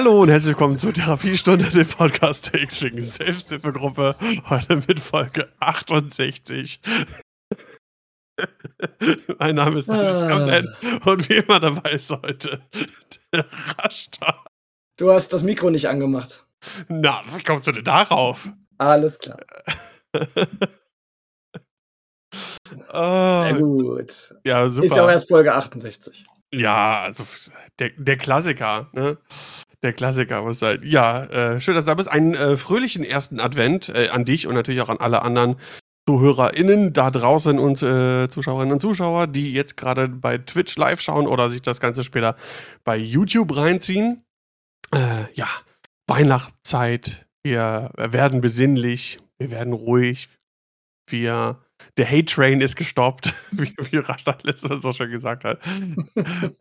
Hallo und herzlich willkommen zur Therapiestunde, dem Podcast der X-Wing Selbsthilfegruppe. Heute mit Folge 68. mein Name ist Dennis ah. und wie immer dabei ist heute der Rashta. Du hast das Mikro nicht angemacht. Na, wie kommst du denn darauf? Alles klar. oh. Sehr gut. Ja, super. Ist ja auch erst Folge 68. Ja, also der, der Klassiker, ne? Der Klassiker muss sein. Ja, äh, schön, dass du da bist. Einen äh, fröhlichen ersten Advent äh, an dich und natürlich auch an alle anderen ZuhörerInnen da draußen und äh, Zuschauerinnen und Zuschauer, die jetzt gerade bei Twitch live schauen oder sich das Ganze später bei YouTube reinziehen. Äh, ja, Weihnachtszeit. Wir werden besinnlich, wir werden ruhig. Wir der Hate Train ist gestoppt, wie, wie Rashad letztes so schon gesagt hat.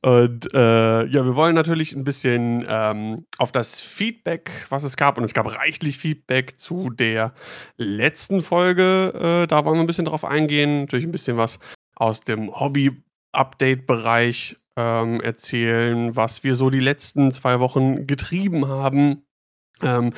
und äh, ja, wir wollen natürlich ein bisschen ähm, auf das Feedback, was es gab, und es gab reichlich Feedback zu der letzten Folge. Äh, da wollen wir ein bisschen drauf eingehen. Natürlich ein bisschen was aus dem Hobby-Update-Bereich ähm, erzählen, was wir so die letzten zwei Wochen getrieben haben. Ähm,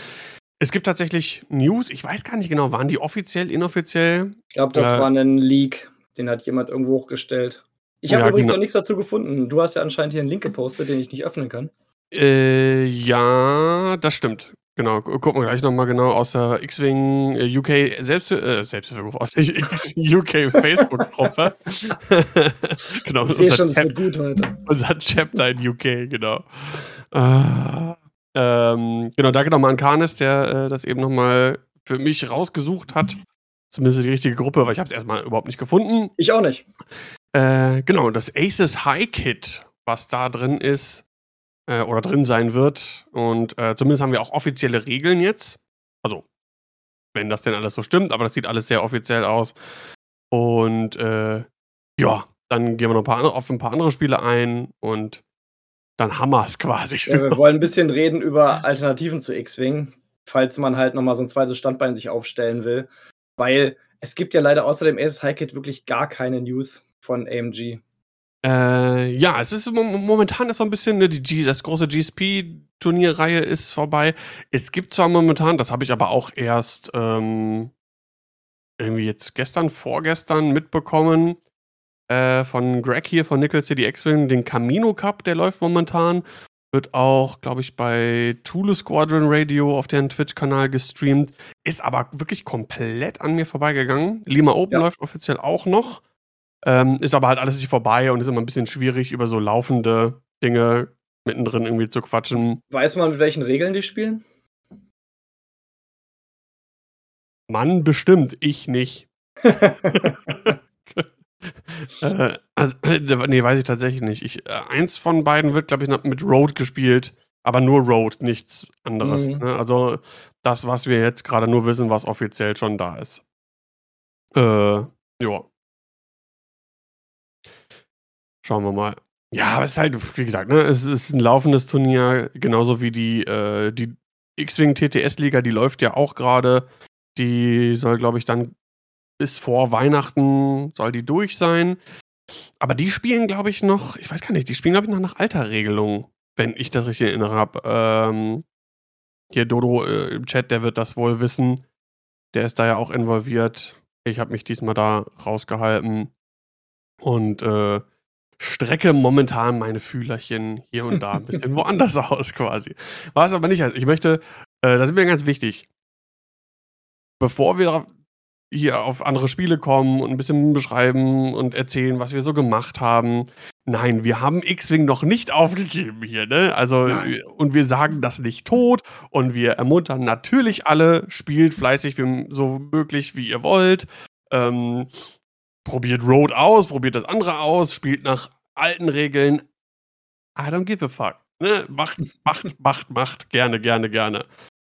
es gibt tatsächlich News, ich weiß gar nicht genau, waren die offiziell, inoffiziell? Ich glaube, das äh, war ein Leak, den hat jemand irgendwo hochgestellt. Ich habe ja, übrigens genau. noch nichts dazu gefunden. Du hast ja anscheinend hier einen Link gepostet, den ich nicht öffnen kann. Äh, ja, das stimmt. Genau, gucken wir gleich nochmal genau aus der X-Wing äh, UK Selbst, äh, Selbsthilfegruppe, aus der UK Facebook-Gruppe. genau, ich sehe schon, es wird gut heute. Unser Chapter in UK, genau. Äh, ähm, genau, danke nochmal an Karnes, der äh, das eben nochmal für mich rausgesucht hat. Zumindest die richtige Gruppe, weil ich habe es erstmal überhaupt nicht gefunden. Ich auch nicht. Äh, genau, das Aces High Kit, was da drin ist äh, oder drin sein wird. Und äh, zumindest haben wir auch offizielle Regeln jetzt. Also, wenn das denn alles so stimmt, aber das sieht alles sehr offiziell aus. Und äh, ja, dann gehen wir noch ein paar, auf ein paar andere Spiele ein und dann haben wir es quasi. Ja, wir wollen ein bisschen reden über Alternativen zu X-Wing, falls man halt nochmal so ein zweites Standbein sich aufstellen will. Weil es gibt ja leider außer dem Aces High Kit wirklich gar keine News von AMG. Äh, ja, es ist momentan ist so ein bisschen, ne, die G, das große GSP-Turnierreihe ist vorbei. Es gibt zwar momentan, das habe ich aber auch erst ähm, irgendwie jetzt gestern, vorgestern mitbekommen, äh, von Greg hier von Nickel City X-Wing, den Camino Cup, der läuft momentan. Wird auch, glaube ich, bei Tulu Squadron Radio auf deren Twitch-Kanal gestreamt. Ist aber wirklich komplett an mir vorbeigegangen. Lima Open ja. läuft offiziell auch noch. Ähm, ist aber halt alles nicht vorbei und ist immer ein bisschen schwierig, über so laufende Dinge mittendrin irgendwie zu quatschen. Weiß man, mit welchen Regeln die spielen? Mann, bestimmt. Ich nicht. äh, also, äh, nee, weiß ich tatsächlich nicht. Ich, äh, eins von beiden wird, glaube ich, mit Road gespielt, aber nur Road, nichts anderes. Mhm. Ne? Also das, was wir jetzt gerade nur wissen, was offiziell schon da ist. Äh, ja. Schauen wir mal. Ja, aber es ist halt, wie gesagt, ne, es ist ein laufendes Turnier, genauso wie die, äh, die X-Wing TTS-Liga, die läuft ja auch gerade. Die soll, glaube ich, dann bis vor Weihnachten soll die durch sein. Aber die spielen, glaube ich, noch, ich weiß gar nicht, die spielen, glaube ich, noch nach alter Regelung, wenn ich das richtig erinnere habe. Ähm, hier Dodo äh, im Chat, der wird das wohl wissen. Der ist da ja auch involviert. Ich habe mich diesmal da rausgehalten und äh, strecke momentan meine Fühlerchen hier und da ein bisschen woanders aus quasi. Was aber nicht heißt, ich möchte, äh, das ist mir ganz wichtig, bevor wir hier auf andere Spiele kommen und ein bisschen beschreiben und erzählen, was wir so gemacht haben. Nein, wir haben X-Wing noch nicht aufgegeben hier, ne? Also, Nein. und wir sagen das nicht tot und wir ermuntern natürlich alle, spielt fleißig so möglich, wie ihr wollt. Ähm, probiert Road aus, probiert das andere aus, spielt nach alten Regeln. I don't give a fuck. Ne? Macht, macht, macht, macht. Gerne, gerne, gerne.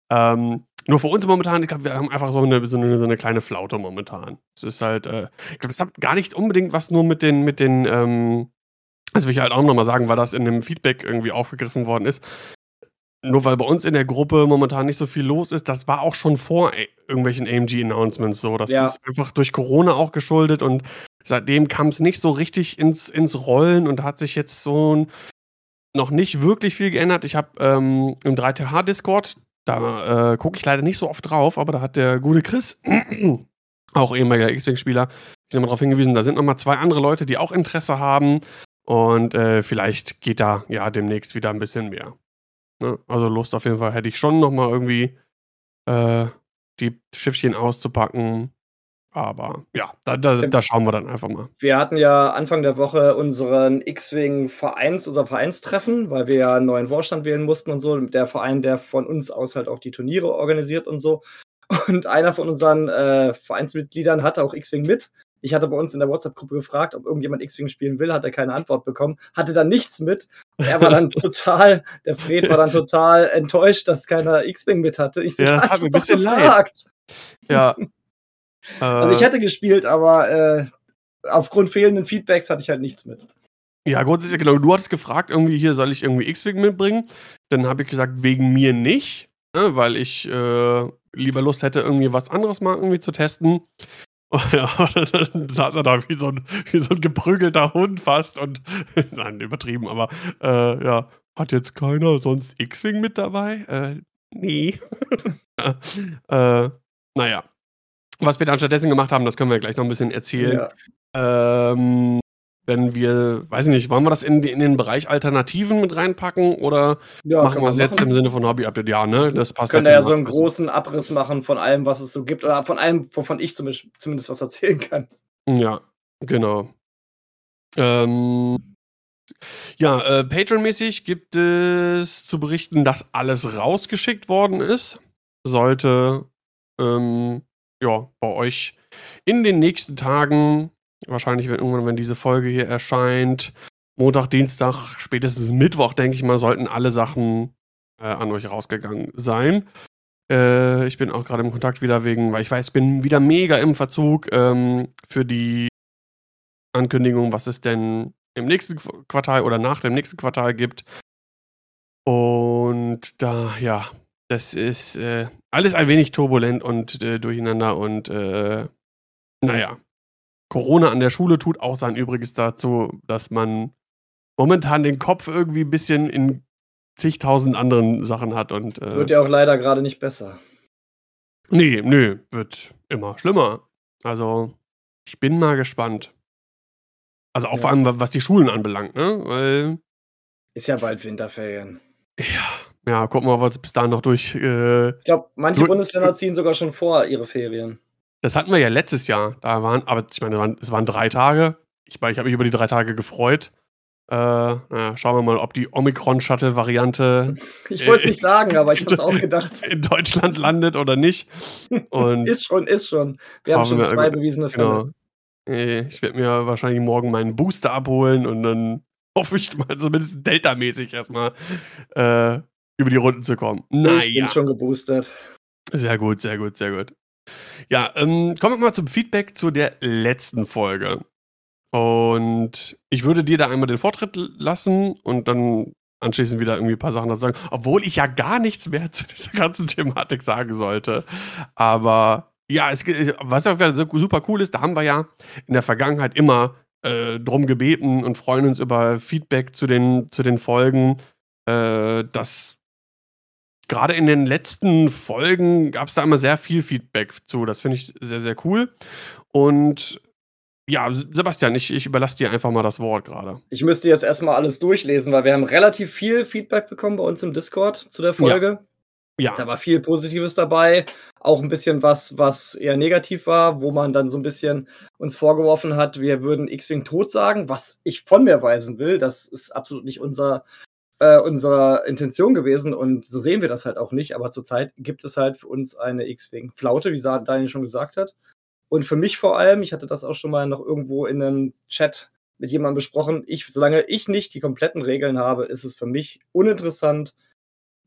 Ähm, nur für uns momentan, ich glaube, wir haben einfach so eine, so eine, so eine kleine Flaute momentan. Es ist halt, äh, ich glaube, es hat gar nicht unbedingt was nur mit den, mit den, ähm, das will ich halt auch nochmal sagen, weil das in dem Feedback irgendwie aufgegriffen worden ist. Nur weil bei uns in der Gruppe momentan nicht so viel los ist, das war auch schon vor irgendwelchen AMG-Announcements so. Das ja. ist einfach durch Corona auch geschuldet und seitdem kam es nicht so richtig ins, ins Rollen und hat sich jetzt so ein noch nicht wirklich viel geändert. Ich habe ähm, im 3TH-Discord, da äh, gucke ich leider nicht so oft drauf, aber da hat der gute Chris, auch ehemaliger X-Wing-Spieler, nochmal darauf hingewiesen, da sind nochmal zwei andere Leute, die auch Interesse haben. Und äh, vielleicht geht da ja demnächst wieder ein bisschen mehr. Ne? Also Lust auf jeden Fall hätte ich schon nochmal irgendwie äh, die Schiffchen auszupacken. Aber ja, da, da, da, schauen wir dann einfach mal. Wir hatten ja Anfang der Woche unseren X-Wing-Vereins, unser Vereinstreffen, weil wir ja einen neuen Vorstand wählen mussten und so. Der Verein, der von uns aus halt auch die Turniere organisiert und so. Und einer von unseren äh, Vereinsmitgliedern hatte auch X-Wing mit. Ich hatte bei uns in der WhatsApp-Gruppe gefragt, ob irgendjemand X-Wing spielen will, hat er keine Antwort bekommen, hatte dann nichts mit. Er war dann total, der Fred war dann total enttäuscht, dass keiner X-Wing mit hatte. Ich so, ja, das hat mir ein bisschen gefragt. leid. Ja. Also ich äh. hätte gespielt, aber äh, aufgrund fehlenden Feedbacks hatte ich halt nichts mit. Ja, grundsätzlich, genau. Du hattest gefragt, irgendwie hier soll ich irgendwie X-Wing mitbringen. Dann habe ich gesagt, wegen mir nicht, ne, weil ich äh, lieber Lust hätte, irgendwie was anderes mal irgendwie zu testen. Oh ja, dann saß er da wie so ein, wie so ein geprügelter Hund fast und nein, übertrieben, aber äh, ja, hat jetzt keiner sonst X-Wing mit dabei? Äh, nee. äh, naja. Was wir dann stattdessen gemacht haben, das können wir gleich noch ein bisschen erzählen. Ja. Ähm, wenn wir, weiß ich nicht, wollen wir das in, in den Bereich Alternativen mit reinpacken oder ja, machen wir es jetzt im Sinne von Hobby-Update? Ja, ne? Das passt Können ja so einen großen Abriss machen von allem, was es so gibt oder von allem, wovon ich zumindest, was erzählen kann. Ja, genau. Ähm, ja, äh, Patreon-mäßig gibt es zu berichten, dass alles rausgeschickt worden ist. Sollte ähm, ja, bei euch in den nächsten Tagen Wahrscheinlich wenn irgendwann, wenn diese Folge hier erscheint, Montag, Dienstag, spätestens Mittwoch, denke ich mal, sollten alle Sachen äh, an euch rausgegangen sein. Äh, ich bin auch gerade im Kontakt wieder wegen, weil ich weiß, ich bin wieder mega im Verzug ähm, für die Ankündigung, was es denn im nächsten Quartal oder nach dem nächsten Quartal gibt. Und da, ja, das ist äh, alles ein wenig turbulent und äh, durcheinander und äh, naja, Corona an der Schule tut auch sein Übriges dazu, dass man momentan den Kopf irgendwie ein bisschen in zigtausend anderen Sachen hat und. Äh, wird ja auch leider gerade nicht besser. Nee, nö, wird immer schlimmer. Also, ich bin mal gespannt. Also auch ja. vor allem, was die Schulen anbelangt, ne? Weil. Ist ja bald Winterferien. Ja, ja, gucken wir mal, was bis dahin noch durch. Äh, ich glaube, manche Bundesländer ziehen sogar schon vor ihre Ferien. Das hatten wir ja letztes Jahr. Da waren, aber ich meine, es waren drei Tage. Ich, ich habe mich über die drei Tage gefreut. Äh, naja, schauen wir mal, ob die Omikron-Shuttle-Variante. Ich wollte es äh, nicht sagen, aber ich habe es auch gedacht. In Deutschland landet oder nicht. Und ist schon, ist schon. Wir haben schon zwei bewiesene Fälle. Genau. Ich werde mir wahrscheinlich morgen meinen Booster abholen und dann hoffe ich mal zumindest Delta-mäßig erstmal äh, über die Runden zu kommen. Naja. Ich bin schon geboostert. Sehr gut, sehr gut, sehr gut. Ja, ähm, kommen wir mal zum Feedback zu der letzten Folge. Und ich würde dir da einmal den Vortritt lassen und dann anschließend wieder irgendwie ein paar Sachen dazu sagen, obwohl ich ja gar nichts mehr zu dieser ganzen Thematik sagen sollte. Aber ja, es, was auch super cool ist, da haben wir ja in der Vergangenheit immer äh, drum gebeten und freuen uns über Feedback zu den, zu den Folgen, äh, dass gerade in den letzten Folgen gab es da immer sehr viel Feedback zu. Das finde ich sehr, sehr cool. Und ja, Sebastian, ich, ich überlasse dir einfach mal das Wort gerade. Ich müsste jetzt erstmal alles durchlesen, weil wir haben relativ viel Feedback bekommen bei uns im Discord zu der Folge. Ja. ja. Da war viel Positives dabei, auch ein bisschen was, was eher negativ war, wo man dann so ein bisschen uns vorgeworfen hat, wir würden X-Wing tot sagen, was ich von mir weisen will. Das ist absolut nicht unser äh, unsere Intention gewesen und so sehen wir das halt auch nicht. Aber zurzeit gibt es halt für uns eine X-Wing-Flaute, wie Daniel schon gesagt hat. Und für mich vor allem, ich hatte das auch schon mal noch irgendwo in einem Chat mit jemandem besprochen, ich, solange ich nicht die kompletten Regeln habe, ist es für mich uninteressant,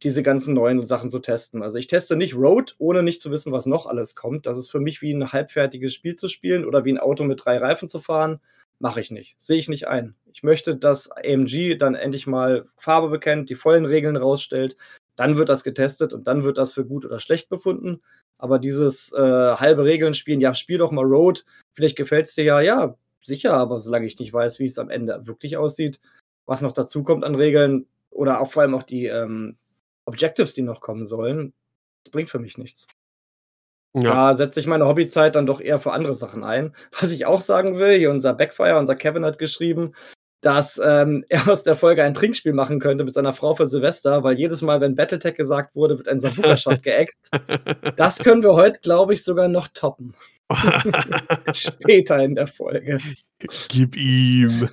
diese ganzen neuen Sachen zu testen. Also ich teste nicht Road, ohne nicht zu wissen, was noch alles kommt. Das ist für mich wie ein halbfertiges Spiel zu spielen oder wie ein Auto mit drei Reifen zu fahren. Mache ich nicht. Sehe ich nicht ein. Ich möchte, dass AMG dann endlich mal Farbe bekennt, die vollen Regeln rausstellt. Dann wird das getestet und dann wird das für gut oder schlecht befunden. Aber dieses äh, halbe Regeln spielen, ja, spiel doch mal Road, vielleicht gefällt es dir ja, ja, sicher, aber solange ich nicht weiß, wie es am Ende wirklich aussieht, was noch dazu kommt an Regeln, oder auch vor allem auch die ähm, Objectives, die noch kommen sollen, das bringt für mich nichts. Ja. Da setze ich meine Hobbyzeit dann doch eher für andere Sachen ein. Was ich auch sagen will, hier unser Backfire, unser Kevin hat geschrieben, dass ähm, er aus der Folge ein Trinkspiel machen könnte mit seiner Frau für Silvester, weil jedes Mal, wenn Battletech gesagt wurde, wird ein Sabuka-Shot geäxt. Das können wir heute, glaube ich, sogar noch toppen. Später in der Folge. Gib ihm.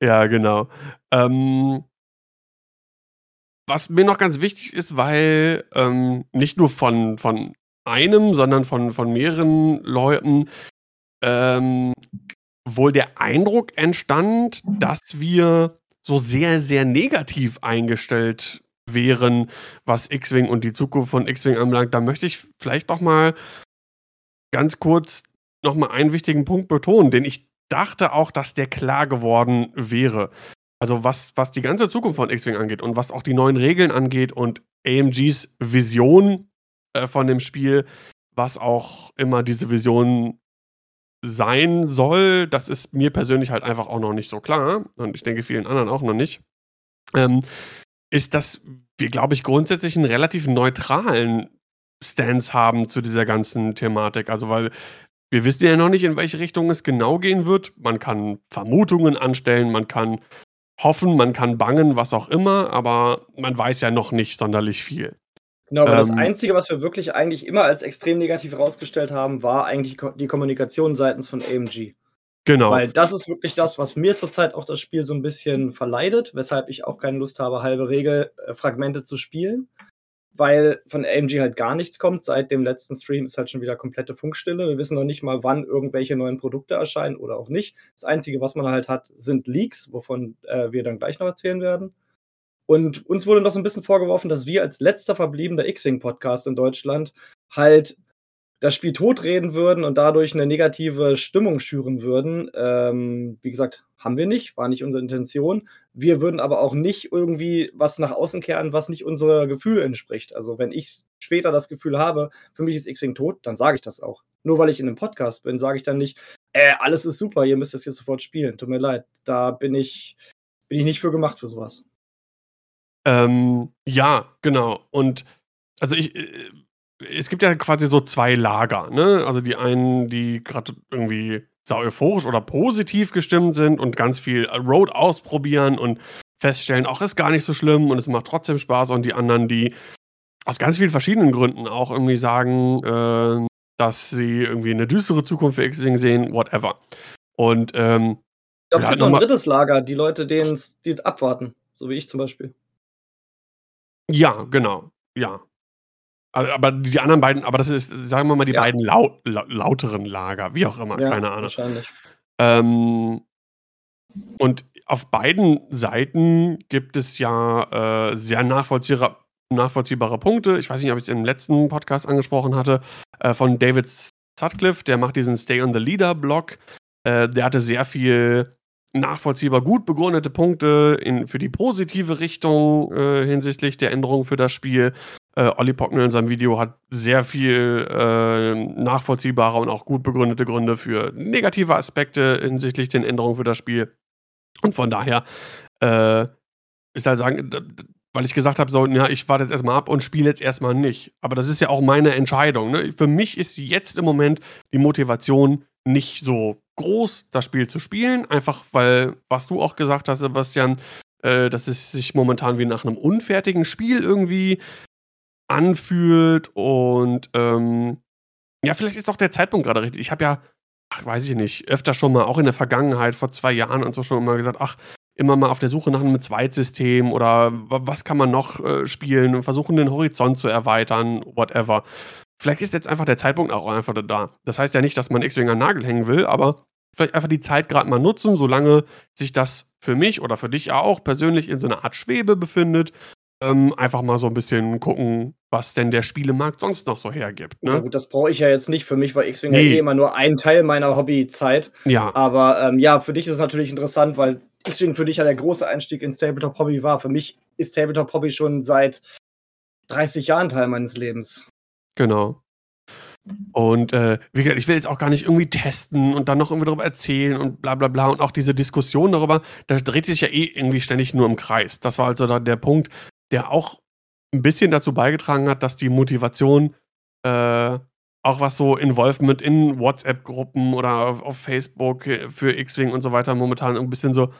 ja, genau. Ähm, was mir noch ganz wichtig ist, weil ähm, nicht nur von, von einem, sondern von, von mehreren Leuten ähm, wohl der Eindruck entstand, dass wir so sehr, sehr negativ eingestellt wären, was X-Wing und die Zukunft von X-Wing anbelangt. Da möchte ich vielleicht noch mal ganz kurz noch mal einen wichtigen Punkt betonen, den ich dachte auch, dass der klar geworden wäre. Also was, was die ganze Zukunft von X-Wing angeht und was auch die neuen Regeln angeht und AMGs Vision äh, von dem Spiel, was auch immer diese Vision sein soll, das ist mir persönlich halt einfach auch noch nicht so klar und ich denke vielen anderen auch noch nicht, ähm, ist, dass wir, glaube ich, grundsätzlich einen relativ neutralen Stance haben zu dieser ganzen Thematik. Also, weil wir wissen ja noch nicht, in welche Richtung es genau gehen wird. Man kann Vermutungen anstellen, man kann hoffen, man kann bangen, was auch immer, aber man weiß ja noch nicht sonderlich viel. Genau, aber ähm, das Einzige, was wir wirklich eigentlich immer als extrem negativ herausgestellt haben, war eigentlich die Kommunikation seitens von AMG. Genau. Weil das ist wirklich das, was mir zurzeit auch das Spiel so ein bisschen verleidet, weshalb ich auch keine Lust habe, halbe Regelfragmente zu spielen weil von AMG halt gar nichts kommt. Seit dem letzten Stream ist halt schon wieder komplette Funkstille. Wir wissen noch nicht mal, wann irgendwelche neuen Produkte erscheinen oder auch nicht. Das Einzige, was man halt hat, sind Leaks, wovon äh, wir dann gleich noch erzählen werden. Und uns wurde noch so ein bisschen vorgeworfen, dass wir als letzter verbliebener X-Wing-Podcast in Deutschland halt das Spiel totreden würden und dadurch eine negative Stimmung schüren würden. Ähm, wie gesagt, haben wir nicht, war nicht unsere Intention. Wir würden aber auch nicht irgendwie was nach außen kehren, was nicht unser Gefühl entspricht. Also wenn ich später das Gefühl habe, für mich ist X-Wing tot, dann sage ich das auch. Nur weil ich in einem Podcast bin, sage ich dann nicht, äh, alles ist super, ihr müsst das jetzt sofort spielen. Tut mir leid, da bin ich, bin ich nicht für gemacht für sowas. Ähm, ja, genau. Und also ich, äh, es gibt ja quasi so zwei Lager, ne? Also die einen, die gerade irgendwie sau euphorisch oder positiv gestimmt sind und ganz viel Road ausprobieren und feststellen, auch ist gar nicht so schlimm und es macht trotzdem Spaß und die anderen, die aus ganz vielen verschiedenen Gründen auch irgendwie sagen, äh, dass sie irgendwie eine düstere Zukunft für X-Wing sehen, whatever. Und ähm, ich glaube, es gibt noch ein drittes Lager, die Leute, die es abwarten, so wie ich zum Beispiel. Ja, genau. Ja, aber die anderen beiden, aber das ist, sagen wir mal, die ja. beiden laut, lauteren Lager, wie auch immer, ja, keine Ahnung. Wahrscheinlich. Ähm, und auf beiden Seiten gibt es ja äh, sehr nachvollziehbare, nachvollziehbare Punkte. Ich weiß nicht, ob ich es im letzten Podcast angesprochen hatte, äh, von David Sutcliffe, der macht diesen Stay on the Leader Blog. Äh, der hatte sehr viel nachvollziehbar gut begründete Punkte in, für die positive Richtung äh, hinsichtlich der Änderungen für das Spiel. Äh, Olli Pockner in seinem Video hat sehr viel äh, nachvollziehbare und auch gut begründete Gründe für negative Aspekte hinsichtlich den Änderungen für das Spiel. Und von daher äh, ist halt sagen, weil ich gesagt habe, so, ja, ich warte jetzt erstmal ab und spiele jetzt erstmal nicht. Aber das ist ja auch meine Entscheidung. Ne? Für mich ist jetzt im Moment die Motivation nicht so groß, das Spiel zu spielen. Einfach weil, was du auch gesagt hast, Sebastian, äh, dass es sich momentan wie nach einem unfertigen Spiel irgendwie anfühlt und ähm, ja, vielleicht ist doch der Zeitpunkt gerade richtig. Ich habe ja, ach, weiß ich nicht, öfter schon mal, auch in der Vergangenheit, vor zwei Jahren und so schon immer gesagt, ach, immer mal auf der Suche nach einem Zweitsystem oder was kann man noch äh, spielen und versuchen, den Horizont zu erweitern, whatever. Vielleicht ist jetzt einfach der Zeitpunkt auch einfach da. Das heißt ja nicht, dass man X-Wing an Nagel hängen will, aber vielleicht einfach die Zeit gerade mal nutzen, solange sich das für mich oder für dich auch persönlich in so einer Art Schwebe befindet ähm, einfach mal so ein bisschen gucken, was denn der Spielemarkt sonst noch so hergibt. Ne? Ja, gut, das brauche ich ja jetzt nicht. Für mich war X-Wing nee. ja eh immer nur ein Teil meiner Hobbyzeit. Ja. Aber ähm, ja, für dich ist es natürlich interessant, weil X-Wing für dich ja der große Einstieg ins Tabletop-Hobby war. Für mich ist Tabletop-Hobby schon seit 30 Jahren Teil meines Lebens. Genau. Und äh, wie gesagt, ich will jetzt auch gar nicht irgendwie testen und dann noch irgendwie darüber erzählen und bla bla bla. Und auch diese Diskussion darüber, da dreht sich ja eh irgendwie ständig nur im Kreis. Das war also da der Punkt, der auch ein bisschen dazu beigetragen hat, dass die Motivation, äh, auch was so Involvement in WhatsApp-Gruppen oder auf, auf Facebook äh, für X-Wing und so weiter momentan ein bisschen so,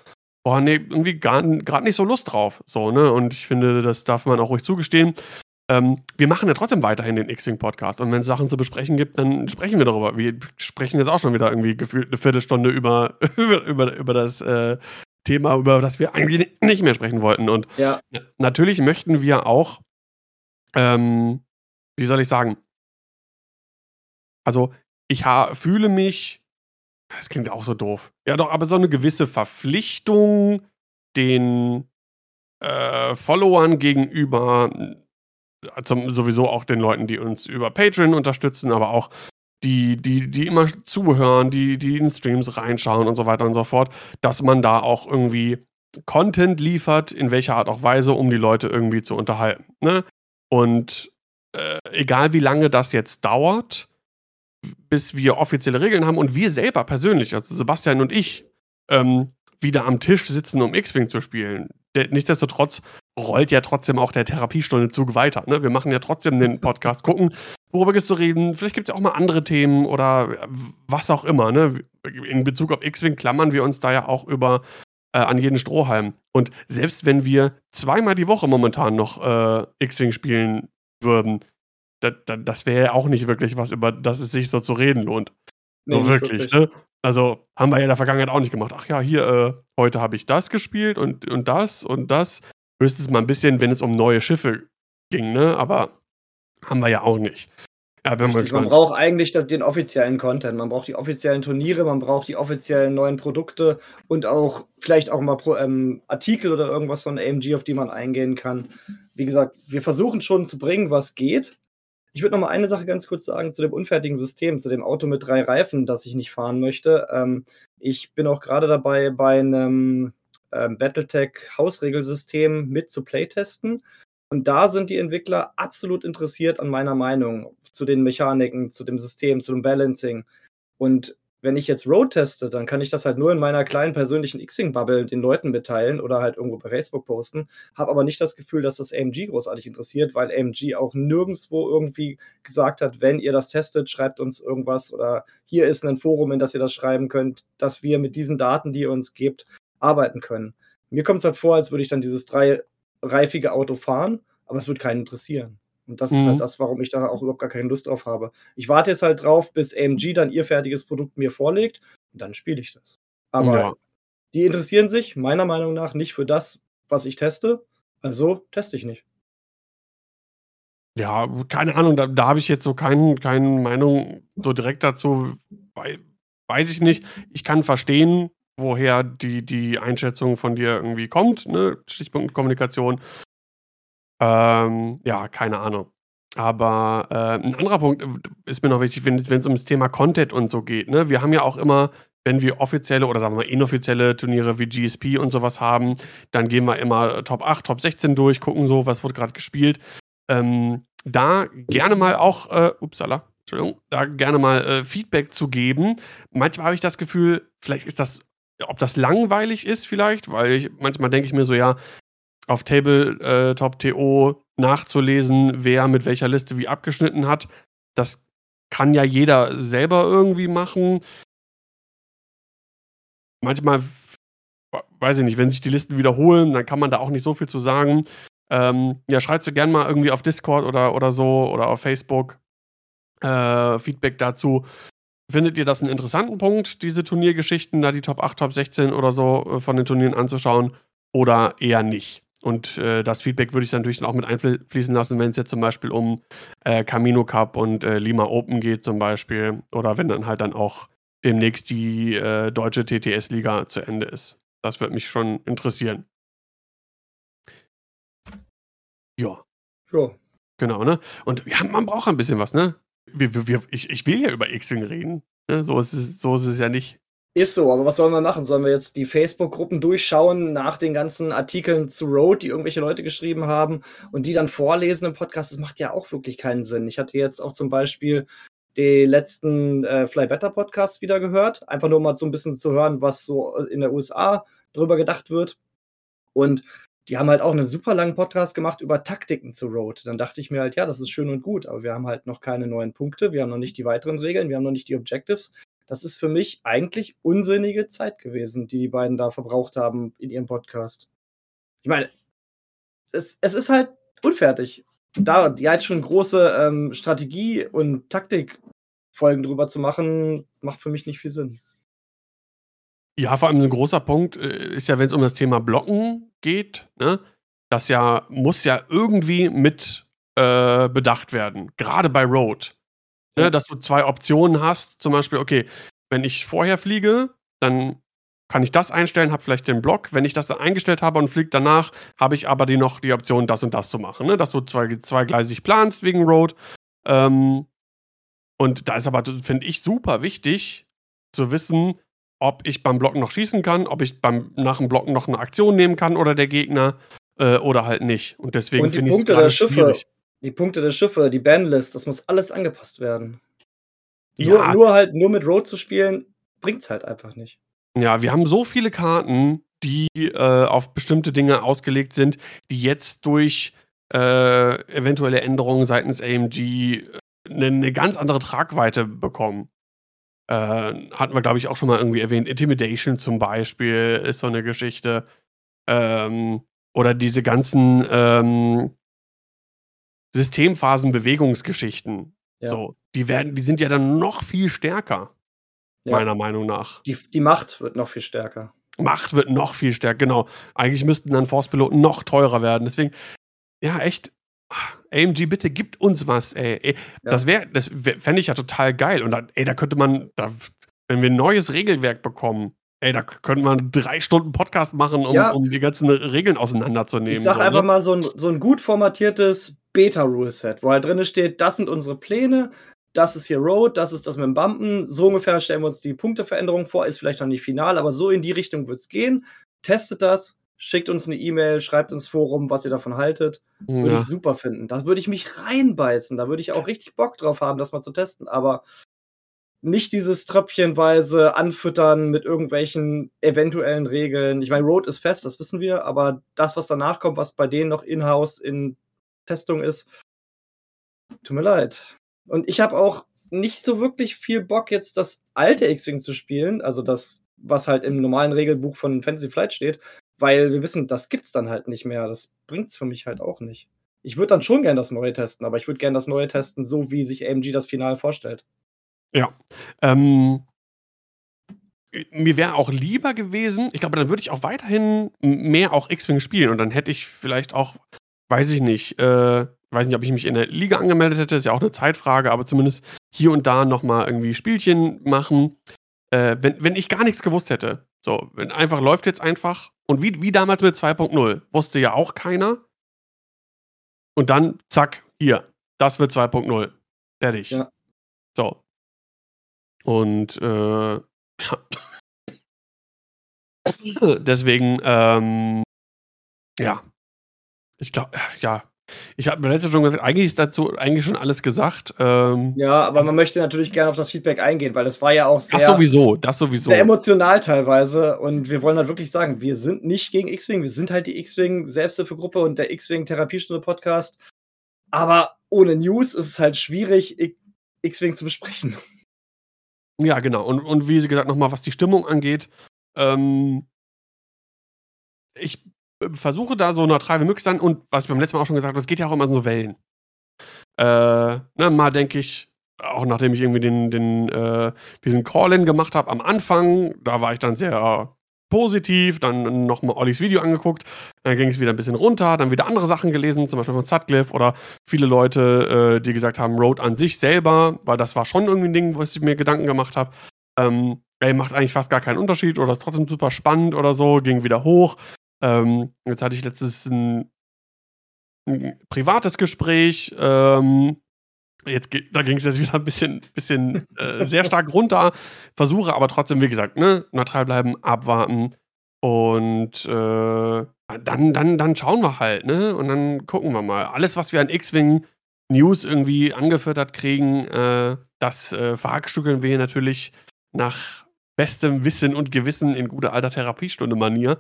boah, nee, irgendwie gerade nicht so Lust drauf. So, ne? Und ich finde, das darf man auch ruhig zugestehen. Ähm, wir machen ja trotzdem weiterhin den X-Wing-Podcast. Und wenn es Sachen zu besprechen gibt, dann sprechen wir darüber. Wir sprechen jetzt auch schon wieder irgendwie gefühlt eine Viertelstunde über, über, über, das äh, Thema, über das wir eigentlich nicht mehr sprechen wollten. Und ja. natürlich möchten wir auch, ähm, wie soll ich sagen, also ich fühle mich, das klingt auch so doof, ja doch, aber so eine gewisse Verpflichtung den äh, Followern gegenüber zum, sowieso auch den Leuten, die uns über Patreon unterstützen, aber auch die, die, die immer zuhören, die, die in Streams reinschauen und so weiter und so fort, dass man da auch irgendwie Content liefert, in welcher Art auch Weise, um die Leute irgendwie zu unterhalten. Ne? Und äh, egal wie lange das jetzt dauert, bis wir offizielle Regeln haben und wir selber persönlich, also Sebastian und ich, ähm, wieder am Tisch sitzen, um X-Wing zu spielen. Nichtsdestotrotz rollt ja trotzdem auch der Therapiestunde Zug weiter. Ne? Wir machen ja trotzdem den Podcast, gucken, worüber gibt es zu reden. Vielleicht gibt es ja auch mal andere Themen oder was auch immer. Ne? In Bezug auf X-Wing klammern wir uns da ja auch über äh, an jeden Strohhalm. Und selbst wenn wir zweimal die Woche momentan noch äh, X-Wing spielen würden, da, da, das wäre ja auch nicht wirklich was, über das es sich so zu reden lohnt. So nee, wirklich, wirklich, ne? Also haben wir ja in der Vergangenheit auch nicht gemacht. Ach ja, hier, äh, heute habe ich das gespielt und, und das und das. Höchstens mal ein bisschen, wenn es um neue Schiffe ging, ne? Aber haben wir ja auch nicht. Ja, bin Richtig, man braucht eigentlich das, den offiziellen Content. Man braucht die offiziellen Turniere, man braucht die offiziellen neuen Produkte und auch vielleicht auch mal Pro, ähm, Artikel oder irgendwas von AMG, auf die man eingehen kann. Wie gesagt, wir versuchen schon zu bringen, was geht. Ich würde noch mal eine Sache ganz kurz sagen zu dem unfertigen System, zu dem Auto mit drei Reifen, das ich nicht fahren möchte. Ähm, ich bin auch gerade dabei, bei einem ähm, Battletech Hausregelsystem mit zu playtesten. Und da sind die Entwickler absolut interessiert an meiner Meinung zu den Mechaniken, zu dem System, zu dem Balancing. Und wenn ich jetzt Road teste, dann kann ich das halt nur in meiner kleinen persönlichen X-Wing-Bubble den Leuten mitteilen oder halt irgendwo bei Facebook posten, habe aber nicht das Gefühl, dass das AMG großartig interessiert, weil AMG auch nirgendwo irgendwie gesagt hat, wenn ihr das testet, schreibt uns irgendwas oder hier ist ein Forum, in das ihr das schreiben könnt, dass wir mit diesen Daten, die ihr uns gebt, arbeiten können. Mir kommt es halt vor, als würde ich dann dieses dreireifige Auto fahren, aber es wird keinen interessieren. Und das mhm. ist halt mhm. das, warum ich da auch überhaupt gar keine Lust drauf habe. Ich warte jetzt halt drauf, bis AMG dann ihr fertiges Produkt mir vorlegt und dann spiele ich das. Aber ja. die interessieren sich meiner Meinung nach nicht für das, was ich teste. Also teste ich nicht. Ja, keine Ahnung, da, da habe ich jetzt so kein, keine Meinung so direkt dazu. Weiß ich nicht. Ich kann verstehen, woher die, die Einschätzung von dir irgendwie kommt, ne? Stichpunkt Kommunikation. Ähm, ja, keine Ahnung. Aber äh, 'n anderer Punkt äh, ist mir noch wichtig, wenn es um das Thema Content und so geht, ne? Wir haben ja auch immer, wenn wir offizielle oder sagen wir mal inoffizielle Turniere wie GSP und sowas haben, dann gehen wir immer Top 8, Top 16 durch, gucken so, was wurde gerade gespielt. Ähm, da gerne mal auch, äh, upsala, Entschuldigung, da gerne mal äh, Feedback zu geben. Manchmal habe ich das Gefühl, vielleicht ist das ob das langweilig ist vielleicht, weil ich manchmal denke ich mir so, ja, auf Tabletop.to äh, nachzulesen, wer mit welcher Liste wie abgeschnitten hat. Das kann ja jeder selber irgendwie machen. Manchmal, weiß ich nicht, wenn sich die Listen wiederholen, dann kann man da auch nicht so viel zu sagen. Ähm, ja, schreibst du gerne mal irgendwie auf Discord oder, oder so oder auf Facebook äh, Feedback dazu. Findet ihr das einen interessanten Punkt, diese Turniergeschichten, da die Top 8, Top 16 oder so äh, von den Turnieren anzuschauen? Oder eher nicht? Und äh, das Feedback würde ich dann natürlich auch mit einfließen lassen, wenn es jetzt zum Beispiel um äh, Camino Cup und äh, Lima Open geht, zum Beispiel. Oder wenn dann halt dann auch demnächst die äh, deutsche TTS-Liga zu Ende ist. Das würde mich schon interessieren. Ja. Ja. Genau, ne? Und ja, man braucht ein bisschen was, ne? Wir, wir, ich, ich will ja über X-Wing reden. Ne? So, ist es, so ist es ja nicht. Ist so, aber was sollen wir machen? Sollen wir jetzt die Facebook-Gruppen durchschauen nach den ganzen Artikeln zu Road, die irgendwelche Leute geschrieben haben und die dann vorlesen im Podcast? Das macht ja auch wirklich keinen Sinn. Ich hatte jetzt auch zum Beispiel den letzten äh, Fly Better Podcast wieder gehört. Einfach nur mal so ein bisschen zu hören, was so in der USA drüber gedacht wird. Und die haben halt auch einen super langen Podcast gemacht über Taktiken zu Road. Dann dachte ich mir halt, ja, das ist schön und gut, aber wir haben halt noch keine neuen Punkte, wir haben noch nicht die weiteren Regeln, wir haben noch nicht die Objectives. Das ist für mich eigentlich unsinnige Zeit gewesen, die die beiden da verbraucht haben in ihrem Podcast. Ich meine, es, es ist halt unfertig. Da die halt schon große ähm, Strategie- und Taktikfolgen drüber zu machen, macht für mich nicht viel Sinn. Ja, vor allem ein großer Punkt äh, ist ja, wenn es um das Thema Blocken geht, ne? Das ja muss ja irgendwie mit äh, bedacht werden. Gerade bei Road. Ne? Dass du zwei Optionen hast. Zum Beispiel, okay, wenn ich vorher fliege, dann kann ich das einstellen, habe vielleicht den Block. Wenn ich das dann eingestellt habe und fliege danach, habe ich aber die noch die Option, das und das zu machen. Ne? Dass du zwei, zweigleisig planst wegen Road. Ähm, und da ist aber, finde ich, super wichtig zu wissen, ob ich beim Blocken noch schießen kann, ob ich beim, nach dem Blocken noch eine Aktion nehmen kann oder der Gegner äh, oder halt nicht. Und deswegen finde ich es gerade schwierig. Die Punkte der Schiffe, die Bandlist, das muss alles angepasst werden. Nur, ja. nur halt nur mit Road zu spielen, bringt es halt einfach nicht. Ja, wir haben so viele Karten, die äh, auf bestimmte Dinge ausgelegt sind, die jetzt durch äh, eventuelle Änderungen seitens AMG eine, eine ganz andere Tragweite bekommen. Äh, hatten wir, glaube ich, auch schon mal irgendwie erwähnt. Intimidation zum Beispiel ist so eine Geschichte. Ähm, oder diese ganzen ähm, Systemphasen-Bewegungsgeschichten. Ja. So, die werden, die sind ja dann noch viel stärker, ja. meiner Meinung nach. Die, die Macht wird noch viel stärker. Macht wird noch viel stärker, genau. Eigentlich müssten dann Force-Piloten noch teurer werden. Deswegen, ja, echt, AMG, bitte gibt uns was, ey. ey ja. Das wäre, das wär, fände ich ja total geil. Und dann, ey, da könnte man, da, wenn wir ein neues Regelwerk bekommen, ey, da könnte man drei Stunden Podcast machen, um, ja. um die ganzen Regeln auseinanderzunehmen. Ich sag so, einfach ne? mal so ein, so ein gut formatiertes Beta-Rule-Set, wo halt drin steht, das sind unsere Pläne, das ist hier Road, das ist das mit dem Bumpen. So ungefähr stellen wir uns die Punkteveränderung vor, ist vielleicht noch nicht final, aber so in die Richtung wird es gehen. Testet das, schickt uns eine E-Mail, schreibt ins Forum, was ihr davon haltet. Ja. Würde ich super finden. Da würde ich mich reinbeißen. Da würde ich auch richtig Bock drauf haben, das mal zu testen. Aber nicht dieses tröpfchenweise Anfüttern mit irgendwelchen eventuellen Regeln. Ich meine, Road ist fest, das wissen wir, aber das, was danach kommt, was bei denen noch in-house in Testung ist, tut mir leid. Und ich habe auch nicht so wirklich viel Bock, jetzt das alte X-Wing zu spielen, also das, was halt im normalen Regelbuch von Fantasy Flight steht, weil wir wissen, das gibt's dann halt nicht mehr. Das bringt's für mich halt auch nicht. Ich würde dann schon gern das Neue testen, aber ich würde gern das Neue testen, so wie sich AMG das Final vorstellt. Ja. Ähm, mir wäre auch lieber gewesen, ich glaube, dann würde ich auch weiterhin mehr auch X-Wing spielen und dann hätte ich vielleicht auch, weiß ich nicht, äh, weiß nicht, ob ich mich in der Liga angemeldet hätte, ist ja auch eine Zeitfrage, aber zumindest hier und da nochmal irgendwie Spielchen machen. Äh, wenn, wenn ich gar nichts gewusst hätte, so, wenn einfach läuft jetzt einfach und wie, wie damals mit 2.0, wusste ja auch keiner. Und dann, zack, hier, das wird 2.0. Fertig. Ja. So. Und äh, deswegen, ähm, ja. Ich glaube, ja, ich habe mir letztes schon gesagt, eigentlich ist dazu eigentlich schon alles gesagt. Ähm, ja, aber man möchte natürlich gerne auf das Feedback eingehen, weil das war ja auch sehr, das sowieso, das sowieso. sehr emotional teilweise. Und wir wollen halt wirklich sagen, wir sind nicht gegen X-Wing, wir sind halt die X-Wing Selbsthilfegruppe und der X-Wing Therapiestunde Podcast. Aber ohne News ist es halt schwierig, X-Wing zu besprechen. Ja, genau. Und, und wie gesagt, nochmal, was die Stimmung angeht, ähm, ich versuche da so neutral wie möglich sein und was ich beim letzten Mal auch schon gesagt habe, es geht ja auch immer so Wellen. Äh, ne, mal denke ich, auch nachdem ich irgendwie den, den, äh, diesen Call-In gemacht habe am Anfang, da war ich dann sehr positiv, dann nochmal Ollis Video angeguckt, dann ging es wieder ein bisschen runter, dann wieder andere Sachen gelesen, zum Beispiel von Sutcliffe oder viele Leute, äh, die gesagt haben, Road an sich selber, weil das war schon irgendwie ein Ding, wo ich mir Gedanken gemacht habe. Ähm, ey, macht eigentlich fast gar keinen Unterschied oder ist trotzdem super spannend oder so, ging wieder hoch. Ähm, jetzt hatte ich letztes ein, ein privates Gespräch. Ähm, jetzt da ging es jetzt wieder ein bisschen, bisschen äh, sehr stark runter. Versuche aber trotzdem, wie gesagt, ne, neutral bleiben, abwarten. Und äh, dann, dann, dann schauen wir halt, ne? Und dann gucken wir mal. Alles, was wir an X-Wing News irgendwie angefüttert kriegen, äh, das äh, verhackstückeln wir natürlich nach bestem Wissen und Gewissen in guter alter Therapiestunde-Manier.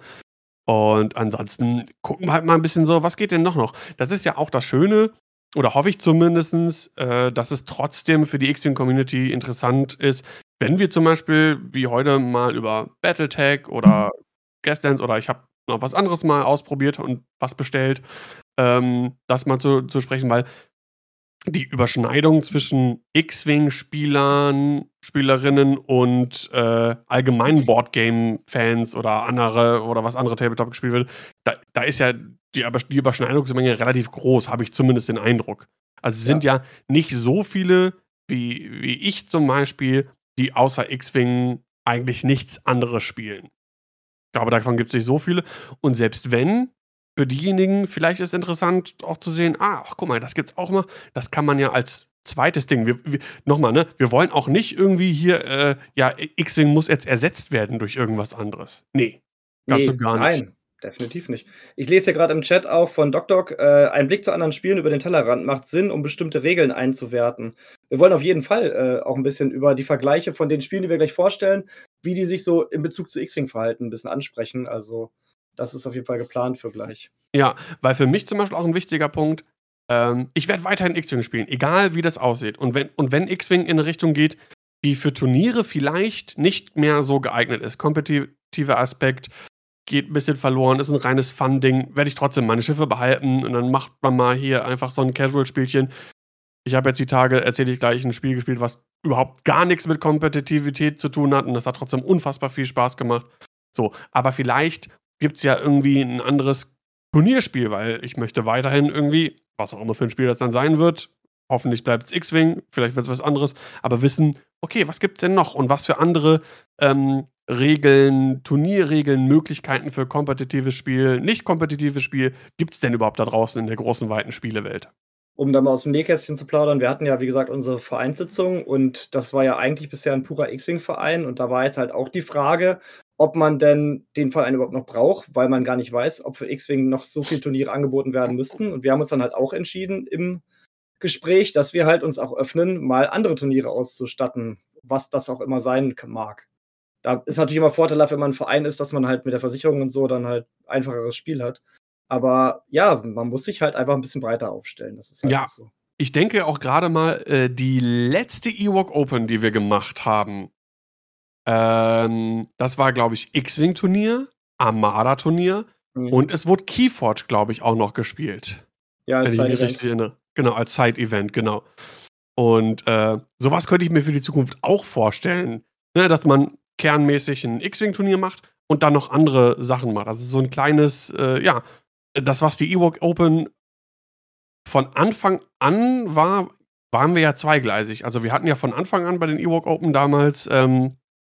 Und ansonsten gucken wir halt mal ein bisschen so, was geht denn noch noch? Das ist ja auch das Schöne, oder hoffe ich zumindestens, äh, dass es trotzdem für die X-Wing-Community interessant ist, wenn wir zum Beispiel wie heute mal über Battletech oder Guest oder ich habe noch was anderes mal ausprobiert und was bestellt, ähm, das mal zu, zu sprechen, weil die Überschneidung zwischen X-Wing-Spielern, Spielerinnen und äh, allgemeinen Boardgame-Fans oder andere oder was andere Tabletop gespielt wird, da, da ist ja die, die Überschneidungsmenge relativ groß, habe ich zumindest den Eindruck. Also es sind ja. ja nicht so viele wie, wie ich zum Beispiel, die außer X-Wing eigentlich nichts anderes spielen. Ich glaube, davon gibt es nicht so viele. Und selbst wenn, für diejenigen vielleicht ist es interessant auch zu sehen, ah, ach, guck mal, das gibt's auch noch. Das kann man ja als zweites Ding. Wir, wir, Nochmal, ne? Wir wollen auch nicht irgendwie hier, äh, ja, X-Wing muss jetzt ersetzt werden durch irgendwas anderes. Nee. Ganz nee, und gar nicht. Nein, definitiv nicht. Ich lese hier gerade im Chat auch von DocDoc, äh, ein Blick zu anderen Spielen über den Tellerrand macht Sinn, um bestimmte Regeln einzuwerten. Wir wollen auf jeden Fall äh, auch ein bisschen über die Vergleiche von den Spielen, die wir gleich vorstellen, wie die sich so in Bezug zu X-Wing verhalten, ein bisschen ansprechen. Also das ist auf jeden Fall geplant für gleich. Ja, weil für mich zum Beispiel auch ein wichtiger Punkt, ähm, ich werde weiterhin X-Wing spielen, egal wie das aussieht. Und wenn, und wenn X-Wing in eine Richtung geht, die für Turniere vielleicht nicht mehr so geeignet ist, kompetitiver Aspekt geht ein bisschen verloren, ist ein reines Fun-Ding, werde ich trotzdem meine Schiffe behalten und dann macht man mal hier einfach so ein Casual-Spielchen. Ich habe jetzt die Tage, erzähle ich gleich, ein Spiel gespielt, was überhaupt gar nichts mit Kompetitivität zu tun hat und das hat trotzdem unfassbar viel Spaß gemacht. So, aber vielleicht gibt es ja irgendwie ein anderes Turnierspiel, weil ich möchte weiterhin irgendwie, was auch immer für ein Spiel das dann sein wird, hoffentlich bleibt es X-Wing, vielleicht wird es was anderes, aber wissen, okay, was gibt es denn noch und was für andere ähm, Regeln, Turnierregeln, Möglichkeiten für kompetitives Spiel, nicht kompetitives Spiel gibt es denn überhaupt da draußen in der großen, weiten Spielewelt? Um da mal aus dem Nähkästchen zu plaudern, wir hatten ja, wie gesagt, unsere Vereinssitzung und das war ja eigentlich bisher ein purer X-Wing-Verein und da war jetzt halt auch die Frage, ob man denn den Verein überhaupt noch braucht, weil man gar nicht weiß, ob für X-Wing noch so viele Turniere angeboten werden müssten. Und wir haben uns dann halt auch entschieden im Gespräch, dass wir halt uns auch öffnen, mal andere Turniere auszustatten, was das auch immer sein mag. Da ist natürlich immer vorteilhaft, wenn man ein Verein ist, dass man halt mit der Versicherung und so dann halt einfacheres Spiel hat. Aber ja, man muss sich halt einfach ein bisschen breiter aufstellen. Das ist halt ja. so. Ich denke auch gerade mal, äh, die letzte Ewok Open, die wir gemacht haben, ähm, das war, glaube ich, X-Wing-Turnier, Armada-Turnier mhm. und es wurde Keyforge, glaube ich, auch noch gespielt. Ja, als Side-Event. Genau, als Side-Event, genau. Und äh, sowas könnte ich mir für die Zukunft auch vorstellen, ne, dass man kernmäßig ein X-Wing-Turnier macht und dann noch andere Sachen macht. Also so ein kleines, äh, ja, das, was die Ewok Open von Anfang an war, waren wir ja zweigleisig. Also wir hatten ja von Anfang an bei den Ewok Open damals ähm,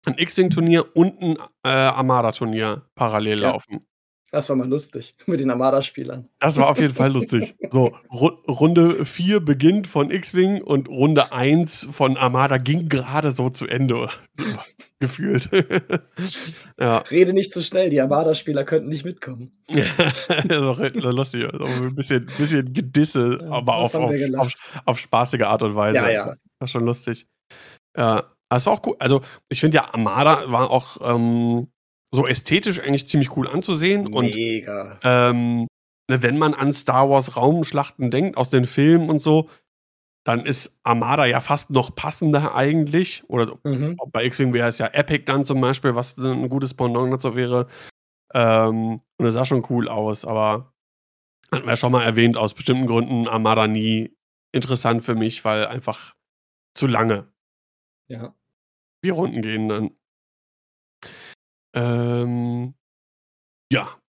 ein X-Wing-Turnier und ein äh, Armada-Turnier parallel ja. laufen. Das war mal lustig mit den Armada-Spielern. Das war auf jeden Fall lustig. So, Ru Runde 4 beginnt von X-Wing und Runde 1 von Armada ging gerade so zu Ende. Gefühlt. ja. Rede nicht zu so schnell, die Armada-Spieler könnten nicht mitkommen. das ist lustig. Also ein bisschen, bisschen Gedisse, ja, aber auf, auf, auf, auf, spaßige Art und Weise. Ja, ja. Das war schon lustig. Ja. Das war auch cool. Also, ich finde ja, Armada war auch ähm, so ästhetisch eigentlich ziemlich cool anzusehen. Mega. Und ähm, ne, wenn man an Star Wars Raumschlachten denkt, aus den Filmen und so, dann ist Armada ja fast noch passender eigentlich. Oder mhm. bei X-Wing wäre es ja Epic dann zum Beispiel, was ein gutes Pendant dazu wäre. Ähm, und es sah schon cool aus, aber hatten wir ja schon mal erwähnt, aus bestimmten Gründen Armada nie interessant für mich, weil einfach zu lange. Ja. Die Runden gehen dann. Ähm, ja.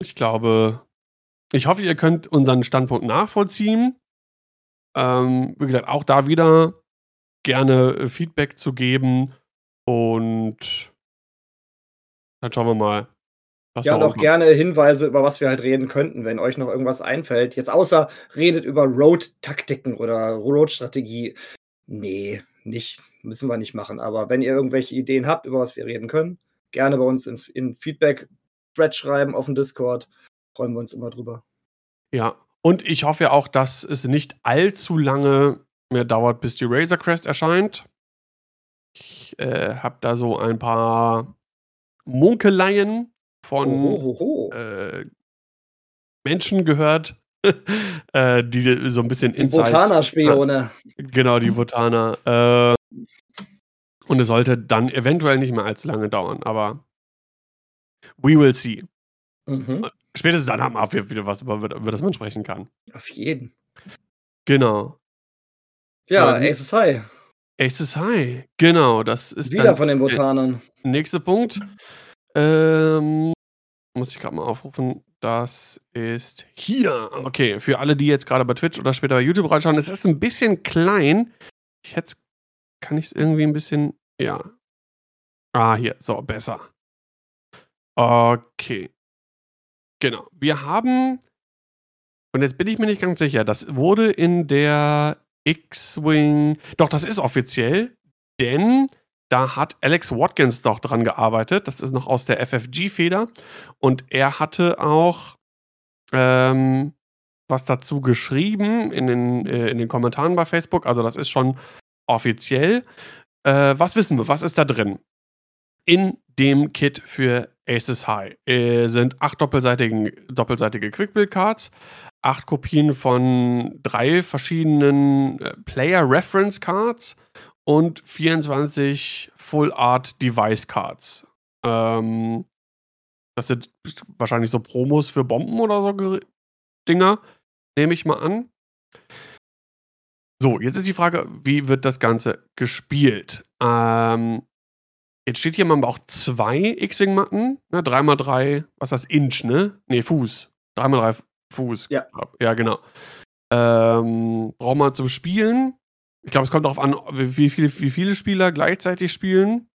Ich glaube, ich hoffe, ihr könnt unseren Standpunkt nachvollziehen. Ähm, wie gesagt, auch da wieder gerne äh, Feedback zu geben und dann schauen wir mal. ja, und auch gerne Hinweise, über was wir halt reden könnten, wenn euch noch irgendwas einfällt. Jetzt außer redet über Road-Taktiken oder Road-Strategie. Nee, nicht müssen wir nicht machen. Aber wenn ihr irgendwelche Ideen habt, über was wir reden können, gerne bei uns ins, in Feedback-Thread schreiben auf dem Discord. Freuen wir uns immer drüber. Ja, und ich hoffe ja auch, dass es nicht allzu lange mehr dauert, bis die Razor Crest erscheint. Ich äh, habe da so ein paar Munkeleien von äh, Menschen gehört, äh, die so ein bisschen Die Botaner-Spione. Genau, die Botaner. Äh, und es sollte dann eventuell nicht mehr allzu lange dauern, aber we will see. Mhm. Spätestens dann haben wir wieder was, über, über das man sprechen kann. Auf jeden. Genau. Ja, ähm, Aces High. Aces High, genau, das ist Wieder von den Botanern. Nächster Punkt. Ähm, muss ich gerade mal aufrufen. Das ist hier. Okay, für alle, die jetzt gerade bei Twitch oder später bei YouTube reinschauen, es ist ein bisschen klein. Ich hätte kann ich es irgendwie ein bisschen, ja. Ah, hier, so, besser. Okay. Genau. Wir haben, und jetzt bin ich mir nicht ganz sicher, das wurde in der X-Wing, doch, das ist offiziell, denn da hat Alex Watkins doch dran gearbeitet. Das ist noch aus der FFG-Feder. Und er hatte auch ähm, was dazu geschrieben in den, äh, in den Kommentaren bei Facebook. Also, das ist schon offiziell. Äh, was wissen wir? Was ist da drin? In dem Kit für Aces High äh, sind acht doppelseitige Quick-Build-Cards, acht Kopien von drei verschiedenen äh, Player-Reference-Cards und 24 Full-Art-Device-Cards. Ähm, das sind wahrscheinlich so Promos für Bomben oder so Dinger, nehme ich mal an. So, jetzt ist die Frage, wie wird das Ganze gespielt? Ähm, jetzt steht hier, man braucht zwei X-Wing-Matten, ne? 3x3, was ist das? Inch, ne? Ne, Fuß. 3x3 Fuß. Ja. Ja, genau. Ähm, braucht man zum Spielen. Ich glaube, es kommt darauf an, wie viele, wie viele Spieler gleichzeitig spielen.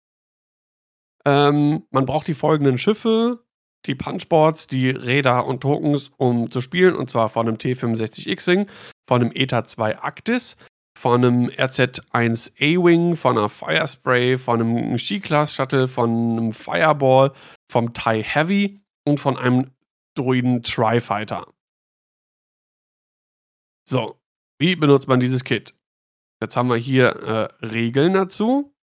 Ähm, man braucht die folgenden Schiffe, die Punchboards, die Räder und Tokens, um zu spielen, und zwar von einem T65 X-Wing, von einem ETA 2 Actis, von einem RZ1 A-Wing, von einer Firespray, von einem G-Class Shuttle, von einem Fireball, vom TIE Heavy und von einem Druiden Tri-Fighter. So, wie benutzt man dieses Kit? Jetzt haben wir hier äh, Regeln dazu.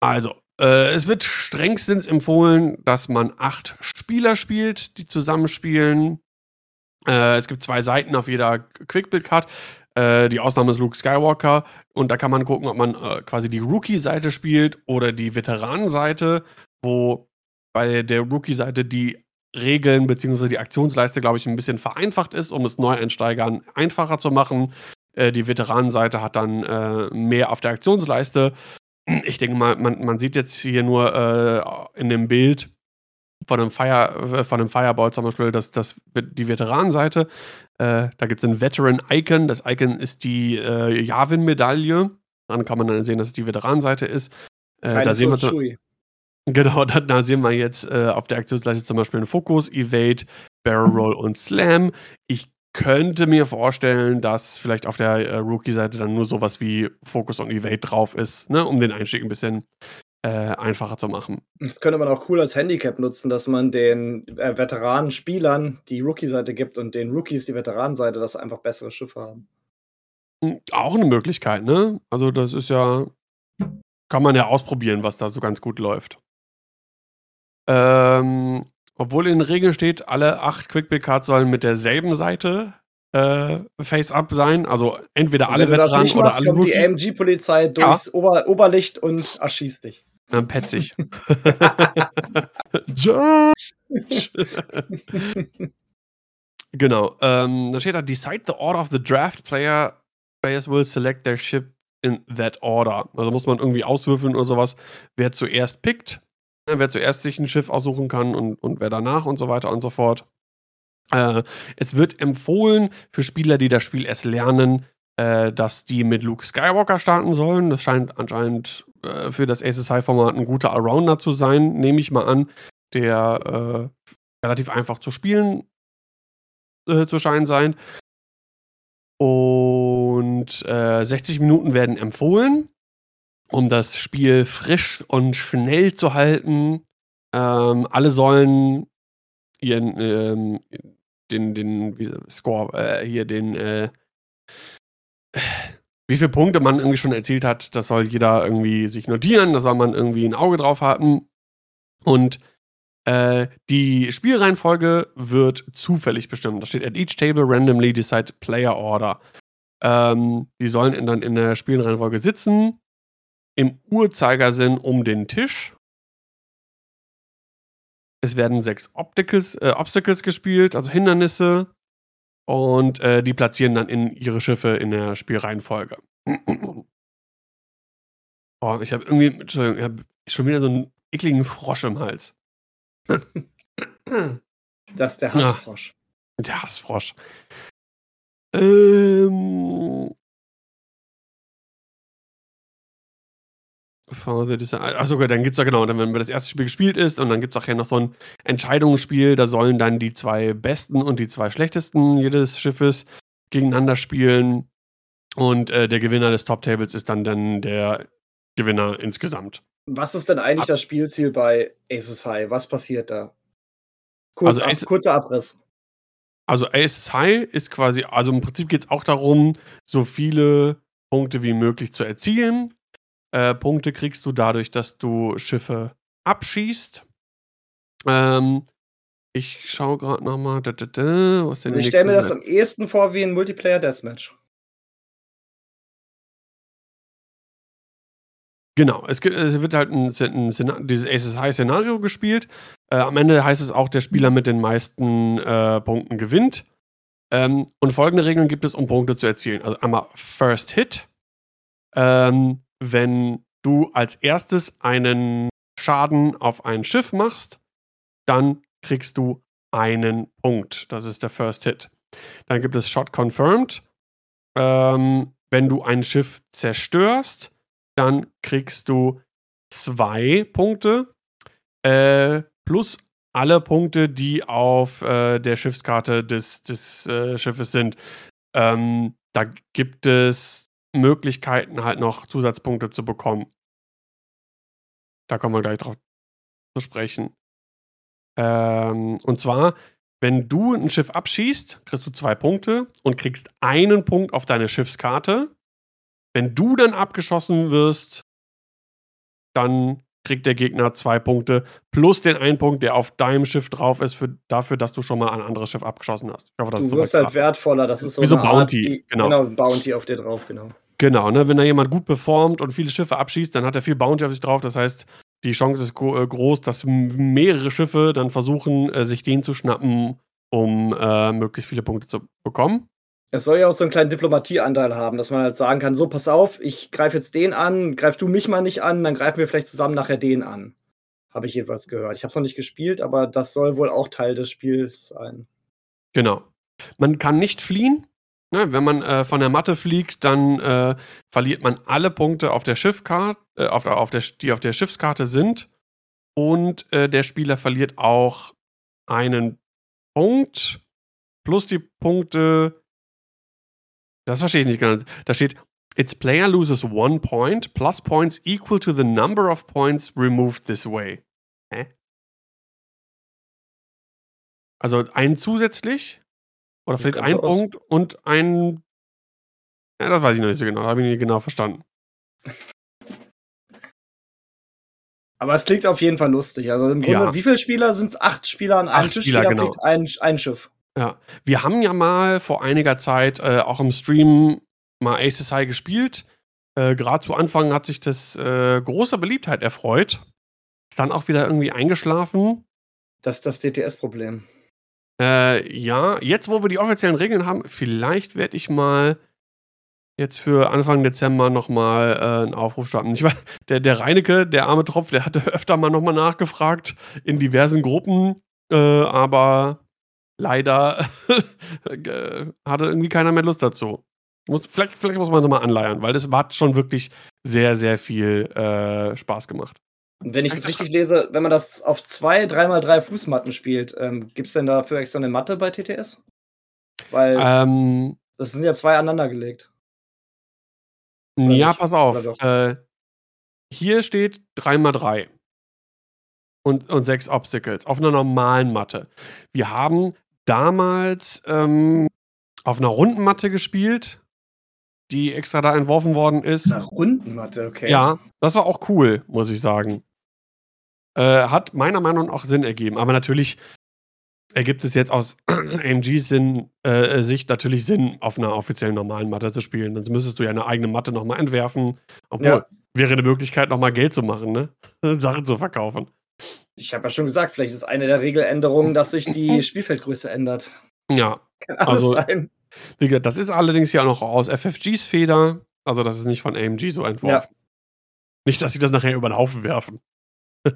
Also, äh, es wird strengstens empfohlen, dass man acht Spieler spielt, die zusammenspielen. Äh, es gibt zwei Seiten auf jeder Quickbuild-Card. Äh, die Ausnahme ist Luke Skywalker. Und da kann man gucken, ob man äh, quasi die Rookie-Seite spielt oder die Veteranenseite, wo bei der Rookie-Seite die Regeln bzw. die Aktionsleiste, glaube ich, ein bisschen vereinfacht ist, um es Neueinsteigern einfacher zu machen. Äh, die Veteranenseite hat dann äh, mehr auf der Aktionsleiste. Ich denke mal, man, man sieht jetzt hier nur äh, in dem Bild von einem, Fire, äh, von einem Fireball zum Beispiel das, das, die Veteranenseite. Da gibt es ein Veteran-Icon. Das Icon ist die Yavin-Medaille. Dann kann man dann sehen, dass es die Veteranenseite ist. Da sehen wir so, Genau, da, da, sehen wir jetzt äh, auf der Aktionsleiste zum Beispiel einen Fokus, Evade, Barrel Roll und Slam. Ich könnte mir vorstellen, dass vielleicht auf der äh, Rookie-Seite dann nur sowas wie Focus und Evade drauf ist, ne, um den Einstieg ein bisschen äh, einfacher zu machen. Das könnte man auch cool als Handicap nutzen, dass man den äh, Veteranen-Spielern die Rookie-Seite gibt und den Rookies die Veteranenseite, dass sie einfach bessere Schiffe haben. Hm, auch eine Möglichkeit, ne? Also das ist ja, kann man ja ausprobieren, was da so ganz gut läuft. Ähm, obwohl in den Regeln steht, alle acht Quickbuild-Cards sollen mit derselben Seite äh, Face-Up sein. Also entweder alle Veteranen oder machst, alle kommt die AMG-Polizei durchs ja. Ober Oberlicht und erschießt dich. Dann petzig. George! genau. Ähm, da steht da, decide the order of the draft player. Players will select their ship in that order. Also muss man irgendwie auswürfeln oder sowas, wer zuerst pickt. Ne, wer zuerst sich ein Schiff aussuchen kann und, und wer danach und so weiter und so fort. Äh, es wird empfohlen für Spieler, die das Spiel erst lernen, äh, dass die mit Luke Skywalker starten sollen. Das scheint anscheinend äh, für das ASSI-Format ein guter Allrounder zu sein, nehme ich mal an, der äh, relativ einfach zu spielen äh, zu scheinen sein. Und 60 äh, Minuten werden empfohlen um das Spiel frisch und schnell zu halten. Ähm, alle sollen ihren ähm, den, den wie, Score, äh, hier den, äh, wie viele Punkte man irgendwie schon erzielt hat, das soll jeder irgendwie sich notieren, da soll man irgendwie ein Auge drauf haben. Und äh, die Spielreihenfolge wird zufällig bestimmt. Da steht at each table randomly decide player order. Ähm, die sollen dann in der Spielreihenfolge sitzen, im Uhrzeigersinn um den Tisch. Es werden sechs Obstacles, äh, Obstacles gespielt, also Hindernisse. Und äh, die platzieren dann in ihre Schiffe in der Spielreihenfolge. oh, ich habe irgendwie, Entschuldigung, ich habe schon wieder so einen ekligen Frosch im Hals. Das ist der Hassfrosch. Ja, der Hassfrosch. Ähm. Achso, okay, dann gibt es ja genau, dann, wenn das erste Spiel gespielt ist und dann gibt es auch ja noch so ein Entscheidungsspiel, da sollen dann die zwei besten und die zwei schlechtesten jedes Schiffes gegeneinander spielen. Und äh, der Gewinner des Top-Tables ist dann, dann der Gewinner insgesamt. Was ist denn eigentlich Ab das Spielziel bei Aces High? Was passiert da? Kurz, also Ace, kurzer Abriss. Also Aces High ist quasi, also im Prinzip geht es auch darum, so viele Punkte wie möglich zu erzielen. Äh, Punkte kriegst du dadurch, dass du Schiffe abschießt. Ähm, ich schaue gerade nochmal. Also ich stelle mir das am ehesten vor wie ein Multiplayer Deathmatch. Genau, es, gibt, es wird halt ein, ein, dieses Aces High Szenario gespielt. Äh, am Ende heißt es auch, der Spieler mit den meisten äh, Punkten gewinnt. Ähm, und folgende Regeln gibt es, um Punkte zu erzielen. Also einmal First Hit. Ähm, wenn du als erstes einen Schaden auf ein Schiff machst, dann kriegst du einen Punkt. Das ist der First Hit. Dann gibt es Shot Confirmed. Ähm, wenn du ein Schiff zerstörst, dann kriegst du zwei Punkte äh, plus alle Punkte, die auf äh, der Schiffskarte des, des äh, Schiffes sind. Ähm, da gibt es Möglichkeiten, halt noch Zusatzpunkte zu bekommen. Da kommen wir gleich drauf zu sprechen. Ähm, und zwar, wenn du ein Schiff abschießt, kriegst du zwei Punkte und kriegst einen Punkt auf deine Schiffskarte. Wenn du dann abgeschossen wirst, dann kriegt der Gegner zwei Punkte plus den einen Punkt, der auf deinem Schiff drauf ist, für, dafür, dass du schon mal ein anderes Schiff abgeschossen hast. Ich hoffe, das du wirst halt klar. wertvoller, das ist so Wie so Bounty, Art, genau. Genau, Bounty auf dir drauf, genau. Genau, ne, wenn da jemand gut performt und viele Schiffe abschießt, dann hat er viel Bounty auf sich drauf. Das heißt, die Chance ist äh, groß, dass mehrere Schiffe dann versuchen, äh, sich den zu schnappen, um äh, möglichst viele Punkte zu bekommen. Es soll ja auch so einen kleinen Diplomatieanteil haben, dass man halt sagen kann: So, pass auf, ich greife jetzt den an, greif du mich mal nicht an, dann greifen wir vielleicht zusammen nachher den an. Habe ich jedenfalls gehört. Ich habe es noch nicht gespielt, aber das soll wohl auch Teil des Spiels sein. Genau. Man kann nicht fliehen. Ne? Wenn man äh, von der Matte fliegt, dann äh, verliert man alle Punkte auf der Schiffkarte, äh, auf, auf der, die auf der Schiffskarte sind. Und äh, der Spieler verliert auch einen Punkt plus die Punkte, das verstehe ich nicht ganz. Da steht, its player loses one point plus points equal to the number of points removed this way. Hä? Also ein zusätzlich? Oder vielleicht ein Punkt und ein. Ja, das weiß ich noch nicht so genau. Da habe ich nicht genau verstanden. Aber es klingt auf jeden Fall lustig. Also im Grunde, ja. wie viele Spieler sind es? Acht Spieler an einem Tisch? Spieler, genau. ein, ein Schiff. Ja, wir haben ja mal vor einiger Zeit äh, auch im Stream mal Aces High gespielt. Äh, Gerade zu Anfang hat sich das äh, großer Beliebtheit erfreut. Ist dann auch wieder irgendwie eingeschlafen. Das ist das DTS-Problem. Äh, ja, jetzt wo wir die offiziellen Regeln haben, vielleicht werde ich mal jetzt für Anfang Dezember nochmal äh, einen Aufruf starten. Ich weiß, der, der Reinecke, der arme Tropf, der hatte öfter mal nochmal nachgefragt in diversen Gruppen, äh, aber leider hatte irgendwie keiner mehr Lust dazu. Muss, vielleicht, vielleicht muss man es mal anleiern, weil das hat schon wirklich sehr, sehr viel äh, Spaß gemacht. Und wenn ich das richtig lese, wenn man das auf zwei, dreimal drei Fußmatten spielt, ähm, gibt es denn dafür extra eine Matte bei TTS? Weil ähm, das sind ja zwei aneinander gelegt. Ja, pass auf. Äh, hier steht 3x3 und, und sechs Obstacles auf einer normalen Matte. Wir haben damals ähm, auf einer runden Matte gespielt. Die extra da entworfen worden ist. Eine Rundenmatte, okay. Ja, das war auch cool, muss ich sagen. Äh, hat meiner Meinung nach auch Sinn ergeben. Aber natürlich ergibt es jetzt aus AMGs Sinn, äh, Sicht natürlich Sinn, auf einer offiziellen normalen Matte zu spielen. Sonst müsstest du ja eine eigene Matte nochmal entwerfen. Obwohl, ja. wäre eine Möglichkeit, nochmal Geld zu machen, ne? Sachen zu verkaufen. Ich habe ja schon gesagt, vielleicht ist eine der Regeländerungen, dass sich die Spielfeldgröße ändert. Ja. Kann alles also, sein. Wie gesagt, das ist allerdings ja noch aus FFGs Feder. Also, das ist nicht von AMG so entworfen. Ja. Nicht, dass sie das nachher über den Haufen werfen.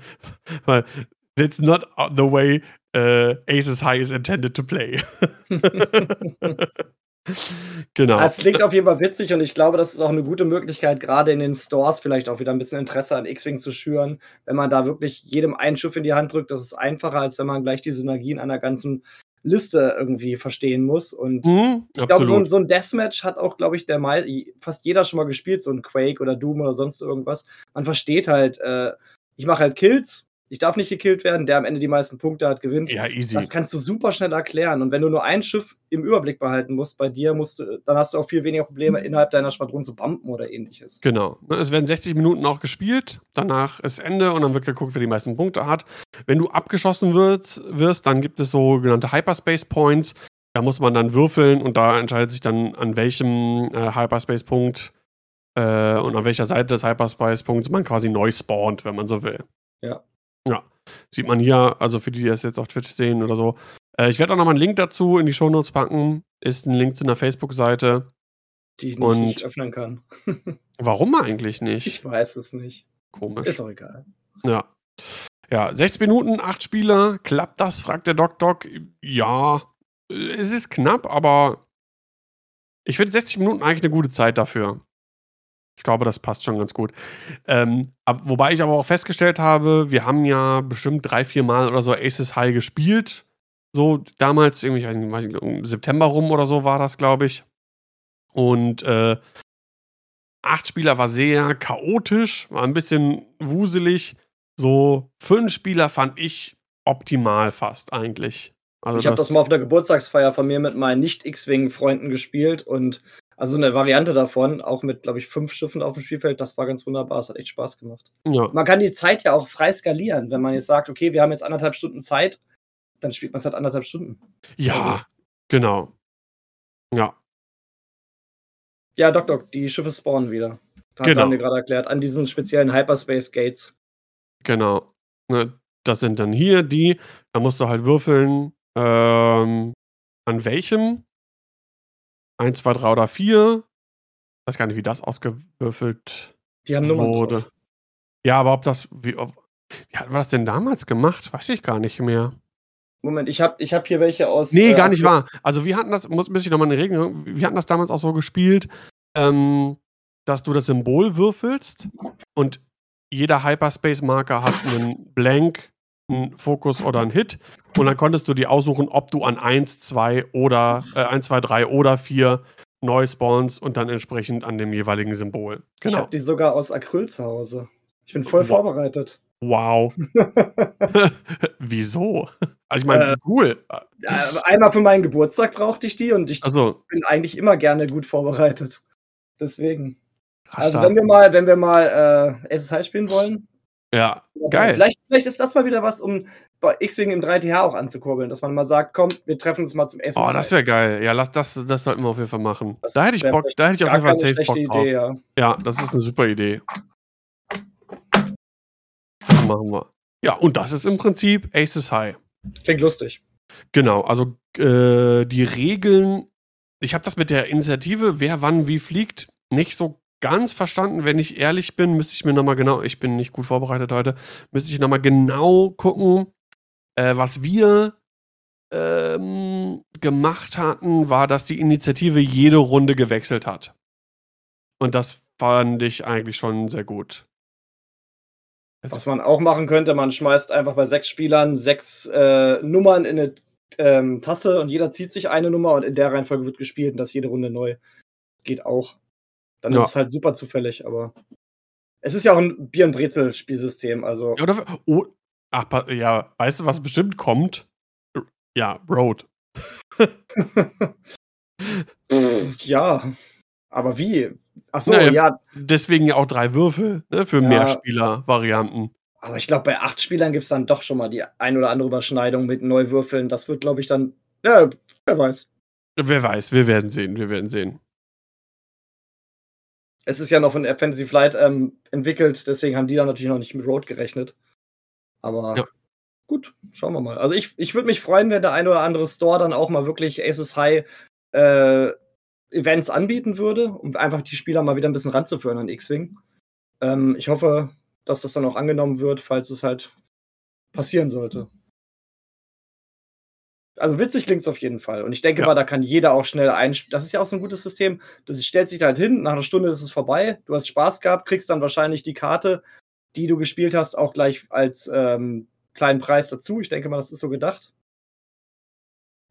Weil it's not the way uh, Aces High is intended to play. genau. Es klingt auf jeden Fall witzig und ich glaube, das ist auch eine gute Möglichkeit, gerade in den Stores vielleicht auch wieder ein bisschen Interesse an X-Wing zu schüren. Wenn man da wirklich jedem ein Schiff in die Hand drückt, das ist einfacher, als wenn man gleich die Synergien einer ganzen Liste irgendwie verstehen muss. Und mhm, ich glaube, so, so, ein Deathmatch hat auch, glaube ich, der mal, fast jeder schon mal gespielt, so ein Quake oder Doom oder sonst irgendwas. Man versteht halt, äh, ich mache halt Kills ich darf nicht gekillt werden, der am Ende die meisten Punkte hat, gewinnt. Ja, easy. Das kannst du super schnell erklären. Und wenn du nur ein Schiff im Überblick behalten musst, bei dir musst du, dann hast du auch viel weniger Probleme, innerhalb deiner Schwadron zu bumpen oder ähnliches. Genau. Ne, es werden 60 Minuten auch gespielt, danach ist Ende und dann wird geguckt, wer die meisten Punkte hat. Wenn du abgeschossen wirst, wirst dann gibt es sogenannte Hyperspace Points. Da muss man dann würfeln und da entscheidet sich dann, an welchem äh, Hyperspace-Punkt äh, und an welcher Seite des Hyperspace-Punkts man quasi neu spawnt, wenn man so will. Ja. Ja, sieht man hier, also für die, die das jetzt auf Twitch sehen oder so. Äh, ich werde auch nochmal einen Link dazu in die Shownotes packen. Ist ein Link zu einer Facebook-Seite. Die ich nicht, Und nicht öffnen kann. warum eigentlich nicht? Ich weiß es nicht. Komisch. Ist auch egal. Ja. Ja, sechs Minuten, acht Spieler. Klappt das? fragt der Doc Doc. Ja, es ist knapp, aber ich finde 60 Minuten eigentlich eine gute Zeit dafür. Ich glaube, das passt schon ganz gut. Ähm, ab, wobei ich aber auch festgestellt habe, wir haben ja bestimmt drei, vier Mal oder so Aces High gespielt. So damals, irgendwie, ich weiß nicht, weiß nicht im September rum oder so war das, glaube ich. Und äh, acht Spieler war sehr chaotisch, war ein bisschen wuselig. So fünf Spieler fand ich optimal fast eigentlich. Also ich habe das mal auf der Geburtstagsfeier von mir mit meinen Nicht-X-Wing-Freunden gespielt und also eine Variante davon, auch mit, glaube ich, fünf Schiffen auf dem Spielfeld, das war ganz wunderbar. Es hat echt Spaß gemacht. Ja. Man kann die Zeit ja auch frei skalieren. Wenn man jetzt sagt, okay, wir haben jetzt anderthalb Stunden Zeit, dann spielt man es halt anderthalb Stunden. Ja, also. genau. Ja. Ja, Doc Doc, die Schiffe spawnen wieder. Das genau. haben wir gerade erklärt, an diesen speziellen Hyperspace Gates. Genau. Ne, das sind dann hier die, da musst du halt würfeln, ähm, an welchem 1, 2, 3 oder 4. Ich weiß gar nicht, wie das ausgewürfelt Die haben Nummern wurde. Drauf. Ja, aber ob das, wie, ob, wie hatten wir das denn damals gemacht? Weiß ich gar nicht mehr. Moment, ich habe ich hab hier welche aus. Nee, äh, gar nicht wahr. Also, wir hatten das, muss, muss ich nochmal eine Regel, wir hatten das damals auch so gespielt, ähm, dass du das Symbol würfelst und jeder Hyperspace-Marker hat einen Blank, einen Fokus oder einen Hit. Und dann konntest du dir aussuchen, ob du an 1, 2 oder äh, 1, 2, 3 oder 4 neu spawnst und dann entsprechend an dem jeweiligen Symbol. Genau. Ich habe die sogar aus Acryl zu Hause. Ich bin voll wow. vorbereitet. Wow. Wieso? Also ich meine, äh, cool. einmal für meinen Geburtstag brauchte ich die und ich also. bin eigentlich immer gerne gut vorbereitet. Deswegen. Also wenn wir mal, wenn wir mal äh, SSH spielen wollen, ja, geil. Vielleicht, vielleicht ist das mal wieder was, um bei X-Wing im 3TH auch anzukurbeln, dass man mal sagt, komm, wir treffen uns mal zum Essen. Oh, das wäre geil. Ja, lass, das, das sollten wir auf jeden Fall machen. Das da hätte ich Bock, da hätte ich auf jeden Fall safe Bock Idee, drauf. Ja. ja, das ist eine super Idee. Das machen wir. Ja, und das ist im Prinzip Aces High. Klingt lustig. Genau, also äh, die Regeln, ich habe das mit der Initiative, wer wann wie fliegt, nicht so ganz verstanden, wenn ich ehrlich bin, müsste ich mir nochmal genau, ich bin nicht gut vorbereitet heute, müsste ich nochmal genau gucken, äh, was wir ähm, gemacht hatten, war, dass die Initiative jede Runde gewechselt hat. Und das fand ich eigentlich schon sehr gut. Was man auch machen könnte, man schmeißt einfach bei sechs Spielern sechs äh, Nummern in eine ähm, Tasse und jeder zieht sich eine Nummer und in der Reihenfolge wird gespielt und das jede Runde neu. Geht auch. Dann ja. ist es halt super zufällig, aber es ist ja auch ein Bier- und Brezel-Spielsystem, also. Ja, oder, oh, ach, ja, weißt du, was bestimmt kommt? Ja, Road. ja. Aber wie? Achso, naja, ja. Deswegen ja auch drei Würfel ne, für ja. Mehrspieler-Varianten. Aber ich glaube, bei acht Spielern gibt es dann doch schon mal die ein oder andere Überschneidung mit Neuwürfeln. Das wird, glaube ich, dann. Ja, wer weiß. Wer weiß, wir werden sehen, wir werden sehen. Es ist ja noch von Fantasy Flight ähm, entwickelt, deswegen haben die dann natürlich noch nicht mit Road gerechnet. Aber ja. gut, schauen wir mal. Also ich, ich würde mich freuen, wenn der ein oder andere Store dann auch mal wirklich Aces High äh, Events anbieten würde, um einfach die Spieler mal wieder ein bisschen ranzuführen an X-Wing. Ähm, ich hoffe, dass das dann auch angenommen wird, falls es halt passieren sollte. Also witzig klingt es auf jeden Fall. Und ich denke ja. mal, da kann jeder auch schnell einspielen. Das ist ja auch so ein gutes System. Das stellt sich halt hin, nach einer Stunde ist es vorbei. Du hast Spaß gehabt, kriegst dann wahrscheinlich die Karte, die du gespielt hast, auch gleich als ähm, kleinen Preis dazu. Ich denke mal, das ist so gedacht.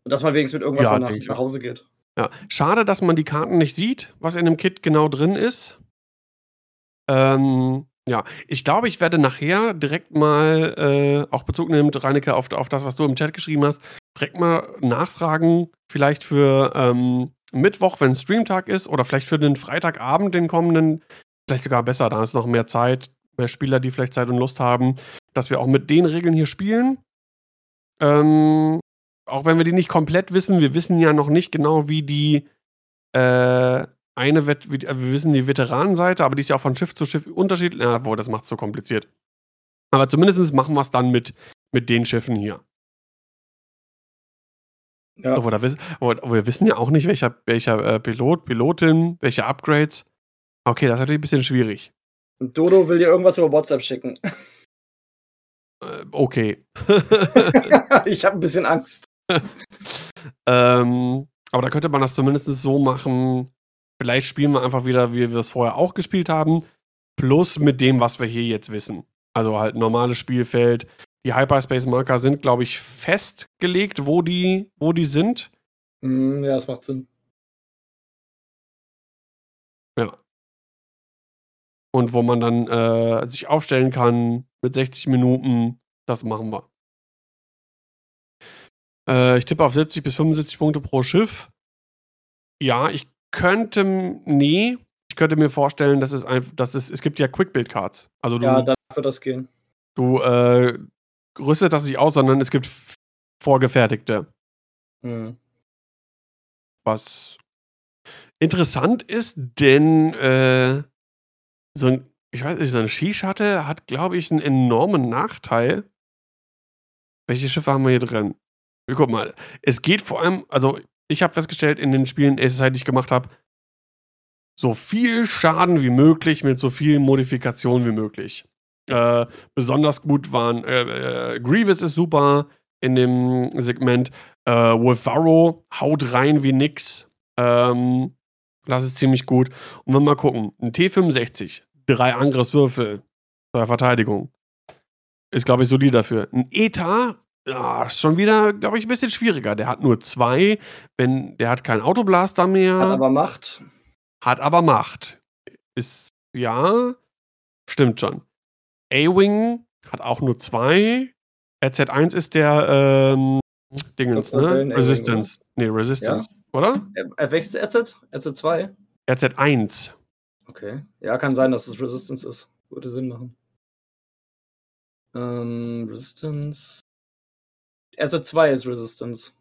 Und dass man wenigstens mit irgendwas ja, nach, nach Hause geht. Ja, schade, dass man die Karten nicht sieht, was in dem Kit genau drin ist. Ähm, ja, ich glaube, ich werde nachher direkt mal, äh, auch Bezug nehmend, Reinecke, auf, auf das, was du im Chat geschrieben hast, direkt mal nachfragen, vielleicht für ähm, Mittwoch, wenn Streamtag ist, oder vielleicht für den Freitagabend, den kommenden, vielleicht sogar besser, da ist noch mehr Zeit, mehr Spieler, die vielleicht Zeit und Lust haben, dass wir auch mit den Regeln hier spielen. Ähm, auch wenn wir die nicht komplett wissen, wir wissen ja noch nicht genau, wie die äh, eine, Wet wie, wir wissen die Veteranenseite, aber die ist ja auch von Schiff zu Schiff unterschiedlich. Ja, boah, das macht es so kompliziert. Aber zumindest machen wir es dann mit, mit den Schiffen hier. Ja. Obwohl, da, obwohl, wir wissen ja auch nicht, welcher, welcher äh, Pilot, Pilotin, welche Upgrades. Okay, das ist natürlich ein bisschen schwierig. Und Dodo will dir irgendwas über WhatsApp schicken. Äh, okay. ich habe ein bisschen Angst. ähm, aber da könnte man das zumindest so machen. Vielleicht spielen wir einfach wieder, wie wir es vorher auch gespielt haben. Plus mit dem, was wir hier jetzt wissen. Also halt normales Spielfeld. Die Hyperspace-Marker sind, glaube ich, festgelegt, wo die, wo die sind. Mm, ja, das macht Sinn. Ja. Und wo man dann äh, sich aufstellen kann mit 60 Minuten, das machen wir. Äh, ich tippe auf 70 bis 75 Punkte pro Schiff. Ja, ich könnte, nee, ich könnte mir vorstellen, dass es einfach, dass es, es gibt ja Quick-Build-Cards. Also du, ja, dann wird das gehen. Du äh, rüstet das nicht aus, sondern es gibt vorgefertigte. Mhm. Was interessant ist, denn äh, so ein, ich weiß nicht, so ein Skishuttle hat, glaube ich, einen enormen Nachteil. Welche Schiffe haben wir hier drin? Guck mal, es geht vor allem, also ich habe festgestellt in den Spielen, die ich gemacht habe, so viel Schaden wie möglich mit so viel Modifikation wie möglich. Äh, besonders gut waren äh, äh, Grievous ist super in dem Segment. Äh, Wolfaro haut rein wie nix. Ähm, das ist ziemlich gut. Und wir mal gucken. Ein T65, drei Angriffswürfel, zwei Verteidigung. Ist, glaube ich, solid dafür. Ein ETA ja, schon wieder, glaube ich, ein bisschen schwieriger. Der hat nur zwei. Wenn, der hat keinen Autoblaster mehr. Hat aber Macht. Hat aber Macht. Ist, ja, stimmt schon. A-Wing hat auch nur zwei. RZ1 ist der, ähm, Dingens, ne? Resistance. Nee, Resistance, ja? oder? Er wächst RZ? RZ2? RZ1. Okay. Ja, kann sein, dass es Resistance ist. Würde Sinn machen. Ähm, Resistance. RZ2 ist Resistance.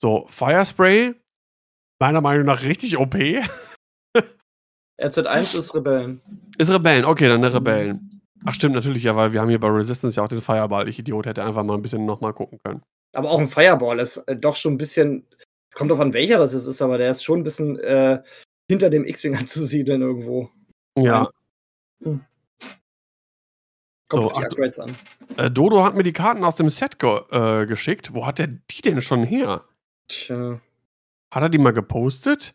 So, Firespray, meiner Meinung nach richtig OP. RZ1 ist Rebellen. Ist Rebellen, okay, dann der Rebellen. Ach stimmt, natürlich, ja, weil wir haben hier bei Resistance ja auch den Fireball. Ich Idiot hätte einfach mal ein bisschen nochmal gucken können. Aber auch ein Fireball ist äh, doch schon ein bisschen, kommt drauf an welcher das ist, aber der ist schon ein bisschen äh, hinter dem X-Wing anzusiedeln irgendwo. Ja. Hm. Kommt so, die Upgrades an. Äh, Dodo hat mir die Karten aus dem Set ge äh, geschickt. Wo hat er die denn schon her? Tja. Hat er die mal gepostet?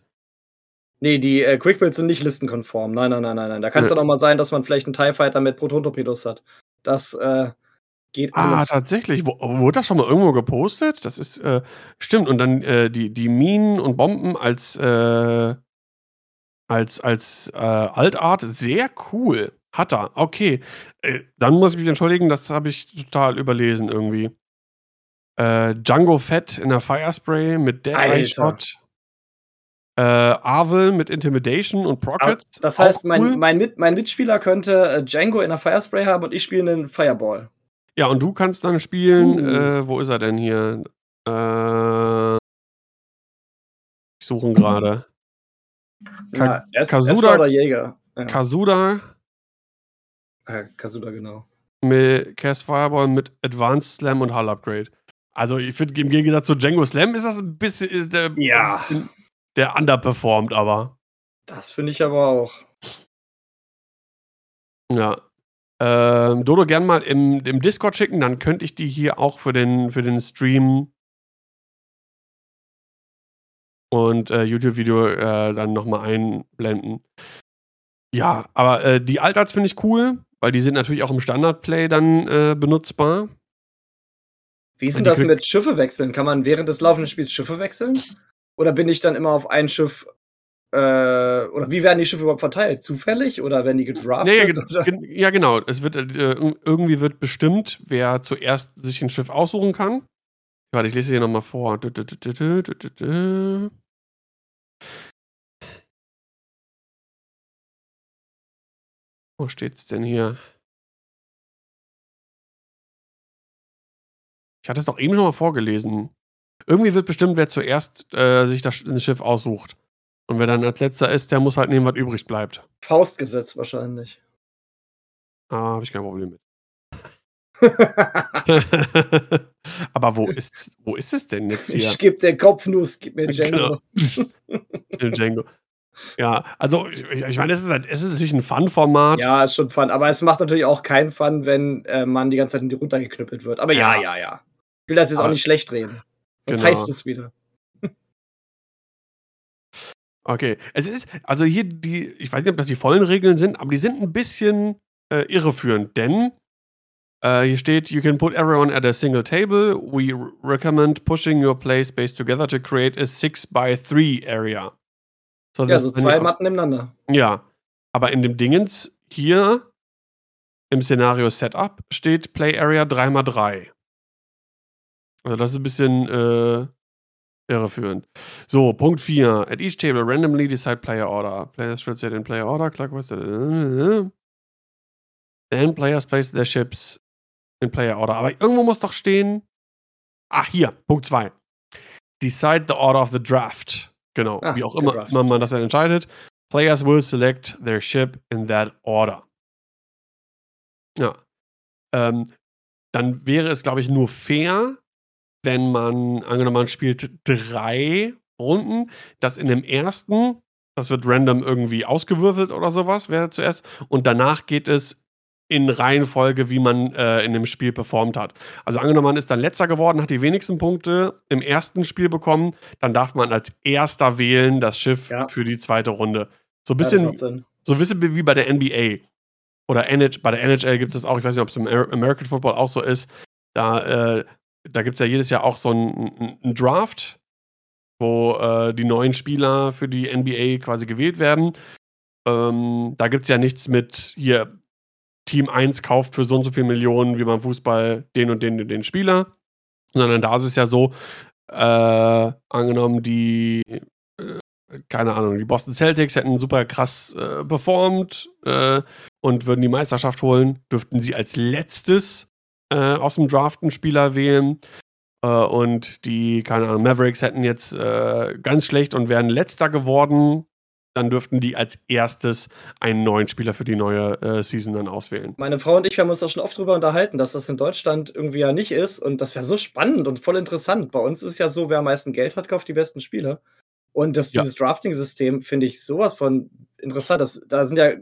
Nee, die äh, Quickbuilds sind nicht listenkonform. Nein, nein, nein, nein, nein. Da kann es ja. dann auch mal sein, dass man vielleicht einen TIE Fighter mit Proton-Torpedos hat. Das äh, geht Ah, alles. tatsächlich. W wurde das schon mal irgendwo gepostet? Das ist, äh, stimmt. Und dann äh, die, die Minen und Bomben als, äh, als, als äh, Altart. Sehr cool. Hat er. Okay. Dann muss ich mich entschuldigen, das habe ich total überlesen irgendwie. Django Fett in der Firespray mit Dead Eye Shot. Äh, Arvel mit Intimidation und Prockets. Das heißt, mein, cool. mein, Mit, mein Mitspieler könnte äh, Django in der Firespray haben und ich spiele einen Fireball. Ja, und du kannst dann spielen, uh. äh, wo ist er denn hier? Äh, ich suche ihn gerade. Ka ja, Kasuda oder Jäger. Ja. Kasuda. Äh, Kasuda, genau. Mit Cast Fireball mit Advanced Slam und Hull Upgrade. Also, ich finde, im Gegensatz zu Django Slam ist das ein bisschen. Ist der, ja. Bisschen, der underperformt aber. Das finde ich aber auch. Ja. Ähm, Dodo gern mal im, im Discord schicken, dann könnte ich die hier auch für den, für den Stream und äh, YouTube-Video äh, dann nochmal einblenden. Ja, aber äh, die Altarts finde ich cool, weil die sind natürlich auch im Standard-Play dann äh, benutzbar. Wie ist denn das mit Schiffe wechseln? Kann man während des laufenden Spiels Schiffe wechseln? Oder bin ich dann immer auf ein Schiff äh, oder wie werden die Schiffe überhaupt verteilt? Zufällig oder werden die gedraftet? Nee, ja, genau. Es wird äh, irgendwie wird bestimmt, wer zuerst sich ein Schiff aussuchen kann. Warte, ich lese hier nochmal vor. Wo steht's denn hier? Ich hatte es doch eben schon mal vorgelesen. Irgendwie wird bestimmt, wer zuerst äh, sich das, Schiff aussucht. Und wer dann als letzter ist, der muss halt nehmen, was übrig bleibt. Faustgesetz wahrscheinlich. Ah, habe ich kein Problem mit. Aber wo ist, wo ist es denn jetzt hier? Ich gebe der Kopfnuss, gib mir Django. Genau. Django. Ja, also ich, ich meine, es ist, halt, es ist natürlich ein Fun-Format. Ja, ist schon Fun, aber es macht natürlich auch keinen Fun, wenn äh, man die ganze Zeit in die runtergeknüppelt wird. Aber ja, ja, ja. ja. Ich will das jetzt aber, auch nicht schlecht reden. Sonst genau. heißt es wieder. Okay, es ist, also hier die, ich weiß nicht, ob das die vollen Regeln sind, aber die sind ein bisschen äh, irreführend, denn äh, hier steht, you can put everyone at a single table. We recommend pushing your play space together to create a 6 by 3 area. So, ja, so zwei Matten nebeneinander. Ja, aber in dem Dingens hier im Szenario Setup steht Play Area 3x3. Also das ist ein bisschen äh, irreführend. So, Punkt 4. At each table randomly decide player order. Players should set in player order, clockwise. Then players place their ships in player order. Aber irgendwo muss doch stehen. Ah, hier, Punkt 2. Decide the order of the draft. Genau, ah, wie auch immer man, man das dann entscheidet. Players will select their ship in that order. Ja. Ähm, dann wäre es, glaube ich, nur fair, wenn man, angenommen, man spielt drei Runden, dass in dem ersten, das wird random irgendwie ausgewürfelt oder sowas, wer zuerst, und danach geht es in Reihenfolge, wie man äh, in dem Spiel performt hat. Also angenommen, man ist dann letzter geworden, hat die wenigsten Punkte im ersten Spiel bekommen, dann darf man als erster wählen das Schiff ja. für die zweite Runde. So ein bisschen, ja, so ein bisschen wie bei der NBA. Oder NH, bei der NHL gibt es auch, ich weiß nicht, ob es im American Football auch so ist. Da, äh, da gibt es ja jedes Jahr auch so einen ein Draft, wo äh, die neuen Spieler für die NBA quasi gewählt werden. Ähm, da gibt es ja nichts mit hier, Team 1 kauft für so und so viele Millionen, wie beim Fußball, den und den und den Spieler. Sondern da ist es ja so, äh, angenommen, die, äh, keine Ahnung, die Boston Celtics hätten super krass äh, performt äh, und würden die Meisterschaft holen, dürften sie als letztes äh, aus dem Draft einen Spieler wählen. Äh, und die, keine Ahnung, Mavericks hätten jetzt äh, ganz schlecht und wären letzter geworden. Dann dürften die als erstes einen neuen Spieler für die neue äh, Season dann auswählen. Meine Frau und ich haben uns da schon oft drüber unterhalten, dass das in Deutschland irgendwie ja nicht ist. Und das wäre so spannend und voll interessant. Bei uns ist es ja so, wer am meisten Geld hat, kauft die besten Spieler. Und das, ja. dieses Drafting-System finde ich sowas von interessant. Das, da sind ja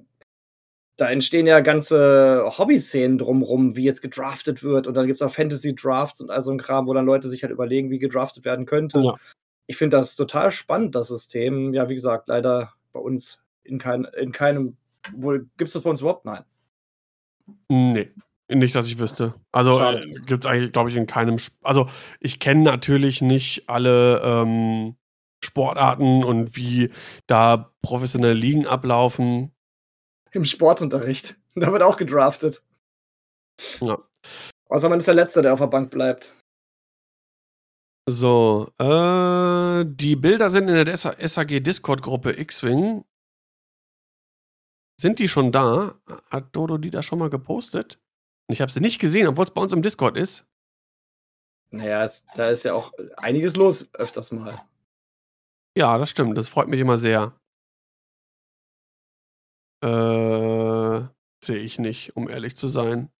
da entstehen ja ganze Hobby-Szenen drumrum, wie jetzt gedraftet wird. Und dann gibt es auch Fantasy-Drafts und all so ein Kram, wo dann Leute sich halt überlegen, wie gedraftet werden könnte. Ja. Ich finde das total spannend, das System. Ja, wie gesagt, leider bei uns in, kein, in keinem. Wohl, gibt es das bei uns überhaupt? Nein. Nee. Nicht, dass ich wüsste. Also äh, gibt es eigentlich, glaube ich, in keinem. Sp also ich kenne natürlich nicht alle ähm, Sportarten und wie da professionelle Ligen ablaufen im Sportunterricht. Da wird auch gedraftet. Ja. Außer man ist der Letzte, der auf der Bank bleibt. So, äh, die Bilder sind in der SA SAG Discord-Gruppe X-Wing. Sind die schon da? Hat Dodo die da schon mal gepostet? Ich habe sie nicht gesehen, obwohl es bei uns im Discord ist. Naja, es, da ist ja auch einiges los, öfters mal. Ja, das stimmt. Das freut mich immer sehr. Äh, sehe ich nicht, um ehrlich zu sein.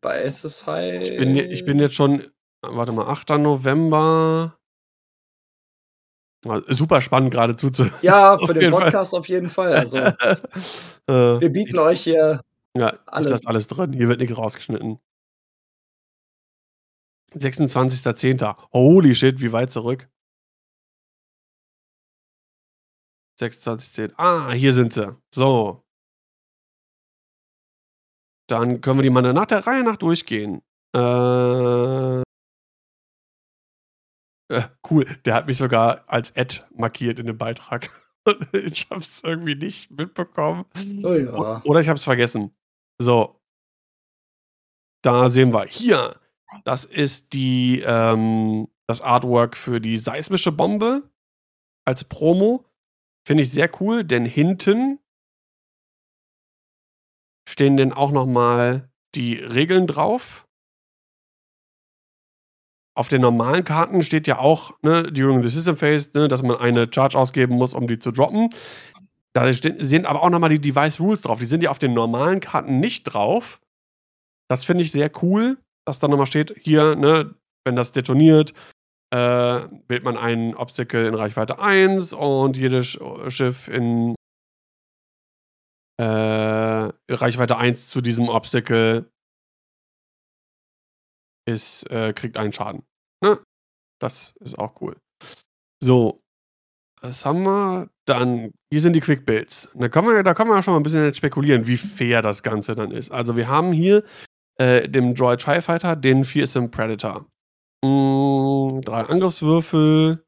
Bei SSI. Ich bin, ich bin jetzt schon, warte mal, 8. November. Super spannend gerade zuzuhören. Ja, für den Podcast Fall. auf jeden Fall. Also, äh, wir bieten ich, euch hier ja, alles. Ich lasse alles drin. Hier wird nicht rausgeschnitten. 26.10. Holy shit, wie weit zurück? 26.10. Ah, hier sind sie. So. Dann können wir die mal nach der Reihe nach durchgehen. Äh, äh, cool, der hat mich sogar als Ad markiert in dem Beitrag. ich habe es irgendwie nicht mitbekommen. Oh ja. Oder ich habe es vergessen. So. Da sehen wir hier. Das ist die, ähm, das Artwork für die seismische Bombe als Promo. Finde ich sehr cool, denn hinten stehen dann auch noch mal die Regeln drauf. Auf den normalen Karten steht ja auch, ne, during the system phase, ne, dass man eine Charge ausgeben muss, um die zu droppen. Da sind aber auch noch mal die Device Rules drauf. Die sind ja auf den normalen Karten nicht drauf. Das finde ich sehr cool, dass da noch mal steht, hier, ne, wenn das detoniert, äh, wählt man einen Obstacle in Reichweite 1 und jedes Schiff in äh, Reichweite 1 zu diesem Obstacle ist, äh, kriegt einen Schaden. Ne? Das ist auch cool. So, was haben wir? Dann, hier sind die Quick Builds. Da kann man, ja schon mal ein bisschen spekulieren, wie fair das Ganze dann ist. Also, wir haben hier äh, dem Droid TIE Fighter den Fearsome Predator. Mm, drei Angriffswürfel.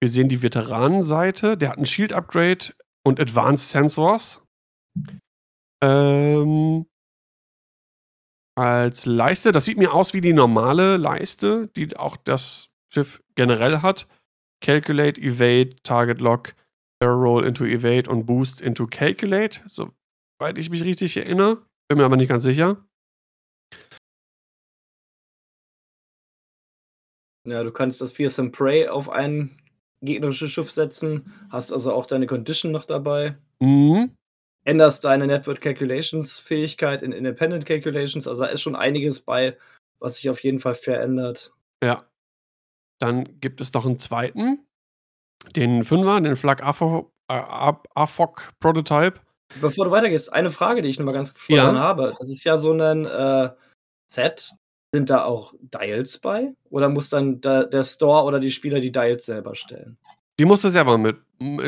Wir sehen die Veteranenseite. Der hat ein Shield Upgrade und Advanced Sensors. Ähm, als Leiste, das sieht mir aus wie die normale Leiste, die auch das Schiff generell hat. Calculate, Evade, Target Lock, Barrel Roll into Evade und Boost into Calculate, soweit ich mich richtig erinnere. Bin mir aber nicht ganz sicher. Ja, du kannst das Fearsome Prey auf ein gegnerisches Schiff setzen, hast also auch deine Condition noch dabei. Mhm änderst deine Network Calculations Fähigkeit in Independent Calculations. Also da ist schon einiges bei, was sich auf jeden Fall verändert. Ja. Dann gibt es noch einen zweiten, den Fünfer, den Flag AFOC, AFOC Prototype. Bevor du weitergehst, eine Frage, die ich noch mal ganz spontan ja. habe. Das ist ja so ein äh, Set. Sind da auch Dials bei? Oder muss dann da, der Store oder die Spieler die Dials selber stellen? Die musst du selber mit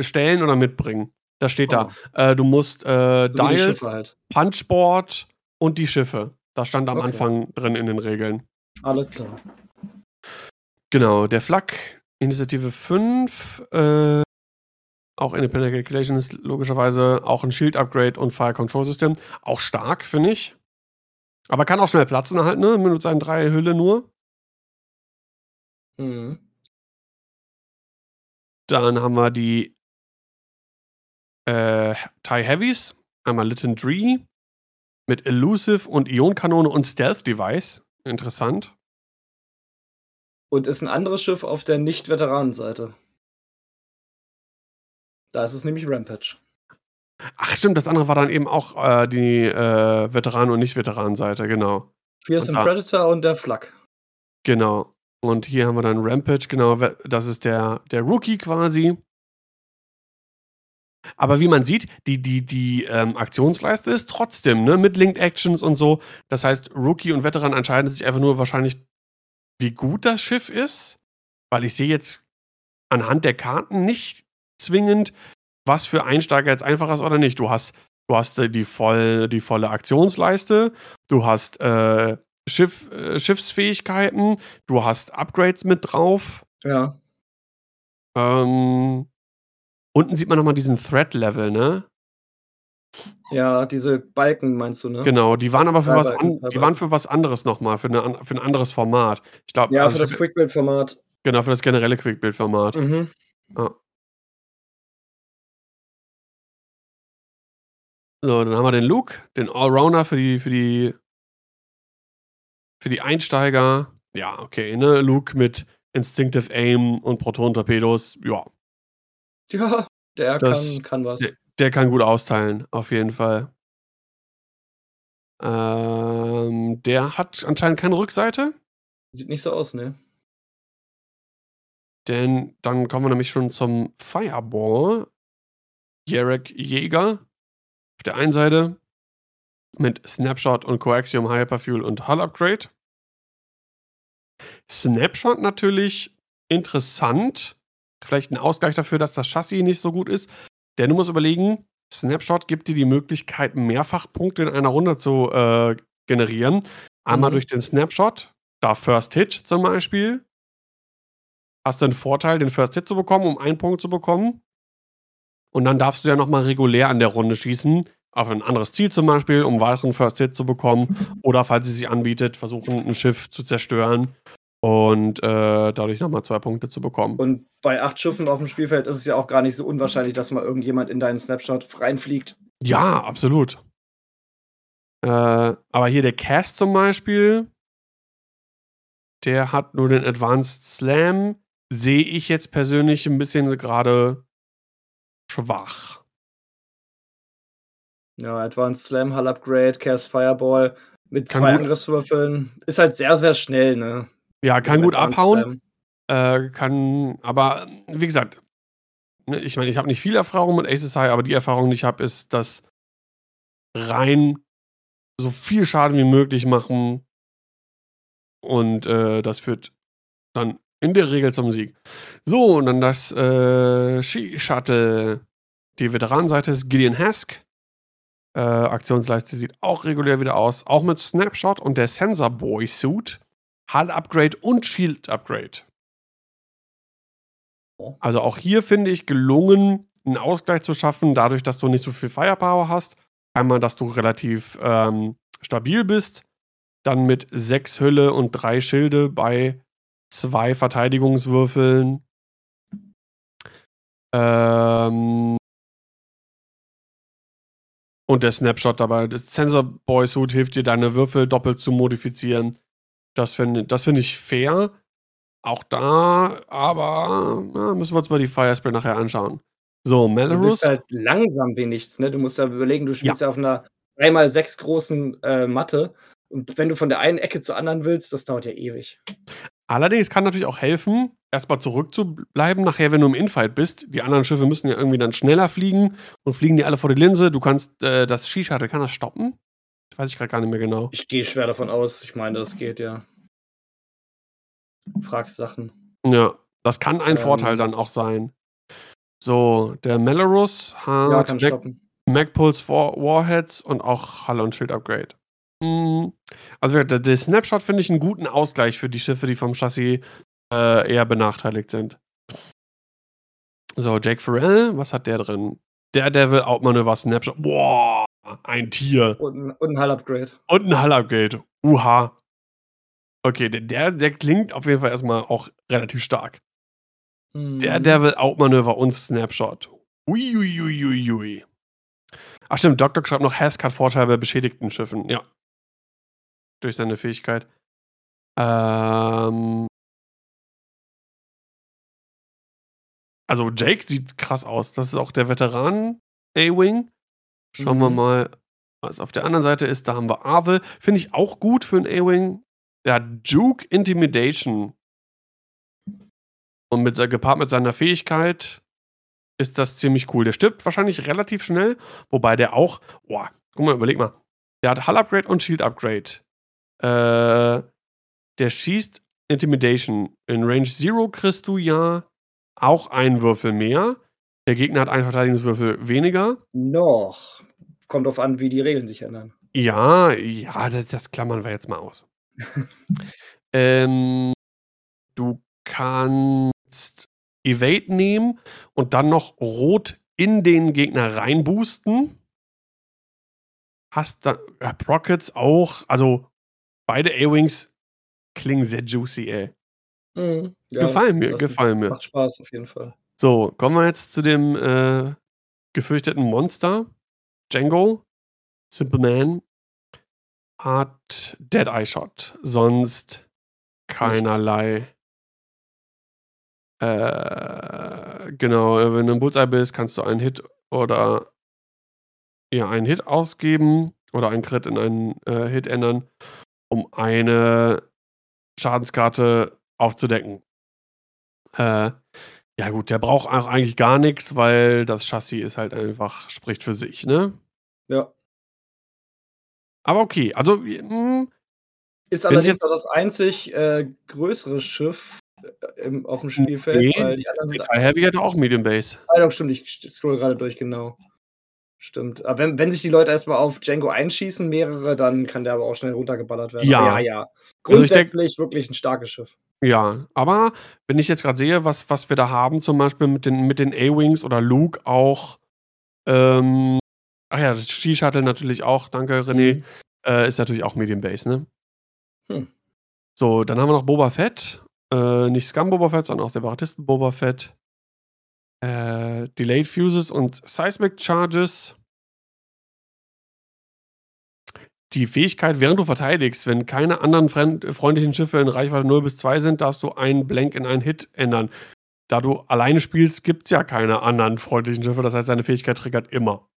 stellen oder mitbringen. Das steht oh. da. Äh, du musst äh, Dials, halt. Punchboard und die Schiffe. Das stand am okay. Anfang drin in den Regeln. Alles klar. Genau, der Flak, Initiative 5, äh, auch Independent Calculation ist logischerweise auch ein Shield-Upgrade und Fire Control System. Auch stark, finde ich. Aber kann auch schnell platzen halt, ne? Mit seinen drei Hülle nur. Mhm. Dann haben wir die äh, TIE Heavies, einmal Lytton Dree mit Elusive und Ionkanone und Stealth Device. Interessant. Und ist ein anderes Schiff auf der Nicht-Veteranenseite. Da ist es nämlich Rampage. Ach stimmt, das andere war dann eben auch äh, die äh, Veteranen- und Nicht-Veteranenseite, genau. Fearsome Predator und der Flak. Genau. Und hier haben wir dann Rampage, genau, das ist der, der Rookie quasi. Aber wie man sieht, die, die, die ähm, Aktionsleiste ist trotzdem, ne, mit Linked Actions und so. Das heißt, Rookie und Veteran entscheiden sich einfach nur wahrscheinlich, wie gut das Schiff ist. Weil ich sehe jetzt anhand der Karten nicht zwingend, was für Einsteiger jetzt einfach ist oder nicht. Du hast, du hast die, voll, die volle Aktionsleiste, du hast äh, Schiff, äh, Schiffsfähigkeiten, du hast Upgrades mit drauf. Ja. Ähm, Unten sieht man nochmal diesen Thread-Level, ne? Ja, diese Balken meinst du, ne? Genau, die waren aber für was an, die waren für was anderes nochmal, für, eine, für ein anderes Format. Ich glaube, ja, also für das Quick-Build-Format. Genau, für das generelle Quickbuild-Format. Mhm. Ja. So, dann haben wir den Luke, den Allrounder für die für die für die Einsteiger. Ja, okay, ne? Luke mit Instinctive Aim und Proton-Torpedos, ja. Ja, der Das kann kann was. der der kann gut austeilen, auf jeden Fall. Ähm, der hat anscheinend keine Rückseite. Sieht nicht so aus, ne. Denn dann kommen wir nämlich schon zum Fireball. Jarek Jäger auf der einen Seite mit Snapshot und Coaxium Hyperfuel und Hull Upgrade. Snapshot natürlich interessant. Vielleicht ein Ausgleich dafür, dass das Chassis nicht so gut ist. Denn du musst überlegen, Snapshot gibt dir die Möglichkeit, mehrfach Punkte in einer Runde zu äh, generieren. Einmal Mhm. durch den Snapshot, da First Hit zum Beispiel. Hast du einen Vorteil, den First Hit zu bekommen, um einen Punkt zu bekommen. Und dann darfst du ja nochmal regulär an der Runde schießen. Auf ein anderes Ziel zum Beispiel, um weiteren First Hit zu bekommen. Oder falls es sich anbietet, versuchen, ein Schiff zu zerstören und äh, dadurch nochmal zwei Punkte zu bekommen. Und bei acht Schiffen auf dem Spielfeld ist es ja auch gar nicht so unwahrscheinlich, dass mal irgendjemand in deinen Snapshot reinfliegt. Ja, absolut. Äh, aber hier der Cast zum Beispiel, der hat nur den Advanced Slam. Sehe ich jetzt persönlich ein bisschen gerade schwach. Ja, Advanced Slam, Hull Upgrade, Cast Fireball mit Kann zwei Angriffswürfeln. Ist halt sehr, sehr schnell, ne? Ja, kann gut abhauen. Äh, kann, aber wie gesagt, ne, ich meine, ich habe nicht viel Erfahrung mit Aces High, aber die Erfahrung, die ich habe, ist, dass rein so viel Schaden wie möglich machen und äh, das führt dann in der Regel zum Sieg. So, und dann das äh, Ski-Shuttle. Die Veteranenseite ist Gideon Hask. Äh, Aktionsleiste sieht auch regulär wieder aus. Auch mit Snapshot und der Sensor Boy Suit. Hull Upgrade und Shield Upgrade. Oh. Also auch hier finde ich gelungen, einen Ausgleich zu schaffen, dadurch, dass du nicht so viel Firepower hast. Einmal, dass du relativ ähm, stabil bist. Dann mit sechs Hülle und drei Schilde bei zwei Verteidigungswürfeln. Ähm, und der Snapshot dabei. Das Sensor Boy Suit hilft dir, deine Würfel doppelt zu modifizieren. Das finde das find ich fair. Auch da, aber na, müssen wir uns mal die Firespray nachher anschauen. So, Du Melrose. bist halt langsam wie nichts, ne? Du musst ja überlegen, du spielst ja, auf einer 3x6 großen äh, Matte. Und wenn du von der einen Ecke zur anderen willst, das dauert ja ewig. Allerdings kann natürlich auch helfen, erstmal zurückzubleiben, nachher, wenn du im Infight bist. Die anderen Schiffe müssen ja irgendwie dann schneller fliegen und fliegen die alle vor die Linse. Du kannst äh, das Skishuttle, kann das stoppen? Weiß ich gerade gar nicht mehr genau. Ich gehe schwer davon aus. Ich meine, das geht, ja. Fragst Sachen. Ja, das kann ein Ähm. Vorteil dann auch sein. So, der Melorus Ja, hat Mac stoppen. Magpulse War Warheads und auch Hull und Schild Upgrade. Hm, also der, der Snapshot finde ich einen guten Ausgleich für die Schiffe, die vom Chassis äh, eher benachteiligt sind. So, Jake Farrell, was hat der drin? Daredevil, Outmanöver, Snapshot. Boah, ein Tier. Und, und ein Hull-Upgrade. Und ein Hull-Upgrade. Uha. Okay, der, der, der klingt auf jeden Fall erstmal auch relativ stark. Mhm. Daredevil, Outmanöver und Snapshot. Uiuiuiui. Ach stimmt, Doc Doc schreibt noch, Hask hat Vorteil bei beschädigten Schiffen. Ja. Durch seine Fähigkeit. Ähm. Also Jake sieht krass aus. Das ist auch der Veteran A-Wing. Schauen wir Mhm. mal, was auf der anderen Seite ist. Da haben wir Arvel. Finde ich auch gut für einen A-Wing. Der hat Juke Intimidation. Und mit, se- gepaart mit seiner Fähigkeit ist das ziemlich cool. Der stirbt wahrscheinlich relativ schnell, wobei der auch, boah, guck mal, überleg mal. Der hat Hull Upgrade und Shield Upgrade. Äh, der schießt Intimidation. In Range Zero kriegst du ja auch einen Würfel mehr. Der Gegner hat einen Verteidigungswürfel weniger. Noch. Kommt drauf an, wie die Regeln sich ändern. Ja, ja, das, das klammern wir jetzt mal aus. ähm, du kannst Evade nehmen und dann noch Rot in den Gegner reinboosten. Hast dann ja, Prockets auch, also beide A-Wings klingen sehr juicy, ey. Mhm. Ja, Gefallen das mir, das gefallen mir. macht Spaß auf jeden Fall. So, kommen wir jetzt zu dem, äh, gefürchteten Monster. Django, Simple Man hat Dead Eye Shot, sonst keinerlei äh, genau, äh, wenn du 'n Bullseye bist, kannst du einen Hit oder ja, einen Hit ausgeben oder einen Crit in einen, äh, Hit ändern, um eine Schadenskarte aufzudecken. Äh, ja gut, der braucht auch eigentlich gar nix, weil das Chassis ist halt einfach spricht für sich, ne? Ja. Aber okay, also, hm Ist allerdings jetzt auch das einzig, äh, größere Schiff, äh, im auf'm N Spielfeld, weil ne, die anderen Metal Heavy hatte auch Medium Base. Ah, doch, stimmt, ich sch scrolle grade durch, genau. Stimmt. Aber wenn wenn sich die Leute erst mal auf Django einschießen, mehrere, dann kann der aber auch schnell runtergeballert werden. Aber ja, Ja. ja. Also, ich denke Grundsätzlich wirklich 'n starkes Schiff. Ja, aber wenn ich jetzt grad sehe, was was wir da haben, zum Beispiel mit den mit den A-Wings oder Luke auch, ähm ach ja, das Sea Shuttle natürlich auch, danke René, Mhm. äh, ist natürlich auch Medium Base, ne? Hm. So, dann haben wir noch Boba Fett. Äh, nicht Scum Boba Fett, sondern auch Separatisten Boba Fett. Äh, Delayed Fuses und Seismic Charges. Die Fähigkeit, während du verteidigst, wenn keine anderen freundlichen Schiffe in Reichweite 0 bis 2 sind, darfst du einen Blank in einen Hit ändern. Da du alleine spielst, gibt's ja keine anderen freundlichen Schiffe, das heißt, deine Fähigkeit triggert immer.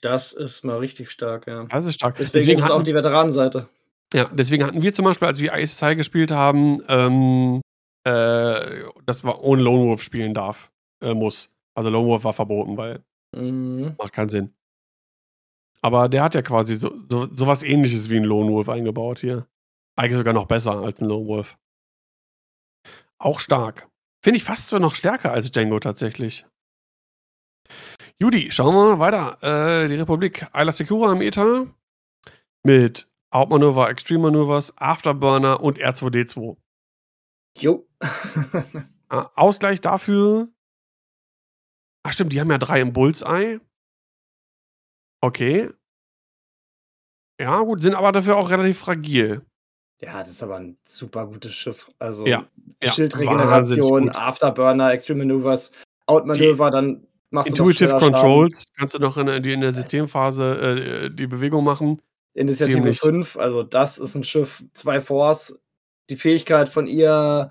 Das ist mal richtig stark, ja. Das ist stark. Deswegen Deswegen ist es auch hatten die Veteranenseite. ja, deswegen hatten wir zum Beispiel, als wir IS-2 gespielt haben, ähm, äh, dass man ohne Lone Wolf spielen darf äh, muss. Also, Lone Wolf war verboten, weil Mhm. macht keinen Sinn. Aber der hat ja quasi so so so was Ähnliches wie 'n Lone Wolf eingebaut hier. Eigentlich sogar noch besser als 'n Lone Wolf. Auch stark. Finde ich fast sogar noch stärker als Django tatsächlich. Juti, schauen wir mal weiter. Äh, die Republik Ayla Secura im Äther mit Hauptmanöver, Extreme Maneuvers, Afterburner und R2-D2. Jo. A Ausgleich dafür ach stimmt, die haben ja 3 im Bullseye. Okay. Ja, gut, sind aber dafür auch relativ fragil. Ja, das ist aber 'n super gutes Schiff. Also, Ja, ja, Schildregeneration. Afterburner, Extreme Maneuvers, Outmanöver, dann machst du noch Intuitive schneller Schaden. Controls kannst du noch in in der Systemphase, äh, äh, die Bewegung machen. Initiative Ziemlich 5, also das ist 'n Schiff, 2 Force. Die Fähigkeit von ihr: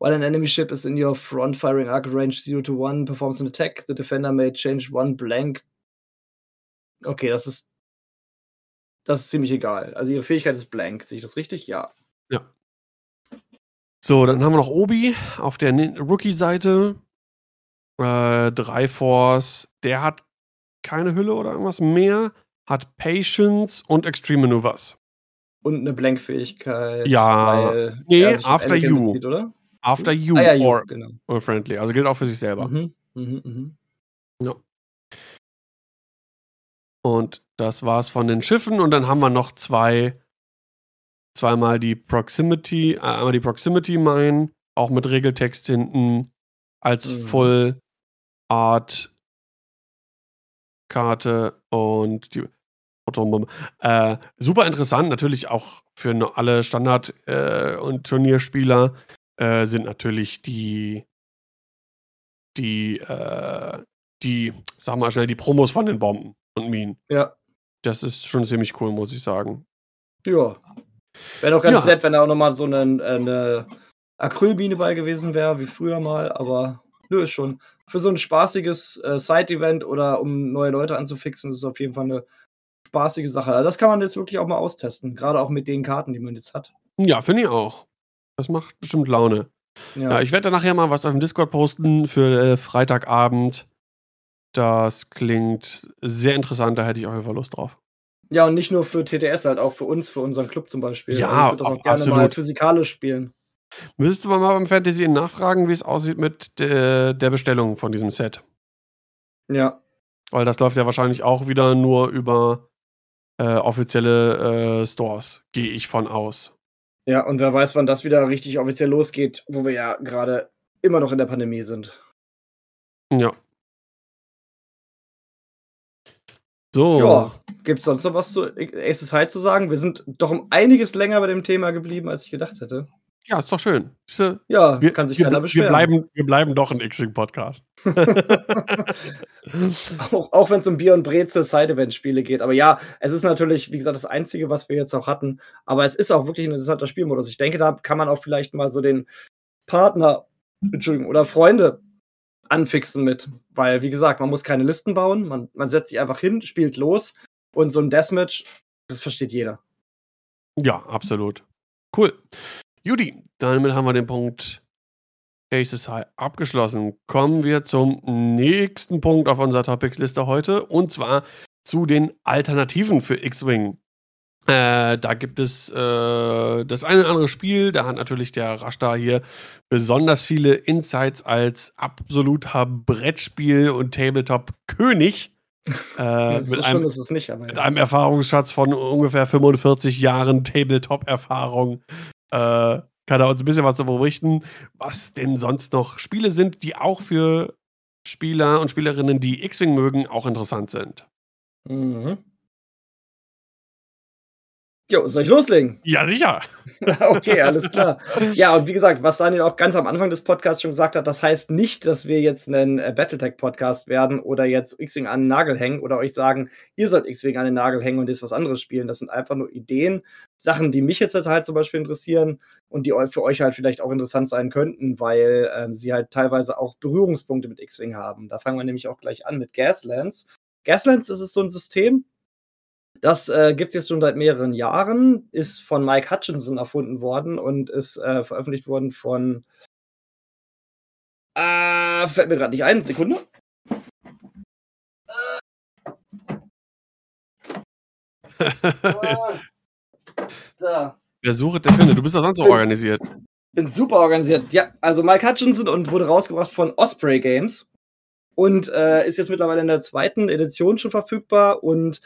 While an enemy ship is in your front firing arc range 0 to 1, performs an attack, the defender may change 1 blank Okay, das ist das ist ziemlich egal. Also, ihre Fähigkeit ist blank. Sehe ich das richtig? Ja. Ja. So, dann haben wir noch Obi auf der Rookie-Seite. Äh, 3 Force. Der hat keine Hülle oder irgendwas mehr, hat Patience und Extreme Maneuvers. Und 'ne Blank-Fähigkeit, Ja, weil er ne, auf after you. bezieht, oder? After Hm? you Ah ja, you, or genau. or friendly. Also, gilt auch für sich selber. Mhm, mhm, mhm. Ja. Und das war's von den Schiffen und dann haben wir noch 2 zweimal die Proximity äh, einmal die Proximity Mine, auch mit Regeltext hinten als Mhm. Full Art Karte und die Atombombe. Äh, super interessant, natürlich auch für alle Standard äh, und Turnierspieler, äh, sind natürlich die die, äh die sag mal schnell, die Promos von den Bomben und Minen. Ja. Das ist schon ziemlich cool, muss ich sagen. Ja. Wäre doch ganz Ja. nett, wenn da auch noch mal so 'nen äh, 'ne Acrylbiene bei gewesen wäre, wie früher mal, aber nö, ist schon für so 'n spaßiges, äh, Side-Event oder um neue Leute anzufixen, ist es auf jeden Fall 'ne spaßige Sache. Also, das kann man jetzt wirklich auch mal austesten, grade auch mit den Karten, die man jetzt hat. Ja, finde ich auch. Das macht bestimmt Laune. Ja. Ja, ich werde da nachher mal was aufm Discord posten für, äh, Freitagabend. Das klingt sehr interessant, da hätte ich auf jeden Fall Lust drauf. Ja, und nicht nur für TTS, halt auch für uns, für unseren Club zum Beispiel. Also, ich Ja, würde das auch gerne mal absolut. physikalisch spielen. Müsste man mal beim Fantasy nachfragen, wie's aussieht mit de der Bestellung von diesem Set. Ja. Weil das läuft ja wahrscheinlich auch wieder nur über, äh, offizielle, äh, Stores, gehe ich von aus. Ja, und wer weiß, wann das wieder richtig offiziell losgeht, wo wir ja grade immer noch in der Pandemie sind. Ja. So. Ja, gibt's sonst noch was zu Aces High zu sagen? Wir sind doch um einiges länger bei dem Thema geblieben, als ich gedacht hätte. Ja, ist doch schön. Siehste, ja, wir, kann sich wir, keiner beschweren. Wir bleiben, wir bleiben doch ein X-Wing-Podcast. auch auch wenn es um Bier und Brezel Side-Event-Spiele geht. Aber ja, es ist natürlich, wie gesagt, das Einzige, was wir jetzt auch hatten. Aber es ist auch wirklich ein interessanter Spielmodus. Ich denke, da kann man auch vielleicht mal so den Partner, Entschuldigung, oder Freunde anfixen mit. Weil, wie gesagt, man muss keine Listen bauen. Man, man setzt sich einfach hin, spielt los. Und so ein Deathmatch, das versteht jeder. Ja, absolut. Cool. Judy, damit haben wir den Punkt Cases High abgeschlossen. Kommen wir zum nächsten Punkt auf unserer Topics-Liste heute und zwar zu den Alternativen für X-Wing. Äh, da gibt es äh, das eine oder andere Spiel, da hat natürlich der Rashtar hier besonders viele Insights als absoluter Brettspiel- und Tabletop-König. Äh, so mit, einem, nicht, mit ja. einem Erfahrungsschatz von ungefähr 45 Jahren Tabletop-Erfahrung äh, kann er uns ein bisschen was darüber berichten, was denn sonst noch Spiele sind, die auch für Spieler und Spielerinnen, die X-Wing mögen, auch interessant sind. Mhm. Jo, soll ich loslegen? Ja, sicher. okay, alles klar. Ja, und wie gesagt, was Daniel auch ganz am Anfang des Podcasts schon gesagt hat, das heißt nicht, dass wir jetzt einen äh, Battletech-Podcast werden oder jetzt X-Wing an den Nagel hängen oder euch sagen, ihr sollt X-Wing an den Nagel hängen und jetzt was anderes spielen. Das sind einfach nur Ideen, Sachen, die mich jetzt halt zum Beispiel interessieren und die für euch halt vielleicht auch interessant sein könnten, weil ähm, sie halt teilweise auch Berührungspunkte mit X-Wing haben. Da fangen wir nämlich auch gleich an mit Gaslands. Gaslands ist es so ein System, das äh, gibt es jetzt schon seit mehreren Jahren, ist von Mike Hutchinson erfunden worden und ist äh, veröffentlicht worden von. Äh, fällt mir gerade nicht ein, Sekunde. da. Wer sucht, der findet. Du bist doch sonst so organisiert. Bin super organisiert. Ja, also Mike Hutchinson und wurde rausgebracht von Osprey Games und äh, ist jetzt mittlerweile in der zweiten Edition schon verfügbar und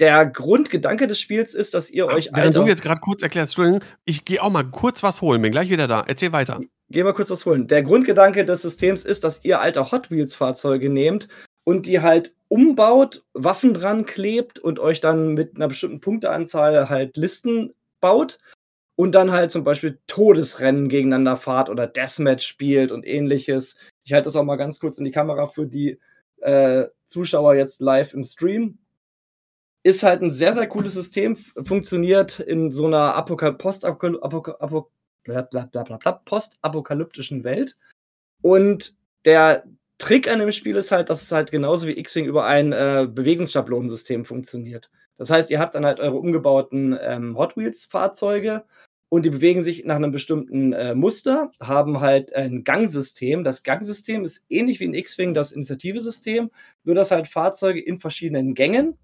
der Grundgedanke des Spiels ist, dass ihr Ach, euch. Während du jetzt gerade kurz erklärst, Entschuldigung, ich gehe auch mal kurz was holen, bin gleich wieder da. Erzähl weiter. Geh mal kurz was holen. Der Grundgedanke des Systems ist, dass ihr alte Hot Wheels-Fahrzeuge nehmt und die halt umbaut, Waffen dran klebt und euch dann mit einer bestimmten Punkteanzahl halt Listen baut und dann halt zum Beispiel Todesrennen gegeneinander fahrt oder Deathmatch spielt und ähnliches. Ich halte das auch mal ganz kurz in die Kamera für die äh, Zuschauer jetzt live im Stream ist halt ein sehr, sehr cooles System, funktioniert in so einer postapokalyptischen Welt. Und der Trick an dem Spiel ist halt, dass es halt genauso wie X-Wing über ein äh, Bewegungsschablonensystem funktioniert. Das heißt, ihr habt dann halt eure umgebauten ähm, Hot Wheels-Fahrzeuge und die bewegen sich nach einem bestimmten äh, Muster, haben halt ein Gangsystem. Das Gangsystem ist ähnlich wie in X-Wing das Initiativesystem, nur dass halt Fahrzeuge in verschiedenen Gängen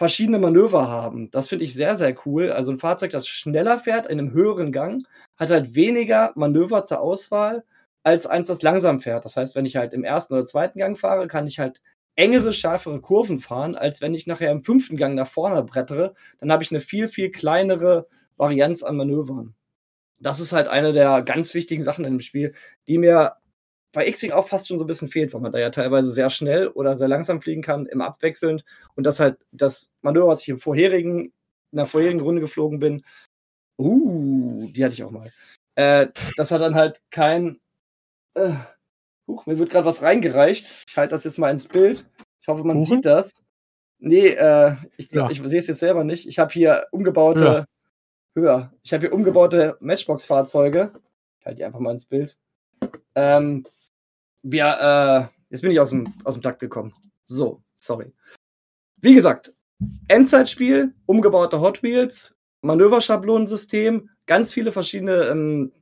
verschiedene Manöver haben. Das finde ich sehr, sehr cool. Also ein Fahrzeug, das schneller fährt in einem höheren Gang, hat halt weniger Manöver zur Auswahl als eins, das langsam fährt. Das heißt, wenn ich halt im ersten oder zweiten Gang fahre, kann ich halt engere, schärfere Kurven fahren, als wenn ich nachher im fünften Gang nach vorne brettere. Dann habe ich eine viel, viel kleinere Varianz an Manövern. Das ist halt eine der ganz wichtigen Sachen in dem Spiel, die mir bei X-Wing auch fast schon so ein bisschen fehlt, weil man da ja teilweise sehr schnell oder sehr langsam fliegen kann, im Abwechselnd. Und das halt das Manöver, was ich im vorherigen, in der vorherigen Runde geflogen bin, uh, die hatte ich auch mal. Äh, das hat dann halt kein. Äh, huch, mir wird gerade was reingereicht. Ich halte das jetzt mal ins Bild. Ich hoffe, man Kuchen? sieht das. Nee, äh, ich, ja. ich sehe es jetzt selber nicht. Ich habe hier umgebaute. Höher. höher. Ich habe hier umgebaute Matchbox-Fahrzeuge. Ich halte die einfach mal ins Bild. Ähm, wir, äh, jetzt bin ich aus dem, aus dem Takt gekommen. So, sorry. Wie gesagt, Endzeitspiel, umgebaute Hot Wheels, Manöverschablonensystem, ganz viele verschiedene ähm,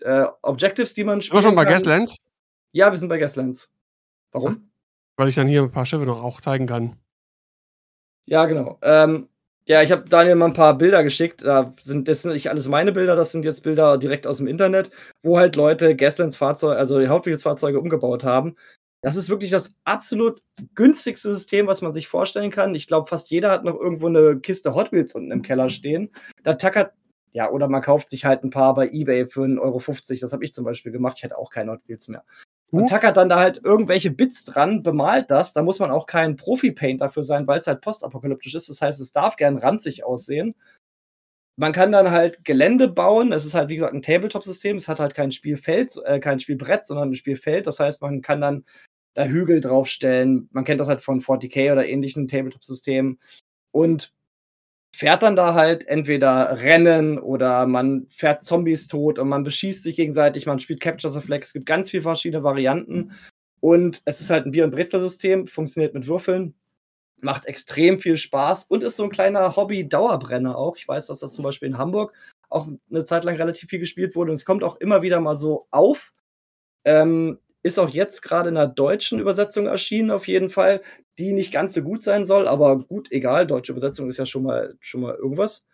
äh, Objectives, die man spielt. Sind wir schon bei Gaslands? Ja, wir sind bei Gaslands. Warum? Weil ich dann hier ein paar Schiffe noch auch zeigen kann. Ja, genau. Ähm, ja, ich habe Daniel mal ein paar Bilder geschickt. Da sind, das sind nicht alles meine Bilder, das sind jetzt Bilder direkt aus dem Internet, wo halt Leute Gaslands Fahrzeuge, also die Hauptwegsfahrzeuge umgebaut haben. Das ist wirklich das absolut günstigste System, was man sich vorstellen kann. Ich glaube, fast jeder hat noch irgendwo eine Kiste Hot Wheels unten im Keller stehen. Da tackert, ja, oder man kauft sich halt ein paar bei Ebay für 1,50 Euro. Das habe ich zum Beispiel gemacht. Ich hatte auch keine Hot Wheels mehr und tackert dann da halt irgendwelche Bits dran, bemalt das. Da muss man auch kein Profi-Paint dafür sein, weil es halt postapokalyptisch ist. Das heißt, es darf gern ranzig aussehen. man kann dann halt Gelände bauen. Es ist halt, wie gesagt, ein Tabletop-System. Es hat halt kein Spielfeld, äh, kein Spielbrett, sondern ein Spielfeld. Das heißt, man kann dann da Hügel draufstellen. Man kennt das halt von 40k oder ähnlichen Tabletop-Systemen. Und fährt dann da halt entweder Rennen oder man fährt Zombies tot und man beschießt sich gegenseitig, man spielt Capture the Flag. Es gibt ganz viele verschiedene Varianten. Und es ist halt ein Bier- und Brezel-System, funktioniert mit Würfeln macht extrem viel Spaß und ist so ein kleiner Hobby-Dauerbrenner auch. Ich weiß, dass das zum Beispiel in Hamburg auch eine Zeit lang relativ viel gespielt wurde und es kommt auch immer wieder mal so auf. Ähm, ist auch jetzt gerade in der deutschen Übersetzung erschienen, auf jeden Fall, die nicht ganz so gut sein soll, aber gut, egal. Deutsche Übersetzung ist ja schon mal, schon mal irgendwas.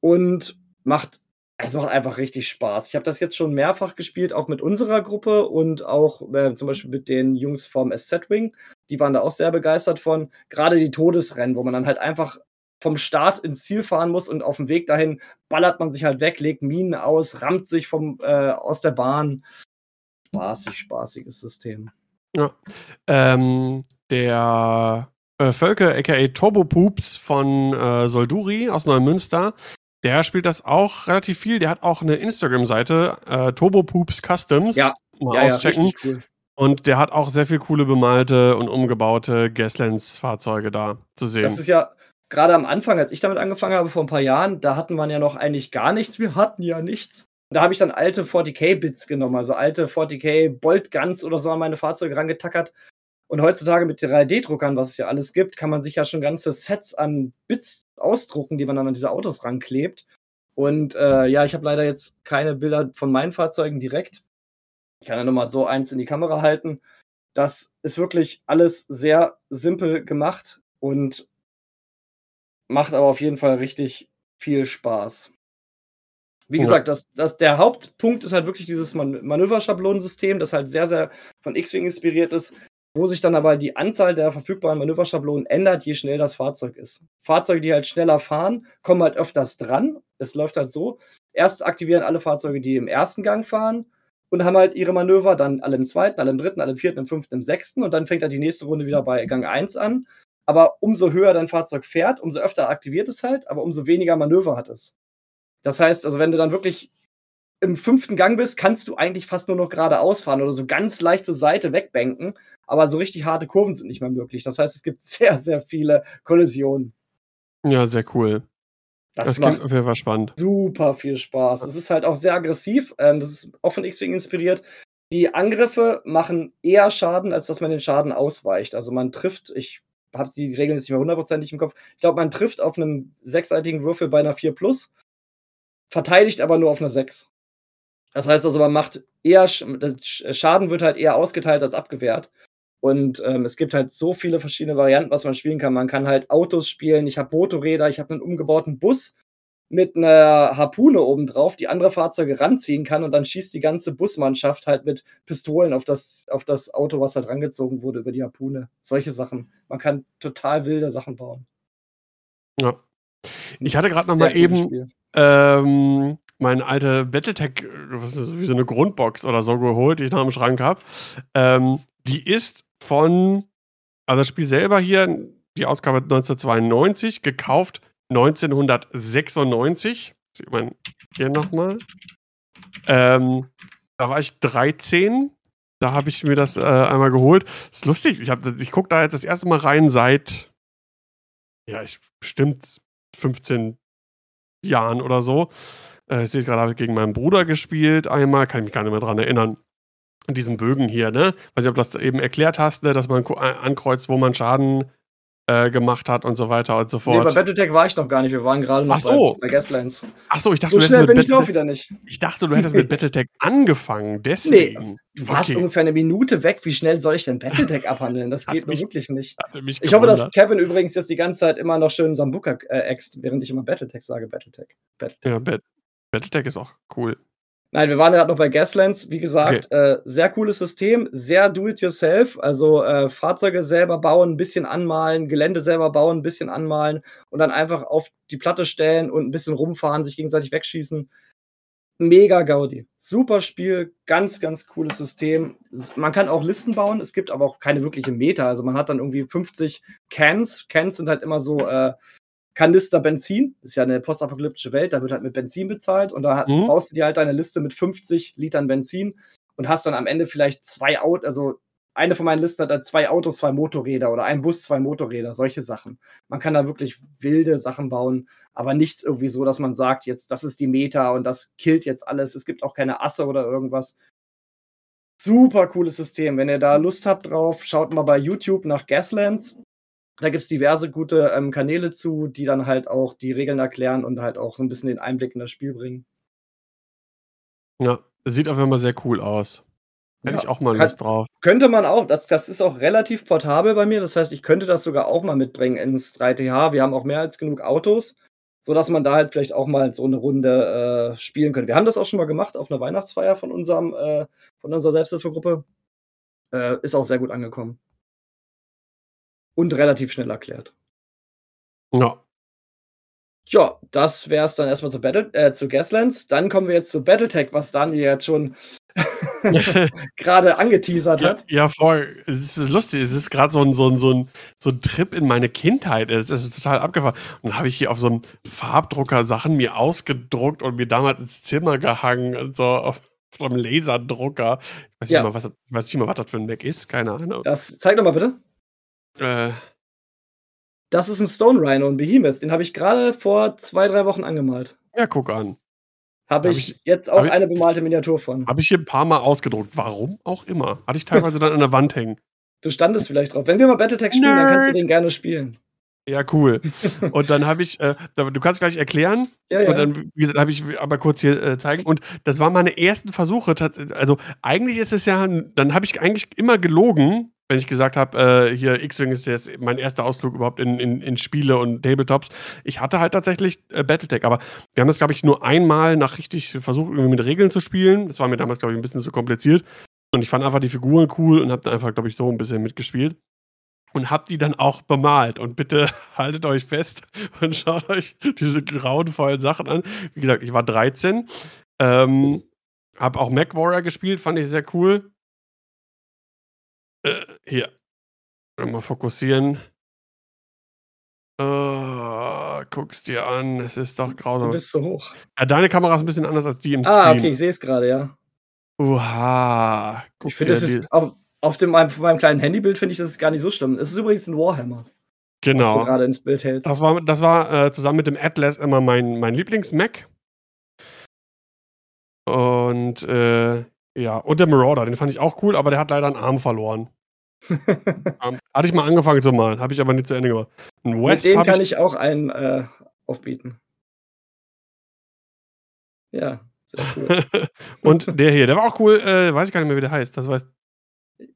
Und macht, es macht einfach richtig Spaß. Ich habe das jetzt schon mehrfach gespielt, auch mit unserer Gruppe und auch äh, zum Beispiel mit den Jungs vom SZ-Wing die waren da auch sehr begeistert von. Gerade die Todesrennen, wo man dann halt einfach vom Start ins Ziel fahren muss und auf dem Weg dahin ballert man sich halt weg, legt Minen aus, rammt sich vom, äh, aus der Bahn. Spaßig, spaßiges System. Ja. Ähm, der äh, Völke, aka Turbo Poops von äh, Solduri aus Neumünster, der spielt das auch relativ viel. Der hat auch eine Instagram-Seite, äh, Turbo Poops Customs. Ja, mal ja, auschecken. Ja, cool. Und der hat auch sehr viel coole bemalte und umgebaute Gaslands-Fahrzeuge da zu sehen. Das ist ja gerade am Anfang, als ich damit angefangen habe, vor ein paar Jahren, da hatten wir ja noch eigentlich gar nichts. Wir hatten ja nichts. Da habe ich dann alte 40k-Bits genommen, also alte 40k Bolt Guns oder so an meine Fahrzeuge rangetackert. Und heutzutage mit 3D-Druckern, was es ja alles gibt, kann man sich ja schon ganze Sets an Bits ausdrucken, die man dann an diese Autos ranklebt. Und äh, ja, ich habe leider jetzt keine Bilder von meinen Fahrzeugen direkt. Ich kann ja nochmal so eins in die Kamera halten. Das ist wirklich alles sehr simpel gemacht und macht aber auf jeden Fall richtig viel Spaß. Wie gesagt, das, das, der Hauptpunkt ist halt wirklich dieses Man Manöverschablonensystem, das halt sehr, sehr von X-Wing inspiriert ist, wo sich dann aber die Anzahl der verfügbaren Manöverschablonen ändert, je schneller das Fahrzeug ist. Fahrzeuge, die halt schneller fahren, kommen halt öfters dran. Es läuft halt so. Erst aktivieren alle Fahrzeuge, die im ersten Gang fahren, und haben halt ihre Manöver, dann alle im zweiten, alle im dritten, alle im vierten, im fünften, im sechsten und dann fängt halt die nächste Runde wieder bei Gang 1 an. Aber umso höher dein Fahrzeug fährt, umso öfter aktiviert es halt, aber umso weniger Manöver hat es. Das heißt, also wenn du dann wirklich im fünften Gang bist, kannst du eigentlich fast nur noch geradeaus fahren oder so ganz leicht zur Seite wegbanken, aber so richtig harte Kurven sind nicht mehr möglich. Das heißt, es gibt sehr, sehr viele Kollisionen. Ja, sehr cool. Das, das macht auf jeden Fall spannend. Super viel Spaß. Es ist halt auch sehr aggressiv. Ähm, das ist auch von X-Wing inspiriert. Die Angriffe machen eher Schaden, als dass man den Schaden ausweicht. Also man trifft, ich habe die Regeln jetzt nicht mehr hundertprozentig im Kopf. Ich glaube, man trifft auf einem sechsseitigen Würfel bei einer 4 plus, verteidigt aber nur auf einer 6. Das heißt also, man macht eher, Schaden wird halt eher ausgeteilt als abgewehrt. Und ähm, es gibt halt so viele verschiedene Varianten, was man spielen kann. Man kann halt Autos spielen. Ich habe Motorräder, ich habe einen umgebauten Bus mit einer Harpune obendrauf, die andere Fahrzeuge ranziehen kann und dann schießt die ganze Busmannschaft halt mit Pistolen auf das, auf das Auto, was halt rangezogen wurde über die Harpune. Solche Sachen. Man kann total wilde Sachen bauen. Ja. Ich hatte gerade noch mal eben ähm, meine alte Battletech, was ist, wie so eine Grundbox oder so geholt, die ich noch im Schrank habe. Ähm, die ist von, also das Spiel selber hier, die Ausgabe 1992, gekauft 1996. Sieht man hier nochmal. Ähm, da war ich 13. Da habe ich mir das äh, einmal geholt. Ist lustig. Ich, ich gucke da jetzt das erste Mal rein seit, ja, ich bestimmt 15 Jahren oder so. Äh, ich sehe gerade, habe ich gegen meinen Bruder gespielt einmal. Kann ich mich gar nicht mehr dran erinnern diesen Bögen hier, ne? Weiß nicht, ob du das eben erklärt hast, ne? dass man ankreuzt, wo man Schaden äh, gemacht hat und so weiter und so fort. Nee, bei Battletech war ich noch gar nicht. Wir waren gerade noch Ach so. bei, bei Gaslands. Ach so, ich dachte, so schnell bin ich noch wieder nicht. Ich dachte, du hättest mit Battletech angefangen, deswegen. Nee, du warst okay. ungefähr eine Minute weg. Wie schnell soll ich denn Battletech abhandeln? Das geht nur wirklich nicht. Ich hoffe, dass Kevin übrigens jetzt die ganze Zeit immer noch schön Sambuka äh, äxt, während ich immer Battletech sage. Battletech. Battletech. Ja, Bat Battletech ist auch cool. Nein, wir waren gerade noch bei Gaslands. Wie gesagt, okay. äh, sehr cooles System, sehr do-it-yourself. Also äh, Fahrzeuge selber bauen, ein bisschen anmalen, Gelände selber bauen, ein bisschen anmalen und dann einfach auf die Platte stellen und ein bisschen rumfahren, sich gegenseitig wegschießen. Mega Gaudi. Super Spiel, ganz, ganz cooles System. Man kann auch Listen bauen, es gibt aber auch keine wirkliche Meta. Also man hat dann irgendwie 50 Cans. Cans sind halt immer so äh, Kanister Benzin. Ist ja eine postapokalyptische Welt, da wird halt mit Benzin bezahlt und da mhm. baust du dir halt deine Liste mit 50 Litern Benzin und hast dann am Ende vielleicht zwei Autos, also eine von meinen Listen hat dann zwei Autos, zwei Motorräder oder ein Bus, zwei Motorräder, solche Sachen. Man kann da wirklich wilde Sachen bauen, aber nichts irgendwie so, dass man sagt, jetzt, das ist die Meta und das killt jetzt alles. Es gibt auch keine Asse oder irgendwas. Super cooles System. Wenn ihr da Lust habt drauf, schaut mal bei YouTube nach Gaslands. Da gibt es diverse gute ähm, Kanäle zu, die dann halt auch die Regeln erklären und halt auch so ein bisschen den Einblick in das Spiel bringen. Ja, sieht auf jeden Fall sehr cool aus. Hätte ja, ich auch mal Lust kann, drauf. Könnte man auch, das, das ist auch relativ portabel bei mir. Das heißt, ich könnte das sogar auch mal mitbringen ins 3TH. Wir haben auch mehr als genug Autos, sodass man da halt vielleicht auch mal so eine Runde äh, spielen könnte. Wir haben das auch schon mal gemacht auf einer Weihnachtsfeier von, unserem, äh, von unserer Selbsthilfegruppe. Äh, ist auch sehr gut angekommen. Und relativ schnell erklärt. Ja. Ja, das wäre es dann erstmal zu, Battle, äh, zu Gaslands. Dann kommen wir jetzt zu Battletech, was Daniel jetzt schon gerade angeteasert ja, hat. Ja, voll. Es ist lustig. Es ist gerade so ein, so, ein, so, ein, so ein Trip in meine Kindheit. Es ist total abgefahren. Und dann habe ich hier auf so einem Farbdrucker Sachen mir ausgedruckt und mir damals ins Zimmer gehangen und so auf, so einem Laserdrucker. Ich weiß, ja. nicht mal, was, weiß nicht mal, was das für ein Mac ist. Keine Ahnung. Das, zeig doch mal bitte. Äh. Das ist ein Stone Rhino, ein Behemoth. Den habe ich gerade vor zwei, drei Wochen angemalt. Ja, guck an. Habe ich, ich, jetzt auch eine bemalte Miniatur von. Habe ich hier ein paar Mal ausgedruckt. Warum auch immer. Hatte ich teilweise dann an der Wand hängen. Du standest vielleicht drauf. Wenn wir mal Battletech spielen, Nerd. dann kannst du den gerne spielen. Ja, cool. Und dann habe ich, äh, du kannst gleich erklären. Ja, ja. Und dann, wie gesagt, habe ich aber kurz hier äh, zeigen. Und das waren meine ersten Versuche. Also eigentlich ist es ja, dann habe ich eigentlich immer gelogen, wenn ich gesagt habe, äh, hier X-Wing ist jetzt mein erster Ausflug überhaupt in, in, in Spiele und Tabletops. Ich hatte halt tatsächlich äh, Battletech, aber wir haben das, glaube ich, nur einmal nach richtig versucht, irgendwie mit Regeln zu spielen. Das war mir damals, glaube ich, ein bisschen zu kompliziert. Und ich fand einfach die Figuren cool und habe dann einfach, glaube ich, so ein bisschen mitgespielt. Und hab die dann auch bemalt. Und bitte haltet euch fest und schaut euch diese grauenvollen Sachen an. Wie gesagt, ich war 13. Ähm, hab auch Mac Warrior gespielt, fand ich sehr cool. Äh, hier. Mal fokussieren. Oh, guck's dir an, es ist doch grausam. Du bist so hoch. Ja, deine Kamera ist ein bisschen anders als die im Stream. Ah, okay, ich sehe es gerade, ja. Uha. ich finde, es ist auf, auf, dem, auf meinem kleinen Handybild finde ich das ist gar nicht so schlimm. Es ist übrigens ein Warhammer. Genau. Was du gerade ins Bild hältst. Das war, das war äh, zusammen mit dem Atlas immer mein, mein Lieblings-Mac. Und äh, ja, und der Marauder, den fand ich auch cool, aber der hat leider einen Arm verloren. Um, ähm, hatte ich mal angefangen zu malen, habe ich aber nicht zu Ende gemacht. Ein Mit dem kann ich, ich auch einen äh, aufbieten. Ja, sehr cool. und der hier, der war auch cool, äh, weiß ich gar nicht mehr, wie der heißt. Das heißt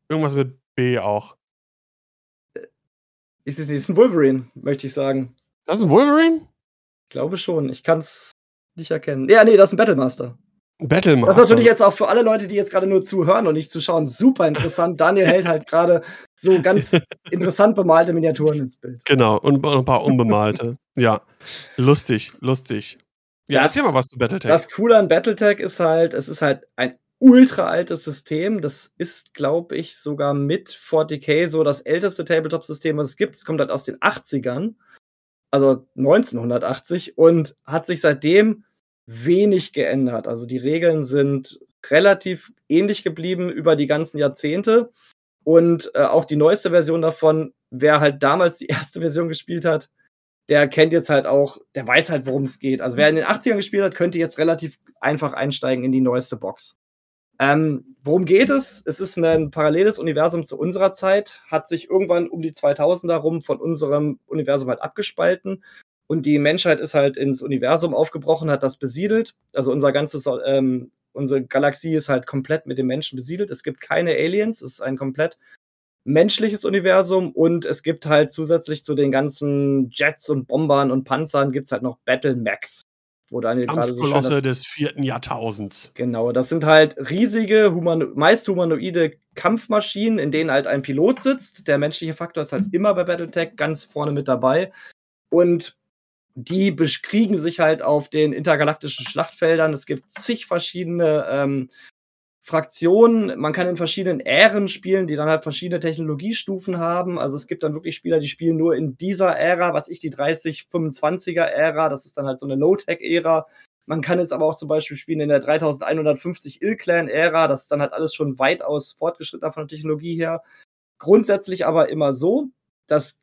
irgendwas mit B auch. Ist es ist ein Wolverine, möchte ich sagen. Das ist ein Wolverine? Ich glaube schon. Ich kann es nicht erkennen. Ja, nee, das ist ein Battlemaster. Battlemaster. Das ist natürlich jetzt auch für alle Leute, die jetzt gerade nur zuhören und nicht zuschauen, super interessant. Daniel hält halt gerade so ganz interessant bemalte Miniaturen ins Bild. Genau, und ein paar unbemalte. ja, lustig, lustig. Ja, das, erzähl mal was zu Battletech. Das Coole an Battletech ist halt, es ist halt ein ultra altes System. Das ist, glaube ich, sogar mit 40k so das älteste Tabletop-System, was es gibt. Es kommt halt aus den 80ern, also 1980 und hat sich seitdem wenig geändert. Also die Regeln sind relativ ähnlich geblieben über die ganzen Jahrzehnte. Und äh, auch die neueste Version davon, wer halt damals die erste Version gespielt hat, der kennt jetzt halt auch, der weiß halt, worum es geht. Also wer in den 80ern gespielt hat, könnte jetzt relativ einfach einsteigen in die neueste Box. Ähm, worum geht es? Es ist ein paralleles Universum zu unserer Zeit, hat sich irgendwann um die 2000er rum von unserem Universum halt abgespalten und die Menschheit ist halt ins Universum aufgebrochen, hat das besiedelt. Also unser ganzes, ähm, unsere Galaxie ist halt komplett mit den Menschen besiedelt. Es gibt keine Aliens, es ist ein komplett menschliches Universum und es gibt halt zusätzlich zu den ganzen Jets und Bombern und Panzern gibt es halt noch Battle Max. Wo Daniel gerade so schön das, des vierten Jahrtausends. Genau, das sind halt riesige, humano meist humanoide Kampfmaschinen, in denen halt ein Pilot sitzt. Der menschliche Faktor ist halt mhm. immer bei Battletech ganz vorne mit dabei. Und die bekriegen sich halt auf den intergalaktischen Schlachtfeldern. Es gibt zig verschiedene ähm, Fraktionen. Man kann in verschiedenen Ähren spielen, die dann halt verschiedene Technologiestufen haben. Also es gibt dann wirklich Spieler, die spielen nur in dieser Ära, was ich die 30-25er Ära, das ist dann halt so eine Low-Tech-Ära. Man kann jetzt aber auch zum Beispiel spielen in der 3150 Ill-Clan-Ära, das ist dann halt alles schon weitaus fortgeschrittener von der Technologie her. Grundsätzlich aber immer so, dass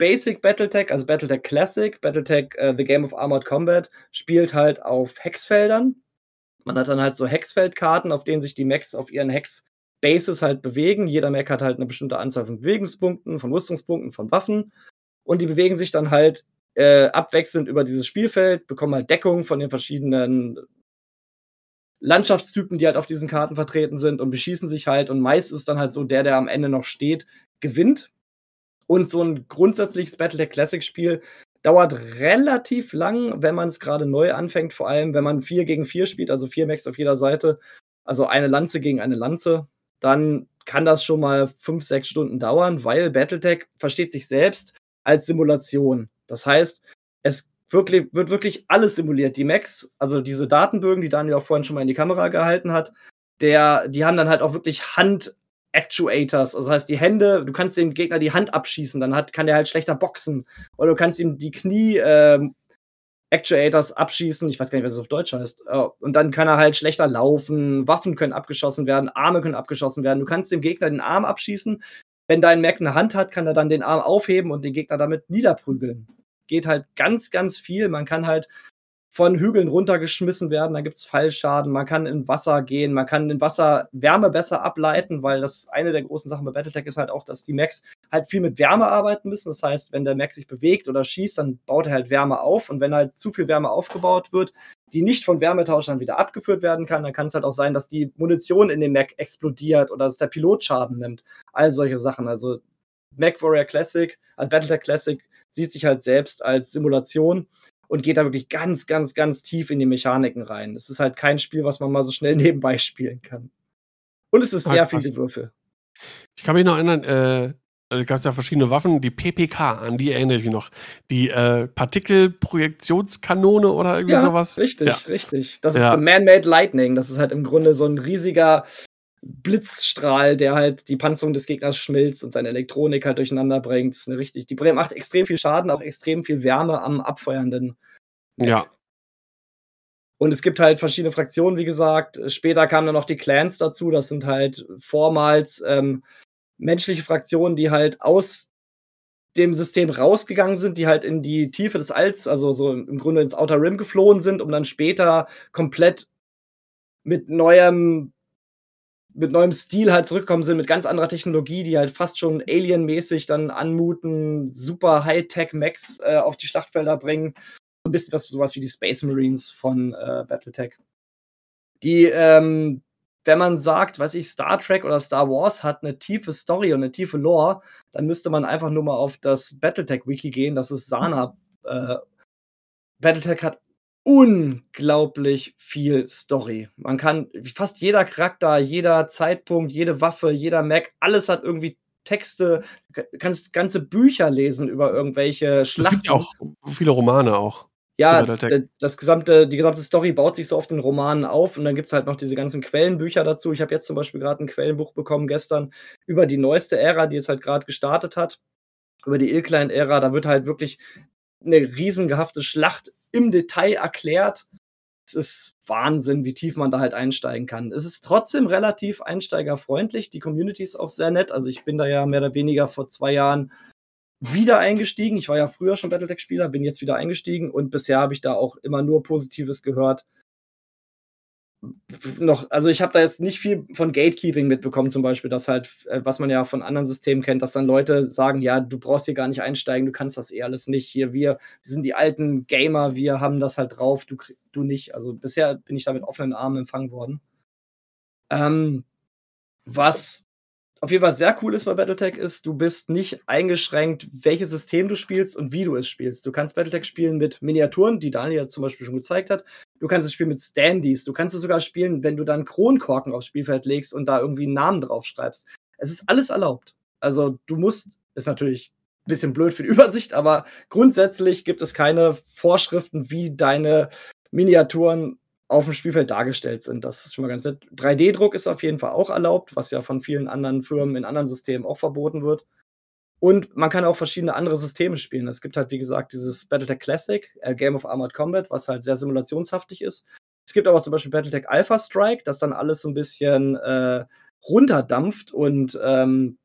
Basic Battletech, also Battletech Classic, Battletech uh, The Game of Armored Combat, spielt halt auf Hexfeldern. Man hat dann halt so Hexfeldkarten, auf denen sich die Mechs auf ihren Hex-Bases halt bewegen. Jeder Mech hat halt eine bestimmte Anzahl von Bewegungspunkten, von Rüstungspunkten, von Waffen. Und die bewegen sich dann halt äh, abwechselnd über dieses Spielfeld, bekommen halt Deckung von den verschiedenen Landschaftstypen, die halt auf diesen Karten vertreten sind und beschießen sich halt. Und meist ist dann halt so der, der am Ende noch steht, gewinnt. Und so ein grundsätzliches Battletech Classic Spiel dauert relativ lang, wenn man es gerade neu anfängt, vor allem wenn man 4 gegen 4 spielt, also vier Max auf jeder Seite, also eine Lanze gegen eine Lanze, dann kann das schon mal 5, 6 Stunden dauern, weil Battletech versteht sich selbst als Simulation. Das heißt, es wirklich, wird wirklich alles simuliert. Die Max, also diese Datenbögen, die Daniel auch vorhin schon mal in die Kamera gehalten hat, der, die haben dann halt auch wirklich Hand Actuators, also das heißt die Hände, du kannst dem Gegner die Hand abschießen, dann hat, kann der halt schlechter boxen. Oder du kannst ihm die Knie äh, Actuators abschießen, ich weiß gar nicht, was es auf Deutsch heißt. Und dann kann er halt schlechter laufen, Waffen können abgeschossen werden, Arme können abgeschossen werden. Du kannst dem Gegner den Arm abschießen. Wenn dein Mac eine Hand hat, kann er dann den Arm aufheben und den Gegner damit niederprügeln. Geht halt ganz, ganz viel. Man kann halt von Hügeln runtergeschmissen werden, da gibt es Fallschaden, man kann in Wasser gehen, man kann in Wasser Wärme besser ableiten, weil das eine der großen Sachen bei Battletech ist halt auch, dass die Macs halt viel mit Wärme arbeiten müssen. Das heißt, wenn der Mac sich bewegt oder schießt, dann baut er halt Wärme auf und wenn halt zu viel Wärme aufgebaut wird, die nicht von Wärmetauschern wieder abgeführt werden kann, dann kann es halt auch sein, dass die Munition in dem Mac explodiert oder dass der Pilot Schaden nimmt. All solche Sachen. Also Mac Warrior Classic, also Battletech Classic sieht sich halt selbst als Simulation und geht da wirklich ganz, ganz, ganz tief in die Mechaniken rein. Es ist halt kein Spiel, was man mal so schnell nebenbei spielen kann. Und es ist ah, sehr viel Gewürfel. Ich kann mich noch erinnern, äh, da gab es ja verschiedene Waffen, die PPK, an die erinnere ich mich noch. Die äh, Partikelprojektionskanone oder irgendwie ja, sowas. Richtig, ja. richtig. Das ja. ist Man-Made Lightning. Das ist halt im Grunde so ein riesiger Blitzstrahl, der halt die Panzerung des Gegners schmilzt und seine Elektronik halt durcheinander bringt. Ist eine richtig, die macht extrem viel Schaden, auch extrem viel Wärme am abfeuernden. Ja. Und es gibt halt verschiedene Fraktionen, wie gesagt. Später kamen dann noch die Clans dazu. Das sind halt vormals ähm, menschliche Fraktionen, die halt aus dem System rausgegangen sind, die halt in die Tiefe des Alls, also so im Grunde ins Outer Rim geflohen sind, um dann später komplett mit neuem mit neuem Stil halt zurückgekommen sind, mit ganz anderer Technologie, die halt fast schon alienmäßig dann anmuten, super High-Tech-Max äh, auf die Schlachtfelder bringen. So ein bisschen was, sowas wie die Space Marines von äh, Battletech. Die, ähm, wenn man sagt, weiß ich, Star Trek oder Star Wars hat eine tiefe Story und eine tiefe Lore, dann müsste man einfach nur mal auf das Battletech-Wiki gehen, das ist Sana. Äh, Battletech hat unglaublich viel Story. Man kann fast jeder Charakter, jeder Zeitpunkt, jede Waffe, jeder Mac, alles hat irgendwie Texte, du kannst ganze Bücher lesen über irgendwelche Schlachten. Es gibt ja auch viele Romane auch. Ja, das gesamte, die gesamte Story baut sich so auf den Romanen auf und dann gibt es halt noch diese ganzen Quellenbücher dazu. Ich habe jetzt zum Beispiel gerade ein Quellenbuch bekommen gestern über die neueste Ära, die es halt gerade gestartet hat, über die Ilklein-Ära. Da wird halt wirklich eine riesengehafte Schlacht im Detail erklärt. Es ist Wahnsinn, wie tief man da halt einsteigen kann. Es ist trotzdem relativ einsteigerfreundlich. Die Community ist auch sehr nett. Also ich bin da ja mehr oder weniger vor zwei Jahren wieder eingestiegen. Ich war ja früher schon Battletech-Spieler, bin jetzt wieder eingestiegen und bisher habe ich da auch immer nur Positives gehört noch, also ich habe da jetzt nicht viel von Gatekeeping mitbekommen, zum Beispiel, dass halt, äh, was man ja von anderen Systemen kennt, dass dann Leute sagen, ja, du brauchst hier gar nicht einsteigen, du kannst das eh alles nicht. Hier, wir, sind die alten Gamer, wir haben das halt drauf, du, du nicht. Also bisher bin ich da mit offenen Armen empfangen worden. Ähm, was auf jeden Fall sehr cool ist bei Battletech ist, du bist nicht eingeschränkt, welches System du spielst und wie du es spielst. Du kannst Battletech spielen mit Miniaturen, die Daniel zum Beispiel schon gezeigt hat. Du kannst es spielen mit Standys. Du kannst es sogar spielen, wenn du dann Kronkorken aufs Spielfeld legst und da irgendwie einen Namen drauf schreibst. Es ist alles erlaubt. Also du musst, ist natürlich ein bisschen blöd für die Übersicht, aber grundsätzlich gibt es keine Vorschriften, wie deine Miniaturen auf dem Spielfeld dargestellt sind. Das ist schon mal ganz nett. 3D-Druck ist auf jeden Fall auch erlaubt, was ja von vielen anderen Firmen in anderen Systemen auch verboten wird. Und man kann auch verschiedene andere Systeme spielen. Es gibt halt, wie gesagt, dieses Battletech Classic, äh, Game of Armored Combat, was halt sehr simulationshaftig ist. Es gibt aber zum Beispiel Battletech Alpha Strike, das dann alles so ein bisschen äh, runterdampft und ähm,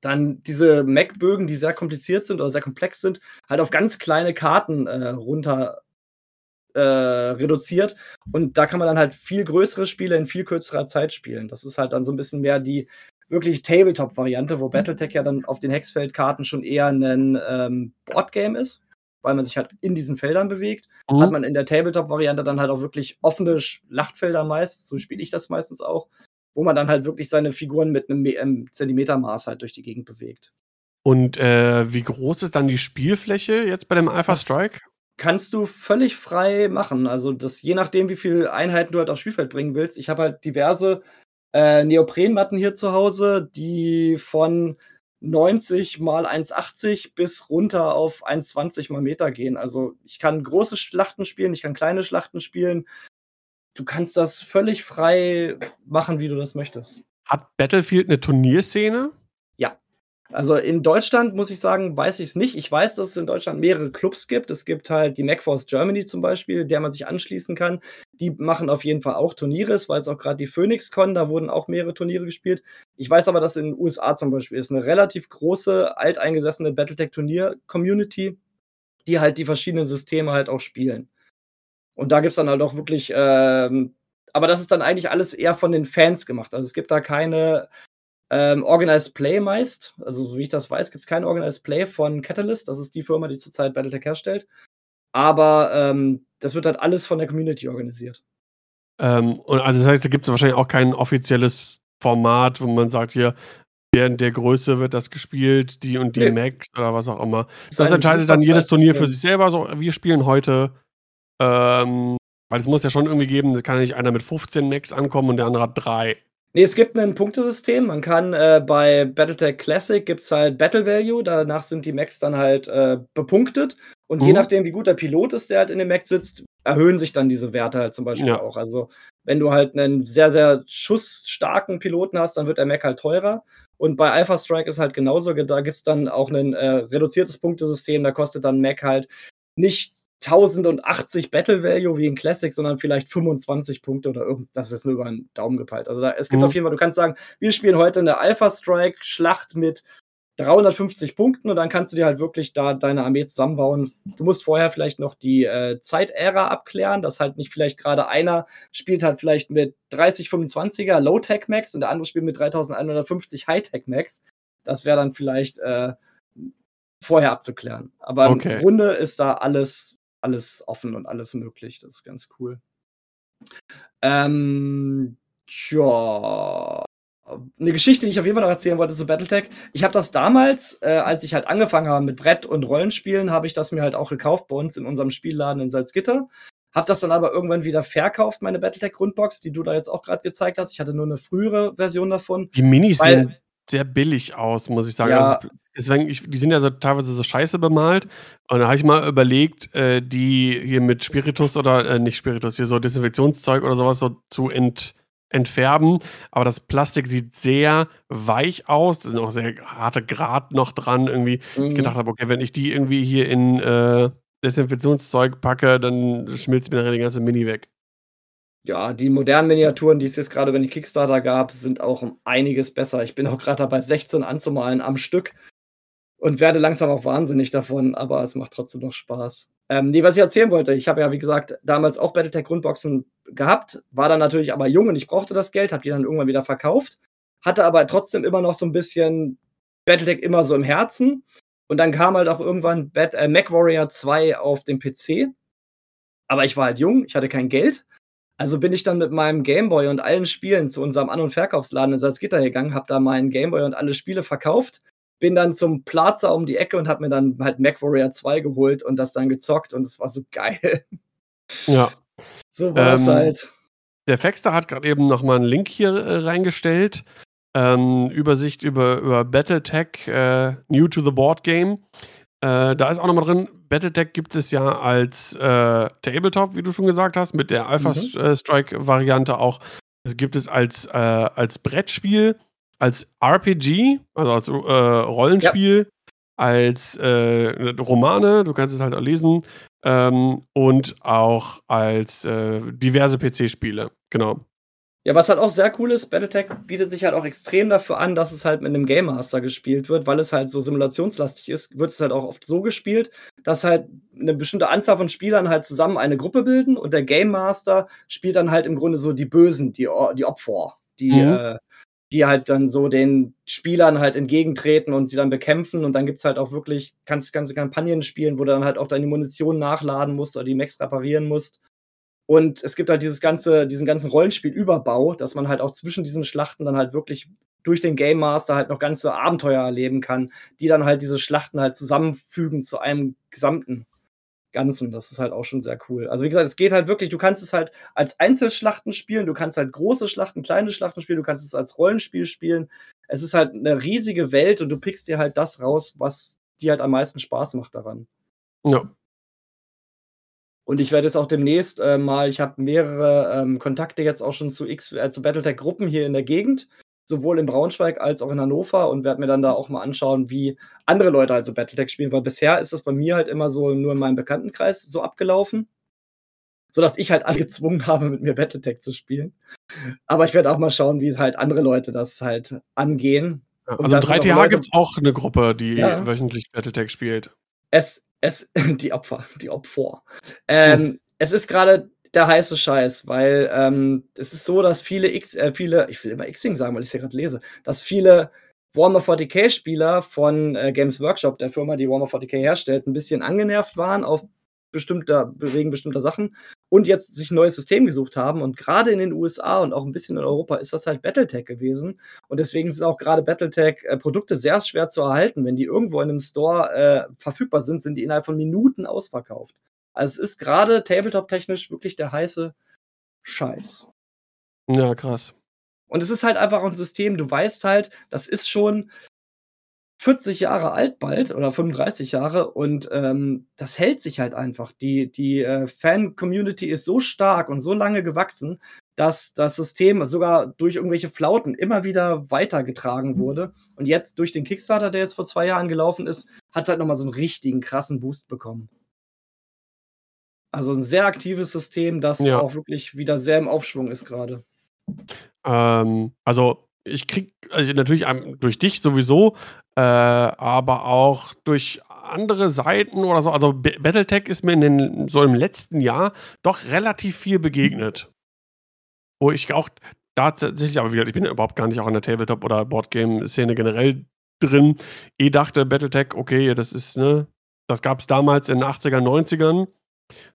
dann diese Mac-Bögen, die sehr kompliziert sind oder sehr komplex sind, halt auf ganz kleine Karten äh, runter äh, reduziert. Und da kann man dann halt viel größere Spiele in viel kürzerer Zeit spielen. Das ist halt dann so ein bisschen mehr die wirklich Tabletop-Variante, wo Battletech ja dann auf den Hexfeldkarten schon eher ein ähm, Boardgame ist, weil man sich halt in diesen Feldern bewegt. Mhm. Hat man in der Tabletop-Variante dann halt auch wirklich offene Schlachtfelder meist, so spiele ich das meistens auch, wo man dann halt wirklich seine Figuren mit einem ähm, Zentimetermaß halt durch die Gegend bewegt. Und äh, wie groß ist dann die Spielfläche jetzt bei dem Alpha Strike? Kannst du völlig frei machen. Also das je nachdem, wie viele Einheiten du halt aufs Spielfeld bringen willst. Ich habe halt diverse äh, Neoprenmatten hier zu Hause, die von 90 mal 1,80 bis runter auf 1,20 mal Meter gehen. Also ich kann große Schlachten spielen, ich kann kleine Schlachten spielen. Du kannst das völlig frei machen, wie du das möchtest. Hat Battlefield eine Turnierszene? Also in Deutschland muss ich sagen, weiß ich es nicht. Ich weiß, dass es in Deutschland mehrere Clubs gibt. Es gibt halt die MacForce Germany zum Beispiel, der man sich anschließen kann. Die machen auf jeden Fall auch Turniere. Es weiß auch gerade die PhoenixCon, da wurden auch mehrere Turniere gespielt. Ich weiß aber, dass in den USA zum Beispiel ist eine relativ große, alteingesessene Battletech-Turnier-Community, die halt die verschiedenen Systeme halt auch spielen. Und da gibt es dann halt auch wirklich, ähm, aber das ist dann eigentlich alles eher von den Fans gemacht. Also es gibt da keine ähm, Organized Play meist, also so wie ich das weiß, gibt es kein Organized Play von Catalyst. Das ist die Firma, die zurzeit Battletech herstellt. Aber ähm, das wird halt alles von der Community organisiert. Ähm, und also das heißt, da gibt es wahrscheinlich auch kein offizielles Format, wo man sagt, hier, der in der Größe wird das gespielt, die und die nee. Max oder was auch immer. Das, das entscheidet dann jedes Turnier für sich selber. So, wir spielen heute, ähm, weil es muss ja schon irgendwie geben, da kann ja nicht einer mit 15 Max ankommen und der andere hat drei. Nee, es gibt ein Punktesystem. Man kann äh, bei Battletech Classic gibt es halt Battle Value. Danach sind die Macs dann halt äh, bepunktet. Und mhm. je nachdem, wie gut der Pilot ist, der halt in dem Mac sitzt, erhöhen sich dann diese Werte halt zum Beispiel ja. auch. Also, wenn du halt einen sehr, sehr schussstarken Piloten hast, dann wird der Mac halt teurer. Und bei Alpha Strike ist halt genauso. Da gibt es dann auch ein äh, reduziertes Punktesystem. Da kostet dann Mac halt nicht 1080 Battle Value wie in Classic, sondern vielleicht 25 Punkte oder irgendwas. Das ist nur über den Daumen gepeilt. Also da, es gibt mhm. auf jeden Fall, du kannst sagen, wir spielen heute eine Alpha Strike Schlacht mit 350 Punkten und dann kannst du dir halt wirklich da deine Armee zusammenbauen. Du musst vorher vielleicht noch die äh, Zeitära abklären, dass halt nicht vielleicht gerade einer spielt halt vielleicht mit 30, 25er Low-Tech Max und der andere spielt mit 3150 High-Tech Max. Das wäre dann vielleicht äh, vorher abzuklären. Aber okay. im Grunde ist da alles alles offen und alles möglich. Das ist ganz cool. Ähm, ja. Eine Geschichte, die ich auf jeden Fall noch erzählen wollte zu Battletech. Ich habe das damals, äh, als ich halt angefangen habe mit Brett- und Rollenspielen, habe ich das mir halt auch gekauft bei uns in unserem Spielladen in Salzgitter. Hab das dann aber irgendwann wieder verkauft, meine Battletech-Grundbox, die du da jetzt auch gerade gezeigt hast. Ich hatte nur eine frühere Version davon. Die Minis weil, sind sehr billig aus, muss ich sagen. Ja. Also, deswegen, ich, die sind ja so, teilweise so scheiße bemalt. Und da habe ich mal überlegt, äh, die hier mit Spiritus oder äh, nicht Spiritus, hier so Desinfektionszeug oder sowas so zu ent, entfärben. Aber das Plastik sieht sehr weich aus. Da sind auch sehr harte Grat noch dran. Irgendwie. Mhm. Ich gedacht habe, okay, wenn ich die irgendwie hier in äh, Desinfektionszeug packe, dann schmilzt mir nachher die ganze Mini weg ja, die modernen Miniaturen, die es jetzt gerade über den Kickstarter gab, sind auch um einiges besser. Ich bin auch gerade dabei, 16 anzumalen am Stück und werde langsam auch wahnsinnig davon, aber es macht trotzdem noch Spaß. Ähm, nee, was ich erzählen wollte, ich habe ja, wie gesagt, damals auch Battletech-Grundboxen gehabt, war dann natürlich aber jung und ich brauchte das Geld, habe die dann irgendwann wieder verkauft, hatte aber trotzdem immer noch so ein bisschen Battletech immer so im Herzen. Und dann kam halt auch irgendwann Bat äh, MacWarrior 2 auf dem PC. Aber ich war halt jung, ich hatte kein Geld also bin ich dann mit meinem Gameboy und allen Spielen zu unserem An- und Verkaufsladen in Salzgitter gegangen, habe da meinen Gameboy und alle Spiele verkauft, bin dann zum Plaza um die Ecke und habe mir dann halt MacWarrior 2 geholt und das dann gezockt und es war so geil. Ja. So war es ähm, halt. Der Faxter hat gerade eben nochmal einen Link hier äh, reingestellt. Ähm, Übersicht über, über Battletech, äh, New to the Board Game. Äh, da ist auch nochmal drin, Battletech gibt es ja als äh, Tabletop, wie du schon gesagt hast, mit der Alpha mhm. Äh, Strike-Variante auch. Es gibt es als, äh, als Brettspiel, als RPG, also als äh, Rollenspiel, ja. als äh, Romane, du kannst es halt auch lesen, ähm, und auch als äh, diverse PC-Spiele. Genau. Ja, was halt auch sehr cool ist, Battletech bietet sich halt auch extrem dafür an, dass es halt mit einem Game Master gespielt wird, weil es halt so simulationslastig ist, wird es halt auch oft so gespielt, dass halt eine bestimmte Anzahl von Spielern halt zusammen eine Gruppe bilden und der Game Master spielt dann halt im Grunde so die Bösen, die, die Opfer, die, mhm. äh, die halt dann so den Spielern halt entgegentreten und sie dann bekämpfen. Und dann gibt es halt auch wirklich, kannst ganze Kampagnen spielen, wo du dann halt auch deine Munition nachladen musst oder die Max reparieren musst. Und es gibt halt dieses ganze, diesen ganzen Rollenspielüberbau, dass man halt auch zwischen diesen Schlachten dann halt wirklich durch den Game Master halt noch ganze Abenteuer erleben kann, die dann halt diese Schlachten halt zusammenfügen zu einem gesamten Ganzen. Das ist halt auch schon sehr cool. Also wie gesagt, es geht halt wirklich, du kannst es halt als Einzelschlachten spielen, du kannst halt große Schlachten, kleine Schlachten spielen, du kannst es als Rollenspiel spielen. Es ist halt eine riesige Welt und du pickst dir halt das raus, was dir halt am meisten Spaß macht daran. Ja. Und ich werde es auch demnächst äh, mal, ich habe mehrere ähm, Kontakte jetzt auch schon zu, X, äh, zu Battletech-Gruppen hier in der Gegend sowohl in Braunschweig als auch in Hannover und werde mir dann da auch mal anschauen, wie andere Leute also Battletech spielen, weil bisher ist das bei mir halt immer so nur in meinem Bekanntenkreis so abgelaufen, sodass ich halt alle gezwungen habe, mit mir Battletech zu spielen. Aber ich werde auch mal schauen, wie halt andere Leute das halt angehen. Ja, also 3TH gibt es auch eine Gruppe, die ja. wöchentlich Battletech spielt. Es, es, die Opfer, die Opfer. Ähm, hm. Es ist gerade der heiße Scheiß, weil ähm, es ist so, dass viele X, äh, viele, ich will immer X-Wing sagen, weil ich es hier gerade lese, dass viele Warhammer 40k-Spieler von äh, Games Workshop, der Firma, die Warhammer 40k herstellt, ein bisschen angenervt waren auf bestimmter, wegen bestimmter Sachen und jetzt sich ein neues System gesucht haben. Und gerade in den USA und auch ein bisschen in Europa ist das halt Battletech gewesen. Und deswegen sind auch gerade Battletech-Produkte äh, sehr schwer zu erhalten. Wenn die irgendwo in einem Store äh, verfügbar sind, sind die innerhalb von Minuten ausverkauft. Also es ist gerade Tabletop-technisch wirklich der heiße Scheiß. Ja, krass. Und es ist halt einfach ein System, du weißt halt, das ist schon 40 Jahre alt bald oder 35 Jahre und ähm, das hält sich halt einfach. Die, die äh, Fan-Community ist so stark und so lange gewachsen, dass das System sogar durch irgendwelche Flauten immer wieder weitergetragen mhm. wurde. Und jetzt durch den Kickstarter, der jetzt vor zwei Jahren gelaufen ist, hat es halt nochmal so einen richtigen krassen Boost bekommen. Also ein sehr aktives System, das ja. auch wirklich wieder sehr im Aufschwung ist gerade. Ähm, also ich krieg also natürlich durch dich sowieso, äh, aber auch durch andere Seiten oder so. Also Battletech ist mir in den, so im letzten Jahr doch relativ viel begegnet. Wo ich auch tatsächlich, aber ich bin überhaupt gar nicht auch in der Tabletop- oder Boardgame-Szene generell drin. Ich dachte, Battletech, okay, das ist, ne, das gab es damals in den 80er, 90ern.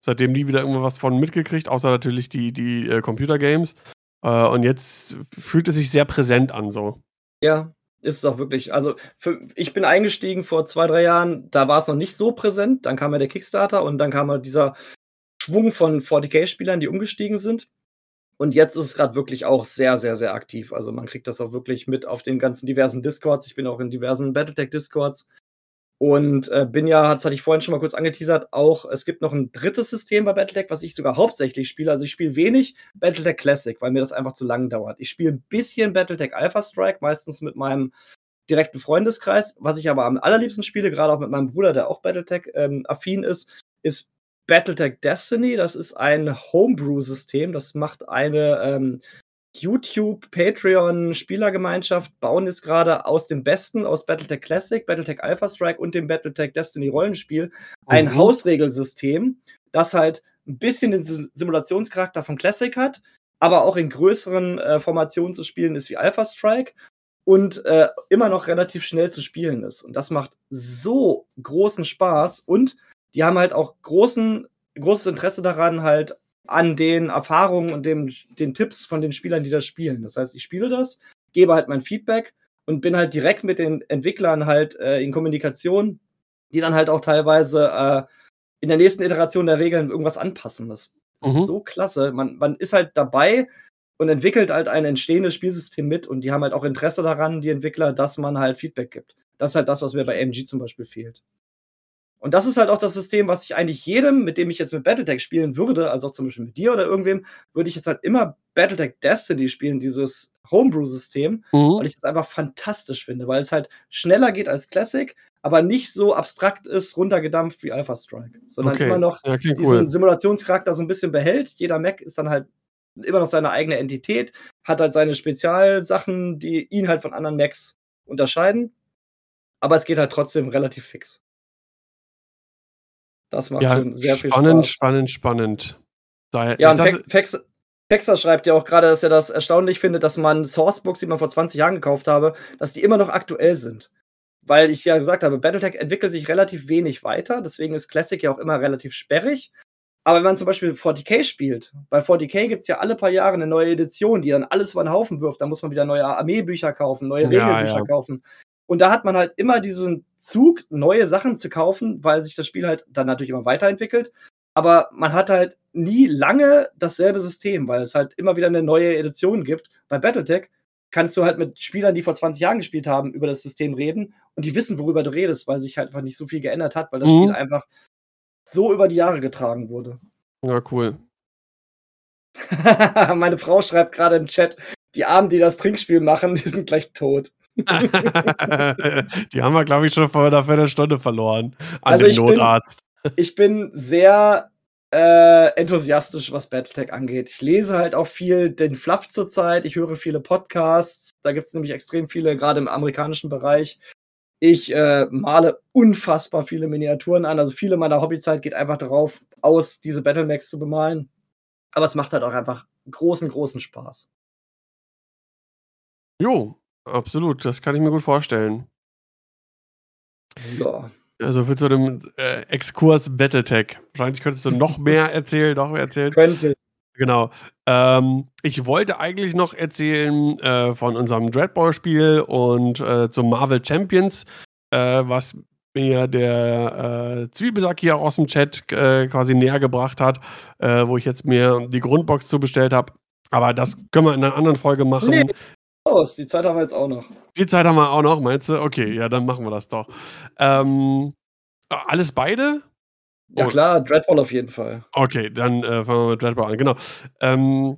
Seitdem nie wieder irgendwas von mitgekriegt, außer natürlich die, die äh, Computergames. Äh, und jetzt fühlt es sich sehr präsent an, so. Ja, ist es auch wirklich. Also, für, ich bin eingestiegen vor zwei, drei Jahren, da war es noch nicht so präsent. Dann kam ja der Kickstarter und dann kam halt dieser Schwung von 40k-Spielern, die umgestiegen sind. Und jetzt ist es gerade wirklich auch sehr, sehr, sehr aktiv. Also man kriegt das auch wirklich mit auf den ganzen diversen Discords. Ich bin auch in diversen Battletech-Discords. Und äh, bin ja, das hatte ich vorhin schon mal kurz angeteasert, auch es gibt noch ein drittes System bei Battletech, was ich sogar hauptsächlich spiele. Also ich spiele wenig Battletech Classic, weil mir das einfach zu lang dauert. Ich spiele ein bisschen Battletech Alpha Strike, meistens mit meinem direkten Freundeskreis. Was ich aber am allerliebsten spiele, gerade auch mit meinem Bruder, der auch Battletech ähm, affin ist, ist Battletech Destiny. Das ist ein Homebrew-System. Das macht eine ähm, YouTube, Patreon, Spielergemeinschaft bauen jetzt gerade aus dem Besten, aus Battletech Classic, Battletech Alpha Strike und dem Battletech Destiny Rollenspiel ein mhm. Hausregelsystem, das halt ein bisschen den Simulationscharakter von Classic hat, aber auch in größeren äh, Formationen zu spielen ist wie Alpha Strike und äh, immer noch relativ schnell zu spielen ist. Und das macht so großen Spaß und die haben halt auch großen, großes Interesse daran, halt an den Erfahrungen und dem, den Tipps von den Spielern, die das spielen. Das heißt, ich spiele das, gebe halt mein Feedback und bin halt direkt mit den Entwicklern halt äh, in Kommunikation, die dann halt auch teilweise äh, in der nächsten Iteration der Regeln irgendwas anpassen. Das ist mhm. so klasse. Man, man ist halt dabei und entwickelt halt ein entstehendes Spielsystem mit und die haben halt auch Interesse daran, die Entwickler, dass man halt Feedback gibt. Das ist halt das, was mir bei AMG zum Beispiel fehlt. Und das ist halt auch das System, was ich eigentlich jedem, mit dem ich jetzt mit Battletech spielen würde, also auch zum Beispiel mit dir oder irgendwem, würde ich jetzt halt immer Battletech Destiny spielen, dieses Homebrew-System, mhm. weil ich das einfach fantastisch finde, weil es halt schneller geht als Classic, aber nicht so abstrakt ist, runtergedampft wie Alpha Strike, sondern okay. immer noch ja, diesen cool. Simulationscharakter so ein bisschen behält. Jeder Mac ist dann halt immer noch seine eigene Entität, hat halt seine Spezialsachen, die ihn halt von anderen Macs unterscheiden. Aber es geht halt trotzdem relativ fix. Das macht ja, schon sehr viel spannend, Spaß. Spannend, spannend, spannend. Ja, und Fex, Fexer schreibt ja auch gerade, dass er das erstaunlich findet, dass man Sourcebooks, die man vor 20 Jahren gekauft habe, dass die immer noch aktuell sind. Weil ich ja gesagt habe, Battletech entwickelt sich relativ wenig weiter, deswegen ist Classic ja auch immer relativ sperrig. Aber wenn man zum Beispiel 40k spielt, bei 40k gibt es ja alle paar Jahre eine neue Edition, die dann alles über den Haufen wirft. Da muss man wieder neue Armeebücher kaufen, neue Regelbücher ja, ja. kaufen. Und da hat man halt immer diesen Zug, neue Sachen zu kaufen, weil sich das Spiel halt dann natürlich immer weiterentwickelt. Aber man hat halt nie lange dasselbe System, weil es halt immer wieder eine neue Edition gibt. Bei Battletech kannst du halt mit Spielern, die vor 20 Jahren gespielt haben, über das System reden und die wissen, worüber du redest, weil sich halt einfach nicht so viel geändert hat, weil das mhm. Spiel einfach so über die Jahre getragen wurde. Ja, cool. Meine Frau schreibt gerade im Chat, die Armen, die das Trinkspiel machen, die sind gleich tot. die haben wir, glaube ich, schon vor einer Viertelstunde verloren. An also den Notarzt. Bin, ich bin sehr äh, enthusiastisch, was Battletech angeht. Ich lese halt auch viel den Fluff zurzeit. Ich höre viele Podcasts. Da gibt es nämlich extrem viele, gerade im amerikanischen Bereich. Ich äh, male unfassbar viele Miniaturen an. Also viele meiner Hobbyzeit geht einfach darauf aus, diese Battlemax zu bemalen. Aber es macht halt auch einfach großen, großen Spaß. Jo, absolut. Das kann ich mir gut vorstellen. Ja. Also für so einem äh, Exkurs Battletech. Wahrscheinlich könntest du noch mehr erzählen, noch mehr erzählen. Könnte. Genau. Ähm, ich wollte eigentlich noch erzählen äh, von unserem Dreadball-Spiel und äh, zum Marvel Champions, äh, was mir der äh, Zwiebelsack hier aus dem Chat äh, quasi näher gebracht hat, äh, wo ich jetzt mir die Grundbox zubestellt habe. Aber das können wir in einer anderen Folge machen. Nee, aus. Die Zeit haben wir jetzt auch noch. Die Zeit haben wir auch noch, meinst du? Okay, ja, dann machen wir das doch. Ähm, alles beide? Ja, oh. klar, Dreadball auf jeden Fall. Okay, dann äh, fangen wir mit Dreadball an. Genau. Ähm,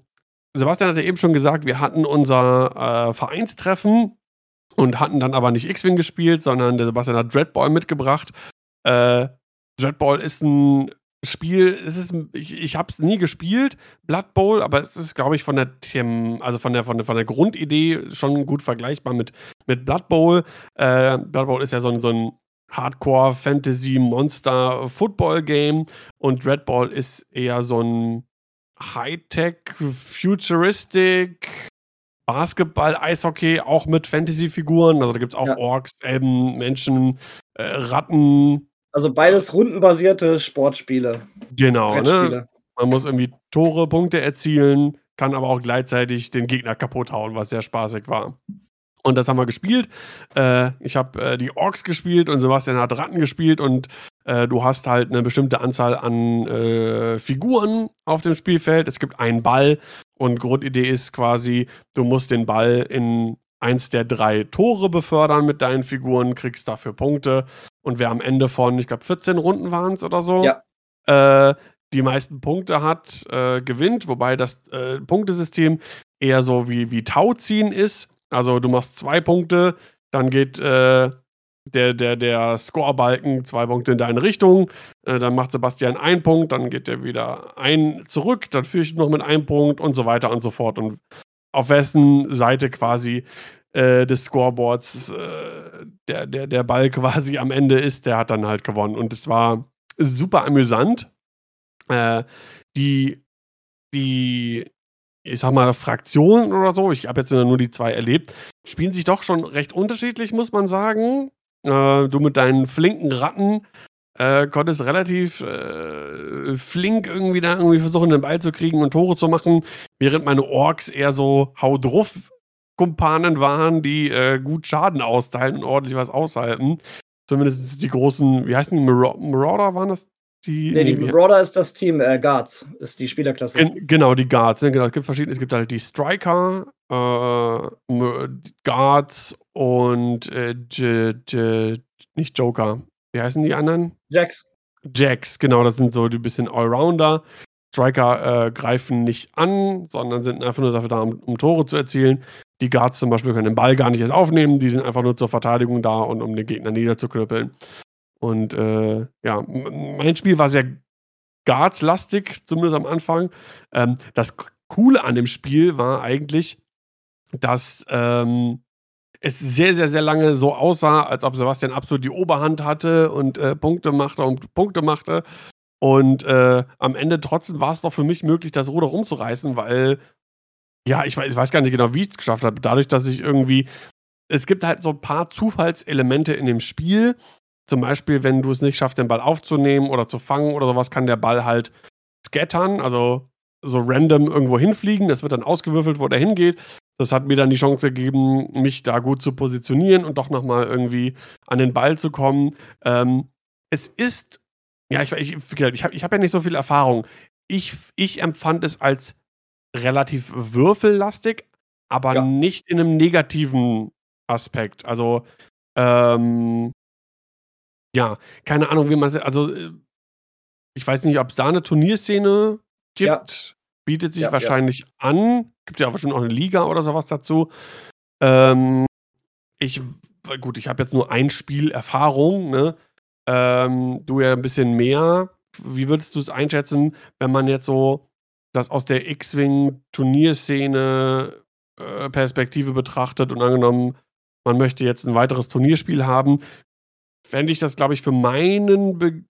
Sebastian hatte eben schon gesagt, wir hatten unser äh, Vereinstreffen und hatten dann aber nicht X-Wing gespielt, sondern der Sebastian hat Dreadball mitgebracht. Äh, Dreadball ist ein Spiel, es ist, ich, ich habe es nie gespielt, Blood Bowl, aber es ist, glaube ich, von der also von der, von der, von der Grundidee schon gut vergleichbar mit, mit Blood Bowl. Äh, Blood Bowl ist ja so ein, so ein Hardcore Fantasy Monster Football Game und Red Ball ist eher so ein Hightech Futuristic Basketball, Eishockey, auch mit Fantasy-Figuren. Also da gibt es auch ja. Orks, Elben, Menschen, äh, Ratten, also beides rundenbasierte Sportspiele. Genau, ne? Man muss irgendwie Tore, Punkte erzielen, kann aber auch gleichzeitig den Gegner kaputt hauen, was sehr spaßig war. Und das haben wir gespielt. Äh, ich habe äh, die Orks gespielt und Sebastian hat Ratten gespielt und äh, du hast halt eine bestimmte Anzahl an äh, Figuren auf dem Spielfeld. Es gibt einen Ball und Grundidee ist quasi, du musst den Ball in eins der drei Tore befördern mit deinen Figuren, kriegst dafür Punkte. Und wer am Ende von, ich glaube, 14 Runden waren es oder so, ja. äh, die meisten Punkte hat, äh, gewinnt, wobei das äh, Punktesystem eher so wie, wie Tauziehen ist. Also du machst zwei Punkte, dann geht äh, der, der, der Scorebalken zwei Punkte in deine Richtung, äh, dann macht Sebastian einen Punkt, dann geht er wieder ein zurück, dann führe ich noch mit einem Punkt und so weiter und so fort. Und auf wessen Seite quasi äh, des Scoreboards äh, der, der, der Ball quasi am Ende ist, der hat dann halt gewonnen. Und es war super amüsant. Äh, die, die, ich sag mal, Fraktionen oder so, ich habe jetzt nur die zwei erlebt, spielen sich doch schon recht unterschiedlich, muss man sagen. Äh, du mit deinen flinken Ratten äh, konntest relativ äh, flink irgendwie da irgendwie versuchen, den Ball zu kriegen und Tore zu machen, während meine Orks eher so hau drauf Kumpanen waren, die äh, gut Schaden austeilen und ordentlich was aushalten. Zumindest die großen, wie heißen die, Marauder waren das? Die, nee, die Marauder ist das Team, äh, Guards ist die Spielerklasse. In, genau, die Guards. Ne, genau, es gibt verschiedene, es gibt halt die Striker, äh, Guards und äh, J, J, nicht Joker, Wie heißen die anderen? Jacks. Jacks, genau, das sind so die bisschen Allrounder. Striker äh, greifen nicht an, sondern sind einfach nur dafür da, um, um, Tore zu erzielen. Die Guards zum Beispiel können den Ball gar nicht erst aufnehmen, die sind einfach nur zur Verteidigung da und um den Gegner niederzuknüppeln. Und äh, ja, mein Spiel war sehr Guards-lastig, zumindest am Anfang. Ähm, das Coole an dem Spiel war eigentlich, dass ähm, es sehr, sehr, sehr lange so aussah, als ob Sebastian absolut die Oberhand hatte und äh, Punkte machte und Punkte machte. Und äh, am Ende trotzdem war es doch für mich möglich, das Ruder rumzureißen, weil, ja, ich weiß, ich weiß gar nicht genau, wie ich es geschafft habe. Dadurch, dass ich irgendwie, es gibt halt so ein paar Zufallselemente in dem Spiel. Zum Beispiel, wenn du es nicht schaffst, den Ball aufzunehmen oder zu fangen oder sowas, kann der Ball halt scattern, also so random irgendwo hinfliegen. Das wird dann ausgewürfelt, wo der hingeht. Das hat mir dann die Chance gegeben, mich da gut zu positionieren und doch nochmal irgendwie an den Ball zu kommen. Ähm, es ist, ja, ich, ich, ich habe ich hab ja nicht so viel Erfahrung. Ich, ich empfand es als relativ würfellastig, aber ja. nicht in einem negativen Aspekt. Also, ähm, ja, keine Ahnung, wie man es, also, äh, ich weiß nicht, ob es da eine Turnierszene gibt. Ja. Bietet sich ja, wahrscheinlich an. Gibt ja bestimmt auch eine Liga oder sowas dazu. Ähm, ich, gut, ich habe jetzt nur ein Spiel Erfahrung, ne? Ähm, du ja ein bisschen mehr. Wie würdest du es einschätzen, wenn man jetzt so das aus der X-Wing-Turnierszene äh, Perspektive betrachtet und angenommen, man möchte jetzt ein weiteres Turnierspiel haben, fände ich das, glaube ich, für meinen. Be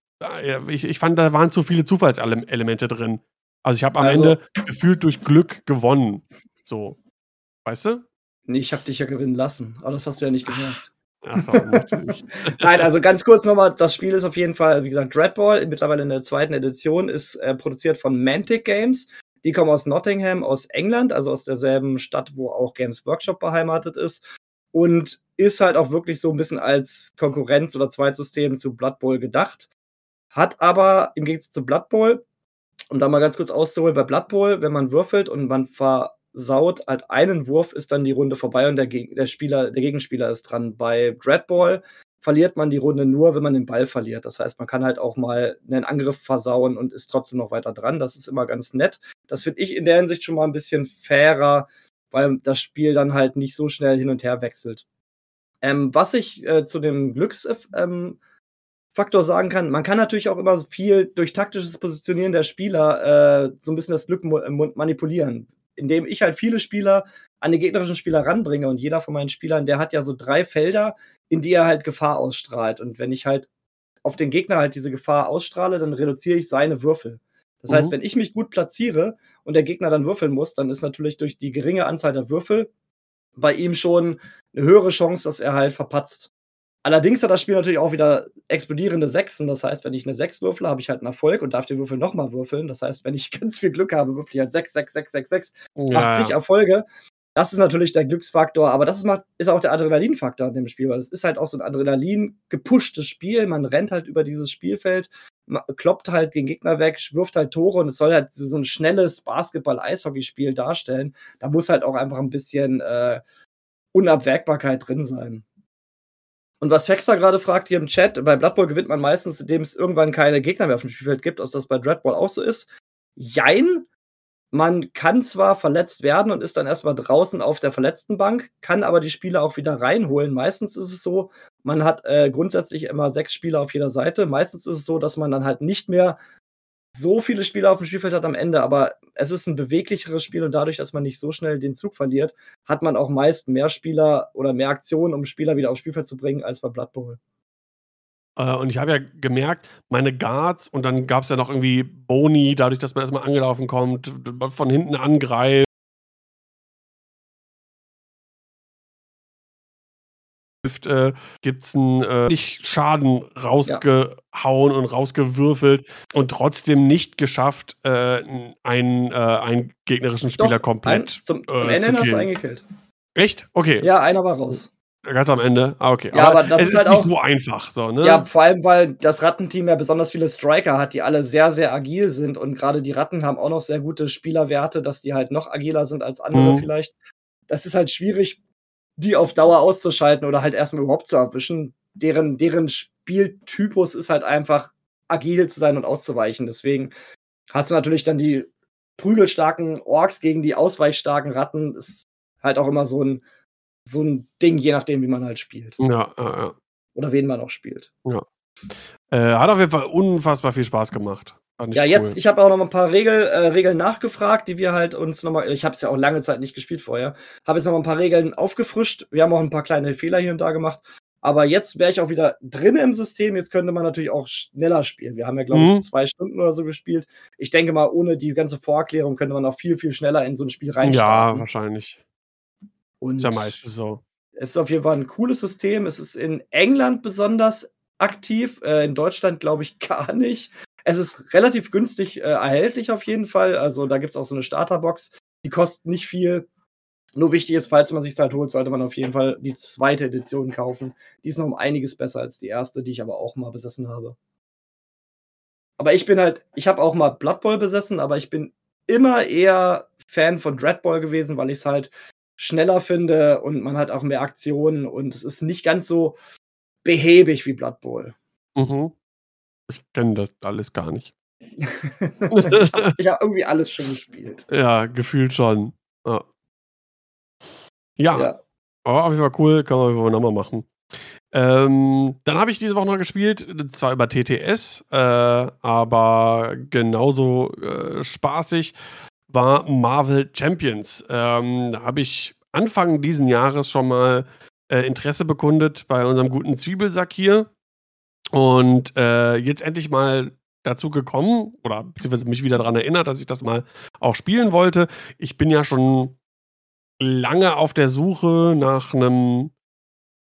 ich, ich fand, da waren zu viele Zufallselemente drin. Also ich habe am also, Ende gefühlt durch Glück gewonnen. So. Weißt du? Nee, ich habe dich ja gewinnen lassen, aber das hast du ja nicht gemerkt. Nein, also ganz kurz nochmal, das Spiel ist auf jeden Fall, wie gesagt, Dreadball, mittlerweile in der zweiten Edition, ist äh, produziert von Mantic Games. Die kommen aus Nottingham, aus England, also aus derselben Stadt, wo auch Games Workshop beheimatet ist. Und ist halt auch wirklich so ein bisschen als Konkurrenz oder Zweitsystem zu Blood Bowl gedacht. Hat aber im Gegensatz zu Blood Bowl um da mal ganz kurz auszuholen, bei Blood Bowl, wenn man würfelt und man versaut halt einen Wurf, ist dann die Runde vorbei und der, der, Spieler, der Gegenspieler ist dran. Bei Dreadball verliert man die Runde nur, wenn man den Ball verliert. Das heißt, man kann halt auch mal einen Angriff versauen und ist trotzdem noch weiter dran. Das ist immer ganz nett. Das finde ich in der Hinsicht schon mal ein bisschen fairer, weil das Spiel dann halt nicht so schnell hin und her wechselt. Ähm, was ich äh, zu dem Glücks ähm, Faktor sagen kann. Man kann natürlich auch immer viel durch taktisches Positionieren der Spieler äh, so ein bisschen das Glück manipulieren. Indem ich halt viele Spieler an die gegnerischen Spieler ranbringe und jeder von meinen Spielern, der hat ja so drei Felder, in die er halt Gefahr ausstrahlt. Und wenn ich halt auf den Gegner halt diese Gefahr ausstrahle, dann reduziere ich seine Würfel. Das mhm. heißt, wenn ich mich gut platziere und der Gegner dann würfeln muss, dann ist natürlich durch die geringe Anzahl der Würfel bei ihm schon eine höhere Chance, dass er halt verpatzt. Allerdings hat das Spiel natürlich auch wieder explodierende Sechsen. Das heißt, wenn ich eine 6 würfle, habe ich halt einen Erfolg und darf den Würfel nochmal würfeln. Das heißt, wenn ich ganz viel Glück habe, würfel ich halt 6, 6, 6, 6, 6, ja. 80 Erfolge. Das ist natürlich der Glücksfaktor, aber das ist, ist auch der Adrenalinfaktor in dem Spiel, weil es ist halt auch so ein Adrenalin gepushtes Spiel. Man rennt halt über dieses Spielfeld, kloppt halt den Gegner weg, wirft halt Tore und es soll halt so ein schnelles Basketball-Eishockey-Spiel darstellen. Da muss halt auch einfach ein bisschen äh, Unabwägbarkeit drin sein. Und was Fexer gerade fragt hier im Chat, bei Blood Bowl gewinnt man meistens, indem es irgendwann keine Gegner mehr auf dem Spielfeld gibt, ob das bei Dreadball auch so ist. Jein. Man kann zwar verletzt werden und ist dann erstmal draußen auf der verletzten Bank, kann aber die Spieler auch wieder reinholen. Meistens ist es so, man hat äh, grundsätzlich immer sechs Spieler auf jeder Seite. Meistens ist es so, dass man dann halt nicht mehr so viele Spieler auf dem Spielfeld hat am Ende, aber es ist ein beweglicheres Spiel und dadurch, dass man nicht so schnell den Zug verliert, hat man auch meist mehr Spieler oder mehr Aktionen, um Spieler wieder aufs Spielfeld zu bringen, als bei Blood Bowl. Äh, und ich habe ja gemerkt, meine Guards und dann gab es ja noch irgendwie Boni, dadurch, dass man erstmal angelaufen kommt, von hinten angreift äh, gibt es einen äh, Schaden rausgehauen ja. und rausgewürfelt und trotzdem nicht geschafft, äh, einen, äh, einen gegnerischen Spieler Doch, komplett ein, zum, äh, am Ende hast du eingekillt. Echt? Okay. Ja, einer war raus. Ganz am Ende? Ah, okay. Ja, aber, aber das es ist, halt nicht auch, so einfach. So, ne? Ja, vor allem, weil das Rattenteam ja besonders viele Striker hat, die alle sehr, sehr agil sind. Und gerade die Ratten haben auch noch sehr gute Spielerwerte, dass die halt noch agiler sind als andere mhm. vielleicht. Das ist halt schwierig, die auf Dauer auszuschalten oder halt erstmal überhaupt zu erwischen. Deren, deren Spieltypus ist halt einfach agil zu sein und auszuweichen. Deswegen hast du natürlich dann die prügelstarken Orks gegen die ausweichstarken Ratten. Ist halt auch immer so ein, so ein Ding, je nachdem, wie man halt spielt. Ja, ja, ja. Oder wen man auch spielt. Ja. Äh, hat auf jeden Fall unfassbar viel Spaß gemacht. Ja, jetzt, cool. ich habe auch noch ein paar Regel, äh, Regeln nachgefragt, die wir halt uns nochmal, ich habe es ja auch lange Zeit nicht gespielt vorher, habe jetzt noch mal ein paar Regeln aufgefrischt. Wir haben auch ein paar kleine Fehler hier und da gemacht. Aber jetzt wäre ich auch wieder drin im System. Jetzt könnte man natürlich auch schneller spielen. Wir haben ja, glaube mhm. ich, zwei Stunden oder so gespielt. Ich denke mal, ohne die ganze Vorerklärung könnte man auch viel, viel schneller in so ein Spiel reinstarten. Ja, wahrscheinlich. Und ist ja meistens so. Es ist auf jeden Fall ein cooles System. Es ist in England besonders aktiv, äh, in Deutschland glaube ich gar nicht. Es ist relativ günstig äh, erhältlich auf jeden Fall. Also da gibt es auch so eine Starterbox. Die kostet nicht viel. Nur wichtig ist, falls man sich halt holt, sollte man auf jeden Fall die zweite Edition kaufen. Die ist noch um einiges besser als die erste, die ich aber auch mal besessen habe. Aber ich bin halt, ich habe auch mal Blood Bowl besessen, aber ich bin immer eher Fan von Dread Ball gewesen, weil ich es halt schneller finde und man hat auch mehr Aktionen und es ist nicht ganz so behäbig wie Blood Bowl. Mhm. Ich kenne das alles gar nicht. ich habe hab irgendwie alles schon gespielt. Ja, gefühlt schon. Ja. Ja. ja. Oh, auf jeden Fall cool, kann man nochmal machen. Ähm, dann habe ich diese Woche noch gespielt, zwar über TTS, äh, aber genauso äh, spaßig war Marvel Champions. Ähm, da habe ich Anfang diesen Jahres schon mal äh, Interesse bekundet bei unserem guten Zwiebelsack hier. Und äh, jetzt endlich mal dazu gekommen, oder beziehungsweise mich wieder daran erinnert, dass ich das mal auch spielen wollte. Ich bin ja schon lange auf der Suche nach einem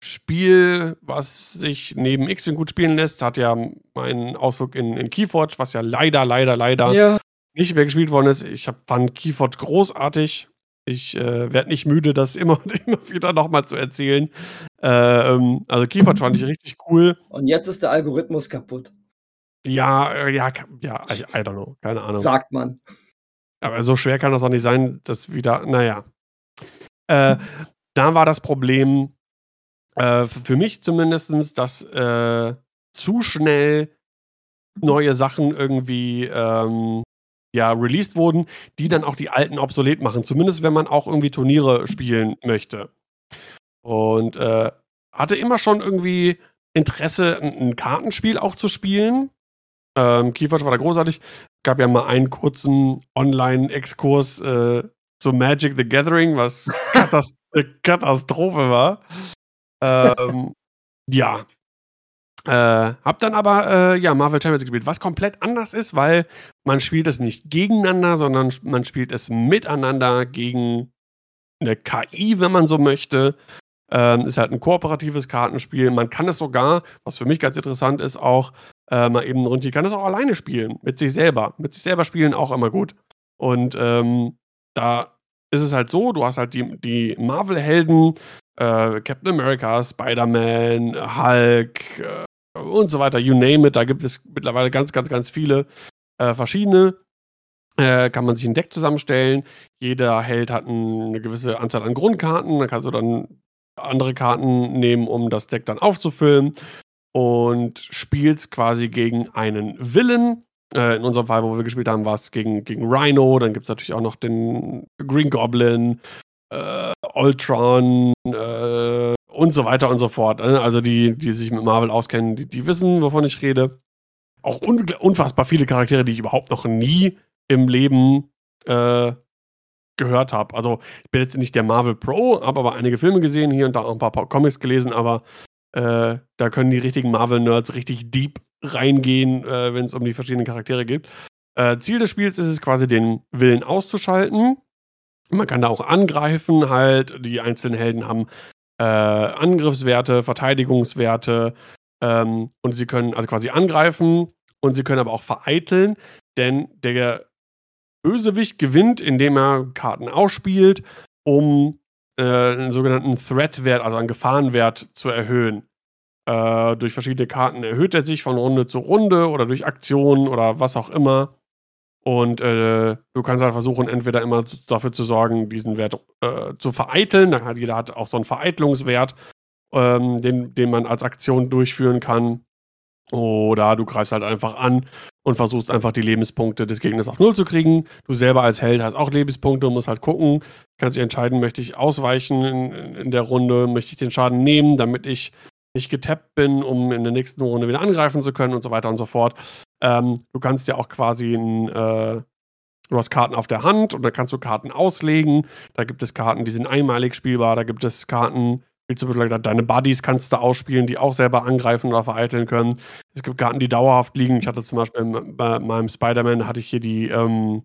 Spiel, was sich neben X-Wing gut spielen lässt. Hat ja meinen Ausflug in, in Keyforge, was ja leider, leider, leider ja. nicht mehr gespielt worden ist. Ich hab, fand Keyforge großartig. Ich äh, werde nicht müde, das immer und immer wieder nochmal zu erzählen. Äh, ähm, also Keyforge fand ich richtig cool. Und jetzt ist der Algorithmus kaputt. Ja, äh, ja, ja, I, I don't know, keine Ahnung. Sagt man. Aber so schwer kann das auch nicht sein, dass wieder, naja. Äh, da war das Problem, äh, für mich zumindest, dass äh, zu schnell neue Sachen irgendwie ähm, ja, released wurden, die dann auch die alten obsolet machen. Zumindest wenn man auch irgendwie Turniere spielen möchte. Und äh, hatte immer schon irgendwie Interesse, ein, Kartenspiel auch zu spielen. Ähm, Keyforge war da großartig. Gab ja mal einen kurzen Online-Exkurs äh, zu Magic the Gathering, was Katast eine Katastrophe war. Ähm, ja. Äh, hab dann aber äh, ja, Marvel Champions gespielt, was komplett anders ist, weil man spielt es nicht gegeneinander, sondern man spielt es miteinander gegen eine KI, wenn man so möchte. Ähm, ist halt ein kooperatives Kartenspiel. Man kann es sogar, was für mich ganz interessant ist, auch äh, mal eben rund, kann es auch alleine spielen, mit sich selber. Mit sich selber spielen auch immer gut. Und ähm, da ist es halt so, du hast halt die, die Marvel-Helden, äh, Captain America, Spider-Man, Hulk äh, und so weiter, you name it. Da gibt es mittlerweile ganz, ganz, ganz viele äh, verschiedene. Äh, kann man sich ein Deck zusammenstellen. Jeder Held hat eine gewisse Anzahl an Grundkarten. Da kannst du dann andere Karten nehmen, um das Deck dann aufzufüllen. Und spielst quasi gegen einen Villain, äh, in unserem Fall, wo wir gespielt haben, war es gegen, gegen Rhino. Dann gibt es natürlich auch noch den Green Goblin, äh, Ultron äh, und so weiter und so fort. Ne? Also die, die sich mit Marvel auskennen, die, die wissen, wovon ich rede. Auch un unfassbar viele Charaktere, die ich überhaupt noch nie im Leben äh, gehört habe. Also ich bin jetzt nicht der Marvel Pro, habe aber einige Filme gesehen, hier und da auch ein paar, paar Comics gelesen, aber äh, da können die richtigen Marvel-Nerds richtig deep reingehen, äh, wenn es um die verschiedenen Charaktere geht. Äh, Ziel des Spiels ist es quasi, den Willen auszuschalten. Man kann da auch angreifen, halt. Die einzelnen Helden haben äh, Angriffswerte, Verteidigungswerte ähm, und sie können also quasi angreifen und sie können aber auch vereiteln, denn der Bösewicht gewinnt, indem er Karten ausspielt, um äh, einen sogenannten Threat-Wert, also einen Gefahrenwert zu erhöhen. Äh, durch verschiedene Karten erhöht er sich von Runde zu Runde oder durch Aktionen oder was auch immer. Und äh, du kannst halt versuchen, entweder immer dafür zu sorgen, diesen Wert äh, zu vereiteln. Dann hat jeder hat auch so einen Vereitelungswert, ähm, den, den man als Aktion durchführen kann. Oder du greifst halt einfach an und versuchst einfach die Lebenspunkte des Gegners auf Null zu kriegen. Du selber als Held hast auch Lebenspunkte und musst halt gucken, kannst dich entscheiden, möchte ich ausweichen in, in der Runde, möchte ich den Schaden nehmen, damit ich nicht getappt bin, um in der nächsten Runde wieder angreifen zu können und so weiter und so fort. Ähm, du kannst ja auch quasi ein, äh, du hast Karten auf der Hand und dann kannst du Karten auslegen. Da gibt es Karten, die sind einmalig spielbar, da gibt es Karten, wie zum Beispiel deine Buddies kannst du ausspielen, die auch selber angreifen oder vereiteln können. Es gibt Karten, die dauerhaft liegen. Ich hatte zum Beispiel bei meinem Spider-Man hatte ich hier die, ähm,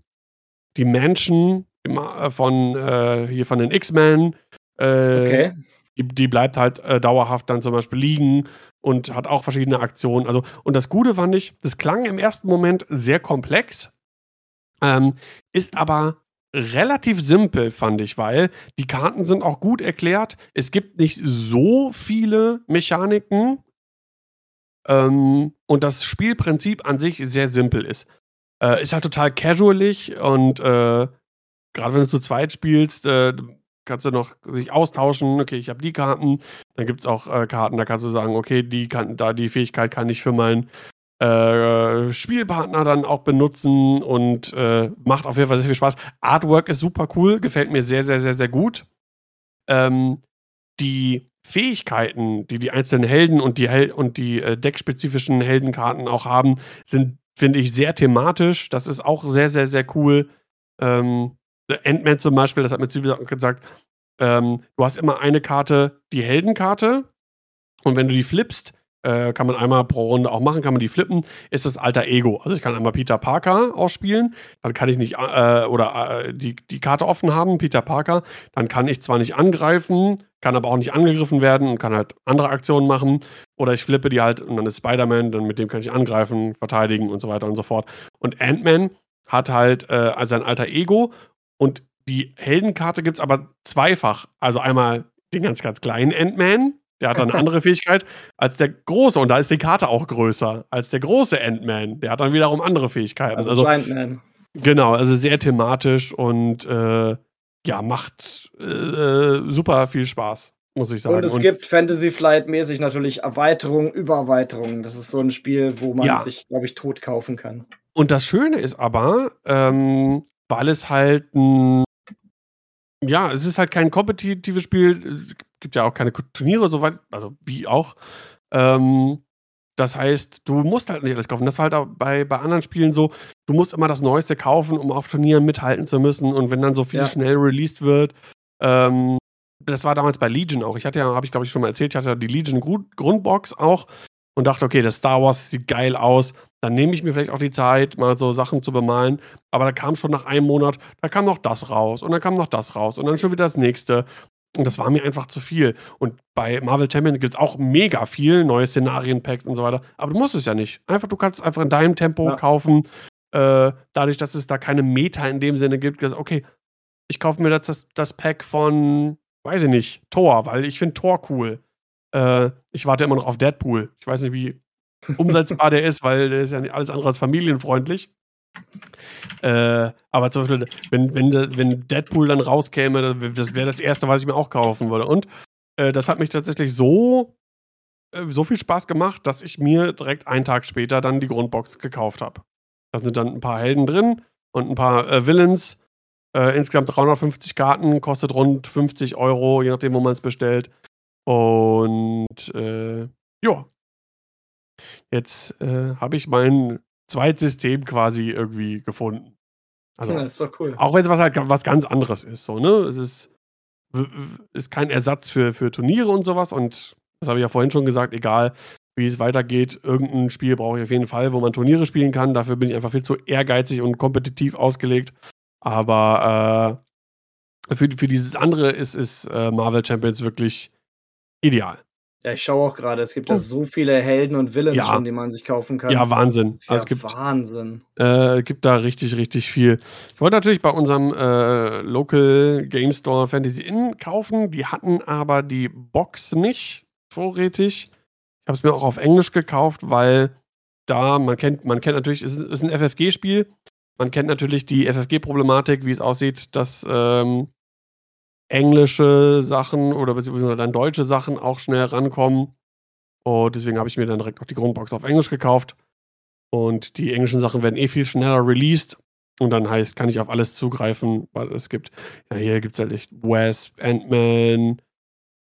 die Mansion äh, von äh, hier von den X-Men. Äh, okay. Die, die, bleibt halt äh, dauerhaft dann zum Beispiel liegen und hat auch verschiedene Aktionen. Also, und das Gute fand ich, das klang im ersten Moment sehr komplex, ähm, ist aber relativ simpel, fand ich, weil die Karten sind auch gut erklärt. Es gibt nicht so viele Mechaniken. Ähm, und das Spielprinzip an sich sehr simpel ist. Äh, ist halt total casualig und äh, gerade wenn du zu zweit spielst, äh, kannst du noch sich austauschen. Okay, ich habe die Karten. Dann gibt es auch äh, Karten, da kannst du sagen, okay, die kann, da die Fähigkeit kann ich für meinen äh, Spielpartner dann auch benutzen und äh, macht auf jeden Fall sehr viel Spaß. Artwork ist super cool, gefällt mir sehr, sehr, sehr, sehr gut. Ähm, die Fähigkeiten, die die einzelnen Helden und die, Hel und die äh, deckspezifischen Heldenkarten auch haben, sind, finde ich, sehr thematisch. Das ist auch sehr, sehr, sehr cool. Ähm, Ant-Man zum Beispiel, das hat mir Zwiebel gesagt, ähm, du hast immer eine Karte, die Heldenkarte. Und wenn du die flippst, äh, kann man einmal pro Runde auch machen, kann man die flippen, ist das alter Ego. Also ich kann einmal Peter Parker ausspielen, dann kann ich nicht, äh, oder äh, die, die Karte offen haben, Peter Parker, dann kann ich zwar nicht angreifen, kann aber auch nicht angegriffen werden und kann halt andere Aktionen machen. Oder ich flippe die halt und dann ist Spider-Man, dann mit dem kann ich angreifen, verteidigen und so weiter und so fort. Und Ant-Man hat halt äh, sein alter Ego und die Heldenkarte gibt es aber zweifach. Also einmal den ganz, ganz kleinen Ant-Man, der hat dann eine andere Fähigkeit als der große. Und da ist die Karte auch größer als der große Ant-Man. Der hat dann wiederum andere Fähigkeiten. Also, also Giant-Man. Genau, also sehr thematisch und äh, ja, macht äh, super viel Spaß, muss ich sagen. Und es und, gibt Fantasy Flight-mäßig natürlich Erweiterungen über Erweiterungen. Das ist so ein Spiel, wo man ja. sich, glaube ich, tot kaufen kann. Und das Schöne ist aber, ähm, weil es halt ein ja, es ist halt kein kompetitives Spiel. Es gibt ja auch keine Turniere, soweit, also wie auch. Ähm, das heißt, du musst halt nicht alles kaufen. Das ist halt auch bei, bei anderen Spielen so, du musst immer das Neueste kaufen, um auf Turnieren mithalten zu müssen. Und wenn dann so viel ja. schnell released wird, ähm, das war damals bei Legion auch. Ich hatte ja, habe ich glaube ich schon mal erzählt, ich hatte ja die Legion Grundbox auch und dachte, okay, das Star Wars sieht geil aus. Dann nehme ich mir vielleicht auch die Zeit, mal so Sachen zu bemalen. Aber da kam schon nach einem Monat, da kam noch das raus und dann kam noch das raus und dann schon wieder das nächste. Und das war mir einfach zu viel. Und bei Marvel Champions gibt es auch mega viel, neue Szenarienpacks und so weiter. Aber du musst es ja nicht. Einfach, du kannst es einfach in deinem Tempo ja. kaufen. Äh, dadurch, dass es da keine Meta in dem Sinne gibt, okay, ich kaufe mir das, das Pack von, weiß ich nicht, Thor, weil ich finde Thor cool. Äh, ich warte immer noch auf Deadpool. Ich weiß nicht, wie umsetzbar der ist, weil der ist ja alles andere als familienfreundlich. Äh, aber zum Beispiel, wenn, wenn, wenn Deadpool dann rauskäme, das wäre das Erste, was ich mir auch kaufen würde. Und äh, das hat mich tatsächlich so, äh, so viel Spaß gemacht, dass ich mir direkt einen Tag später dann die Grundbox gekauft habe. Da sind dann ein paar Helden drin und ein paar äh, Villains. Äh, insgesamt 350 Karten, kostet rund 50 Euro, je nachdem, wo man es bestellt. Und äh, ja, Jetzt äh, habe ich mein Zweitsystem quasi irgendwie gefunden. Also, ja, ist doch cool. Auch wenn es was halt was ganz anderes ist, so, ne? Es ist, ist kein Ersatz für, für Turniere und sowas. Und das habe ich ja vorhin schon gesagt, egal wie es weitergeht, irgendein Spiel brauche ich auf jeden Fall, wo man Turniere spielen kann. Dafür bin ich einfach viel zu ehrgeizig und kompetitiv ausgelegt. Aber äh, für, für dieses andere ist, ist äh, Marvel Champions wirklich ideal. Ja, ich schaue auch gerade, es gibt ja oh. so viele Helden und Villains ja. schon, die man sich kaufen kann. Ja, Wahnsinn. Das ist also ja es gibt, Wahnsinn. Äh, gibt da richtig, richtig viel. Ich wollte natürlich bei unserem äh, Local Game Store Fantasy Inn kaufen. Die hatten aber die Box nicht vorrätig. Ich habe es mir auch auf Englisch gekauft, weil da, man kennt, man kennt natürlich, es ist ein FFG-Spiel. Man kennt natürlich die FFG-Problematik, wie es aussieht, dass ähm, englische Sachen oder beziehungsweise dann deutsche Sachen auch schnell rankommen. Und deswegen habe ich mir dann direkt auch die Grundbox auf Englisch gekauft. Und die englischen Sachen werden eh viel schneller released. Und dann heißt, kann ich auf alles zugreifen, weil es gibt, ja, hier gibt es halt echt Wasp, Ant-Man.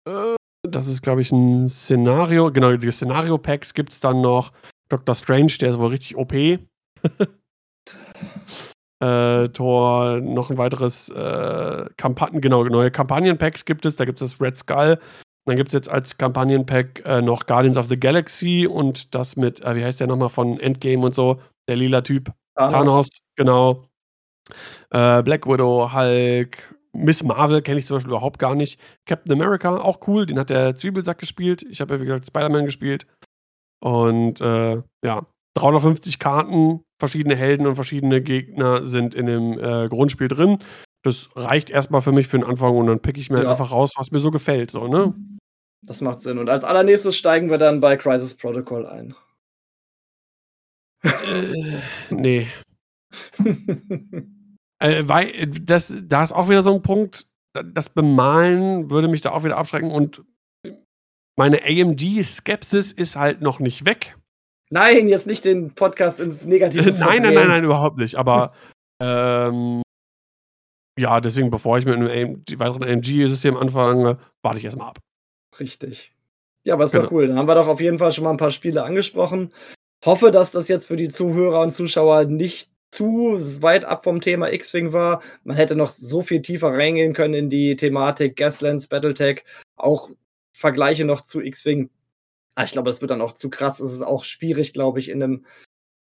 Äh, das ist, glaube ich, ein Szenario. Genau, die Szenario-Packs gibt es dann noch. Doctor Strange, der ist wohl richtig OP. äh, Tor, noch ein weiteres äh, Kampagnen, genau, neue Kampagnenpacks gibt es. Da gibt es das Red Skull. Dann gibt es jetzt als Kampagnenpack äh, noch Guardians of the Galaxy und das mit, äh, wie heißt der nochmal von Endgame und so, der lila Typ. Thanos, Thanos genau. Äh, Black Widow, Hulk, Miss Marvel kenne ich zum Beispiel überhaupt gar nicht. Captain America, auch cool, den hat der Zwiebelsack gespielt. Ich habe ja, wie gesagt, Spider-Man gespielt. Und äh, ja, 350 Karten, verschiedene Helden und verschiedene Gegner sind in dem äh, Grundspiel drin. Das reicht erstmal für mich für den Anfang und dann pick ich mir ja. einfach raus, was mir so gefällt. So, ne? Das macht Sinn. Und als allernächstes steigen wir dann bei Crisis Protocol ein. Äh, nee. äh, weil das, da ist auch wieder so ein Punkt, das Bemalen würde mich da auch wieder abschrecken und meine AMG-Skepsis ist halt noch nicht weg. Nein, jetzt nicht den Podcast ins Negative. nein, nein, nein, nein, überhaupt nicht. Aber ähm, ja, deswegen, bevor ich mit einem AMG, weiteren AMG-System anfange, warte ich erstmal ab. Richtig. Ja, aber ist genau. doch cool. Dann haben wir doch auf jeden Fall schon mal ein paar Spiele angesprochen. Hoffe, dass das jetzt für die Zuhörer und Zuschauer nicht zu weit ab vom Thema X-Wing war. Man hätte noch so viel tiefer reingehen können in die Thematik Gaslands, Battletech, auch Vergleiche noch zu X-Wing. Ah, ich glaube, das wird dann auch zu krass. Es ist auch schwierig, glaube ich, in einem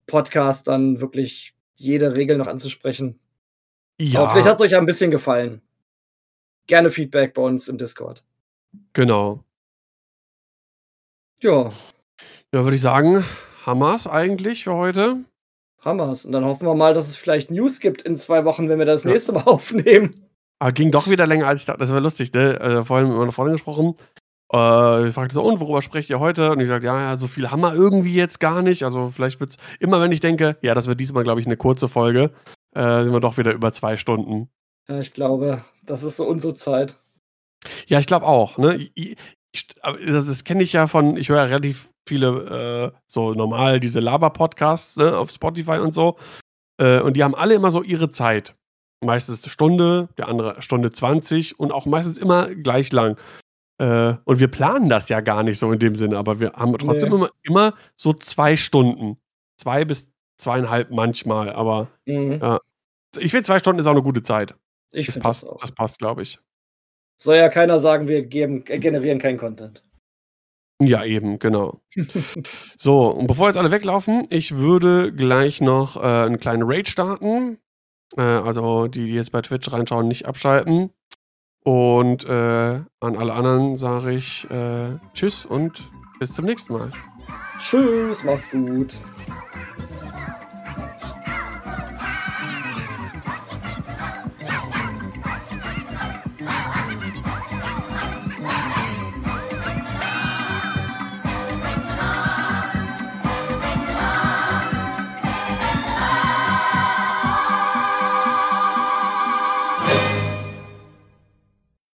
Podcast dann wirklich jede Regel noch anzusprechen. Ja. Aber vielleicht hat es euch ja ein bisschen gefallen. Gerne Feedback bei uns im Discord. Genau. Ja. Ja, würde ich sagen, Hammers eigentlich für heute. Hammers. Und dann hoffen wir mal, dass es vielleicht News gibt in zwei Wochen, wenn wir das ja. nächste Mal aufnehmen. Aber ging doch wieder länger als ich dachte. Das war lustig, ne? Äh, vorhin mit meiner Freundin gesprochen. Äh, ich fragte so, und worüber sprecht ihr heute? Und ich sagte, ja, ja, so viel haben wir irgendwie jetzt gar nicht. Also vielleicht wird es, immer wenn ich denke, ja, das wird diesmal, glaube ich, eine kurze Folge, äh, sind wir doch wieder über zwei Stunden. Ja, ich glaube, das ist so unsere Zeit. Ja, ich glaube auch. Ne? Ich, ich, das, das kenne ich ja von, ich höre ja relativ viele, äh, so normal diese Laber-Podcasts ne, auf Spotify und so. Äh, und die haben alle immer so ihre Zeit. Meistens eine Stunde, der andere Stunde 20 und auch meistens immer gleich lang. Äh, und wir planen das ja gar nicht so in dem Sinne, aber wir haben trotzdem nee. immer, immer so zwei Stunden. Zwei bis zweieinhalb manchmal, aber mhm. ja. Ich finde, zwei Stunden ist auch eine gute Zeit. Ich das passt, das, das passt, glaube ich. Soll ja keiner sagen, wir geben, äh, generieren keinen Content. Ja, eben, genau. so, und bevor jetzt alle weglaufen, ich würde gleich noch äh, einen kleinen Raid starten. Äh, also die, die jetzt bei Twitch reinschauen, nicht abschalten. Und äh, an alle anderen sage ich äh, Tschüss und bis zum nächsten Mal. Tschüss, macht's gut.